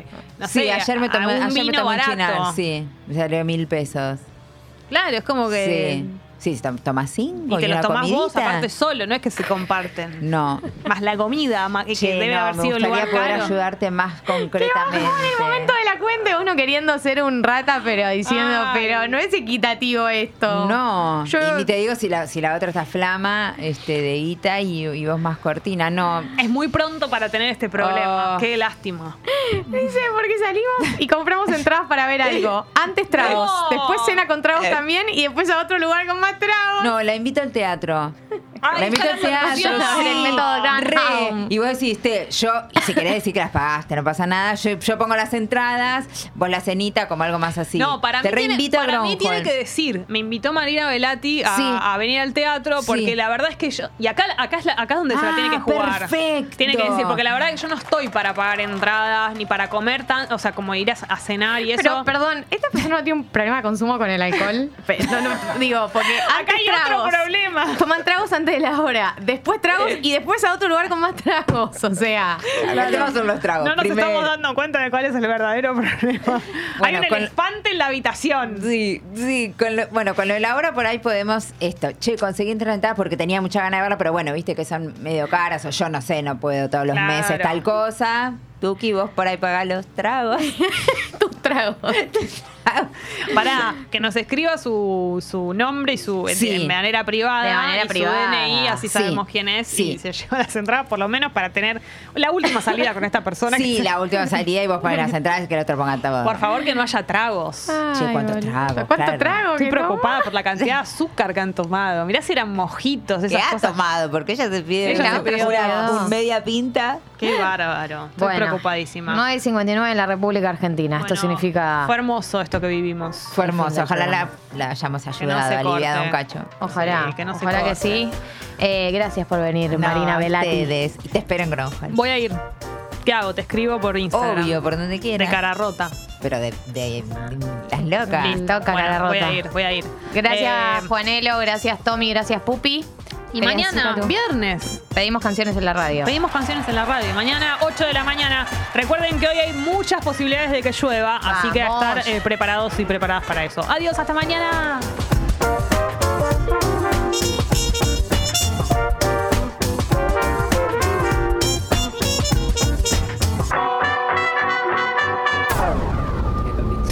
eh, no sí, sé, ayer me tomé, ayer me vino tomé un barato. chinar, sí. Me salió mil pesos. Claro, es como que Sí. Sí, si tom- tomás cinco Y que y los una tomás vos comidita. aparte solo, no es que se comparten. No. Más la comida, más, que debe no, haber me sido un gustaría lugar poder caro. ayudarte más Qué concretamente. bajón el momento de la cuenta, uno queriendo ser un rata, pero diciendo, Ay. pero no es equitativo esto. No, Yo- y ni te digo si la, si la otra está flama este, de guita y, y vos más cortina. No, Es muy pronto para tener este problema. Oh. Qué lástima. Dice, porque salimos y compramos entradas para ver algo. Antes tragos, No. después cena con tragos Eh. también y después a otro lugar con más no, la invito al teatro. Ay, la invito está al la teatro. promoción. sí. El método Graham. Y vos decís, te, yo, si querés decir que las pagaste, no pasa nada. Yo, yo pongo las entradas, vos la cenita como algo más así. No, para te mí, tiene, para mí tiene que decir, me invitó Marina Velati a, Sí. a venir al teatro porque Sí. la verdad es que yo y acá acá es, la- acá es donde se la Ah, tiene que jugar. perfecto. Tiene que decir porque la verdad es que yo no estoy para pagar entradas ni para comer tan, o sea, como ir a, a cenar y eso. Pero, perdón, ¿esta persona no tiene un problema de consumo con el alcohol? Pe- no, no, digo, porque acá hay otro tragos. problema. Toman tragos antes de la hora, después tragos y después a otro lugar con más tragos. O sea, El tema son los tragos. No nos estamos dando cuenta de cuál es el verdadero problema. Hay un con- elefante en la habitación. Sí, sí, con lo- bueno, con lo de la hora por ahí podemos esto. Che, conseguí entrar porque tenía mucha ganas de verla, pero bueno, viste que son medio caras o yo no sé, no puedo todos los Claro. meses tal cosa. Tuki, vos por ahí pagás los tragos. tragos. Para que nos escriba su, su nombre y su Sí. de manera privada. De manera y privada. Su DNI, así Sí. sabemos quién es Sí. y se lleva las entradas por lo menos para tener la última salida con esta persona. sí, la última salida y vos pones las entradas y que el otro ponga todo. Por favor, que no haya tragos. Che, ¿cuántos tragos? ¿Cuánto Claro. trago? Estoy preocupada por la cantidad de azúcar que han tomado. Mirá si eran mojitos, ¿Qué esas ha cosas. tomado? Porque ella se pide Ella una, un media pinta. Qué bárbaro. Estoy Bueno, preocupadísima. 9.59 en la República Argentina. Esto Bueno, significa. Fue hermoso esto que vivimos. Fue hermoso. Ojalá la, la hayamos no ayudado, se aliviado un cacho. Ojalá, Sí, que no se ojalá que sí. Eh, gracias por venir, No, Marina. Y te espero en Groundhog. Voy a ir. ¿Qué hago? Te escribo por Instagram. Obvio, por donde De quieras. cara rota. Pero de, de, de- las locas. Listo, cara Bueno, voy rota. a ir, voy a ir. Gracias, Eh, Juanelo. Gracias, Tommy. Gracias, Pupi. Y ¿Querías mañana, viernes, Pedimos canciones en la radio. pedimos canciones en la radio. Mañana, 8 de la mañana. Recuerden que hoy hay muchas posibilidades de que llueva, así que a estar eh, preparados y preparadas para eso. Adiós, hasta mañana.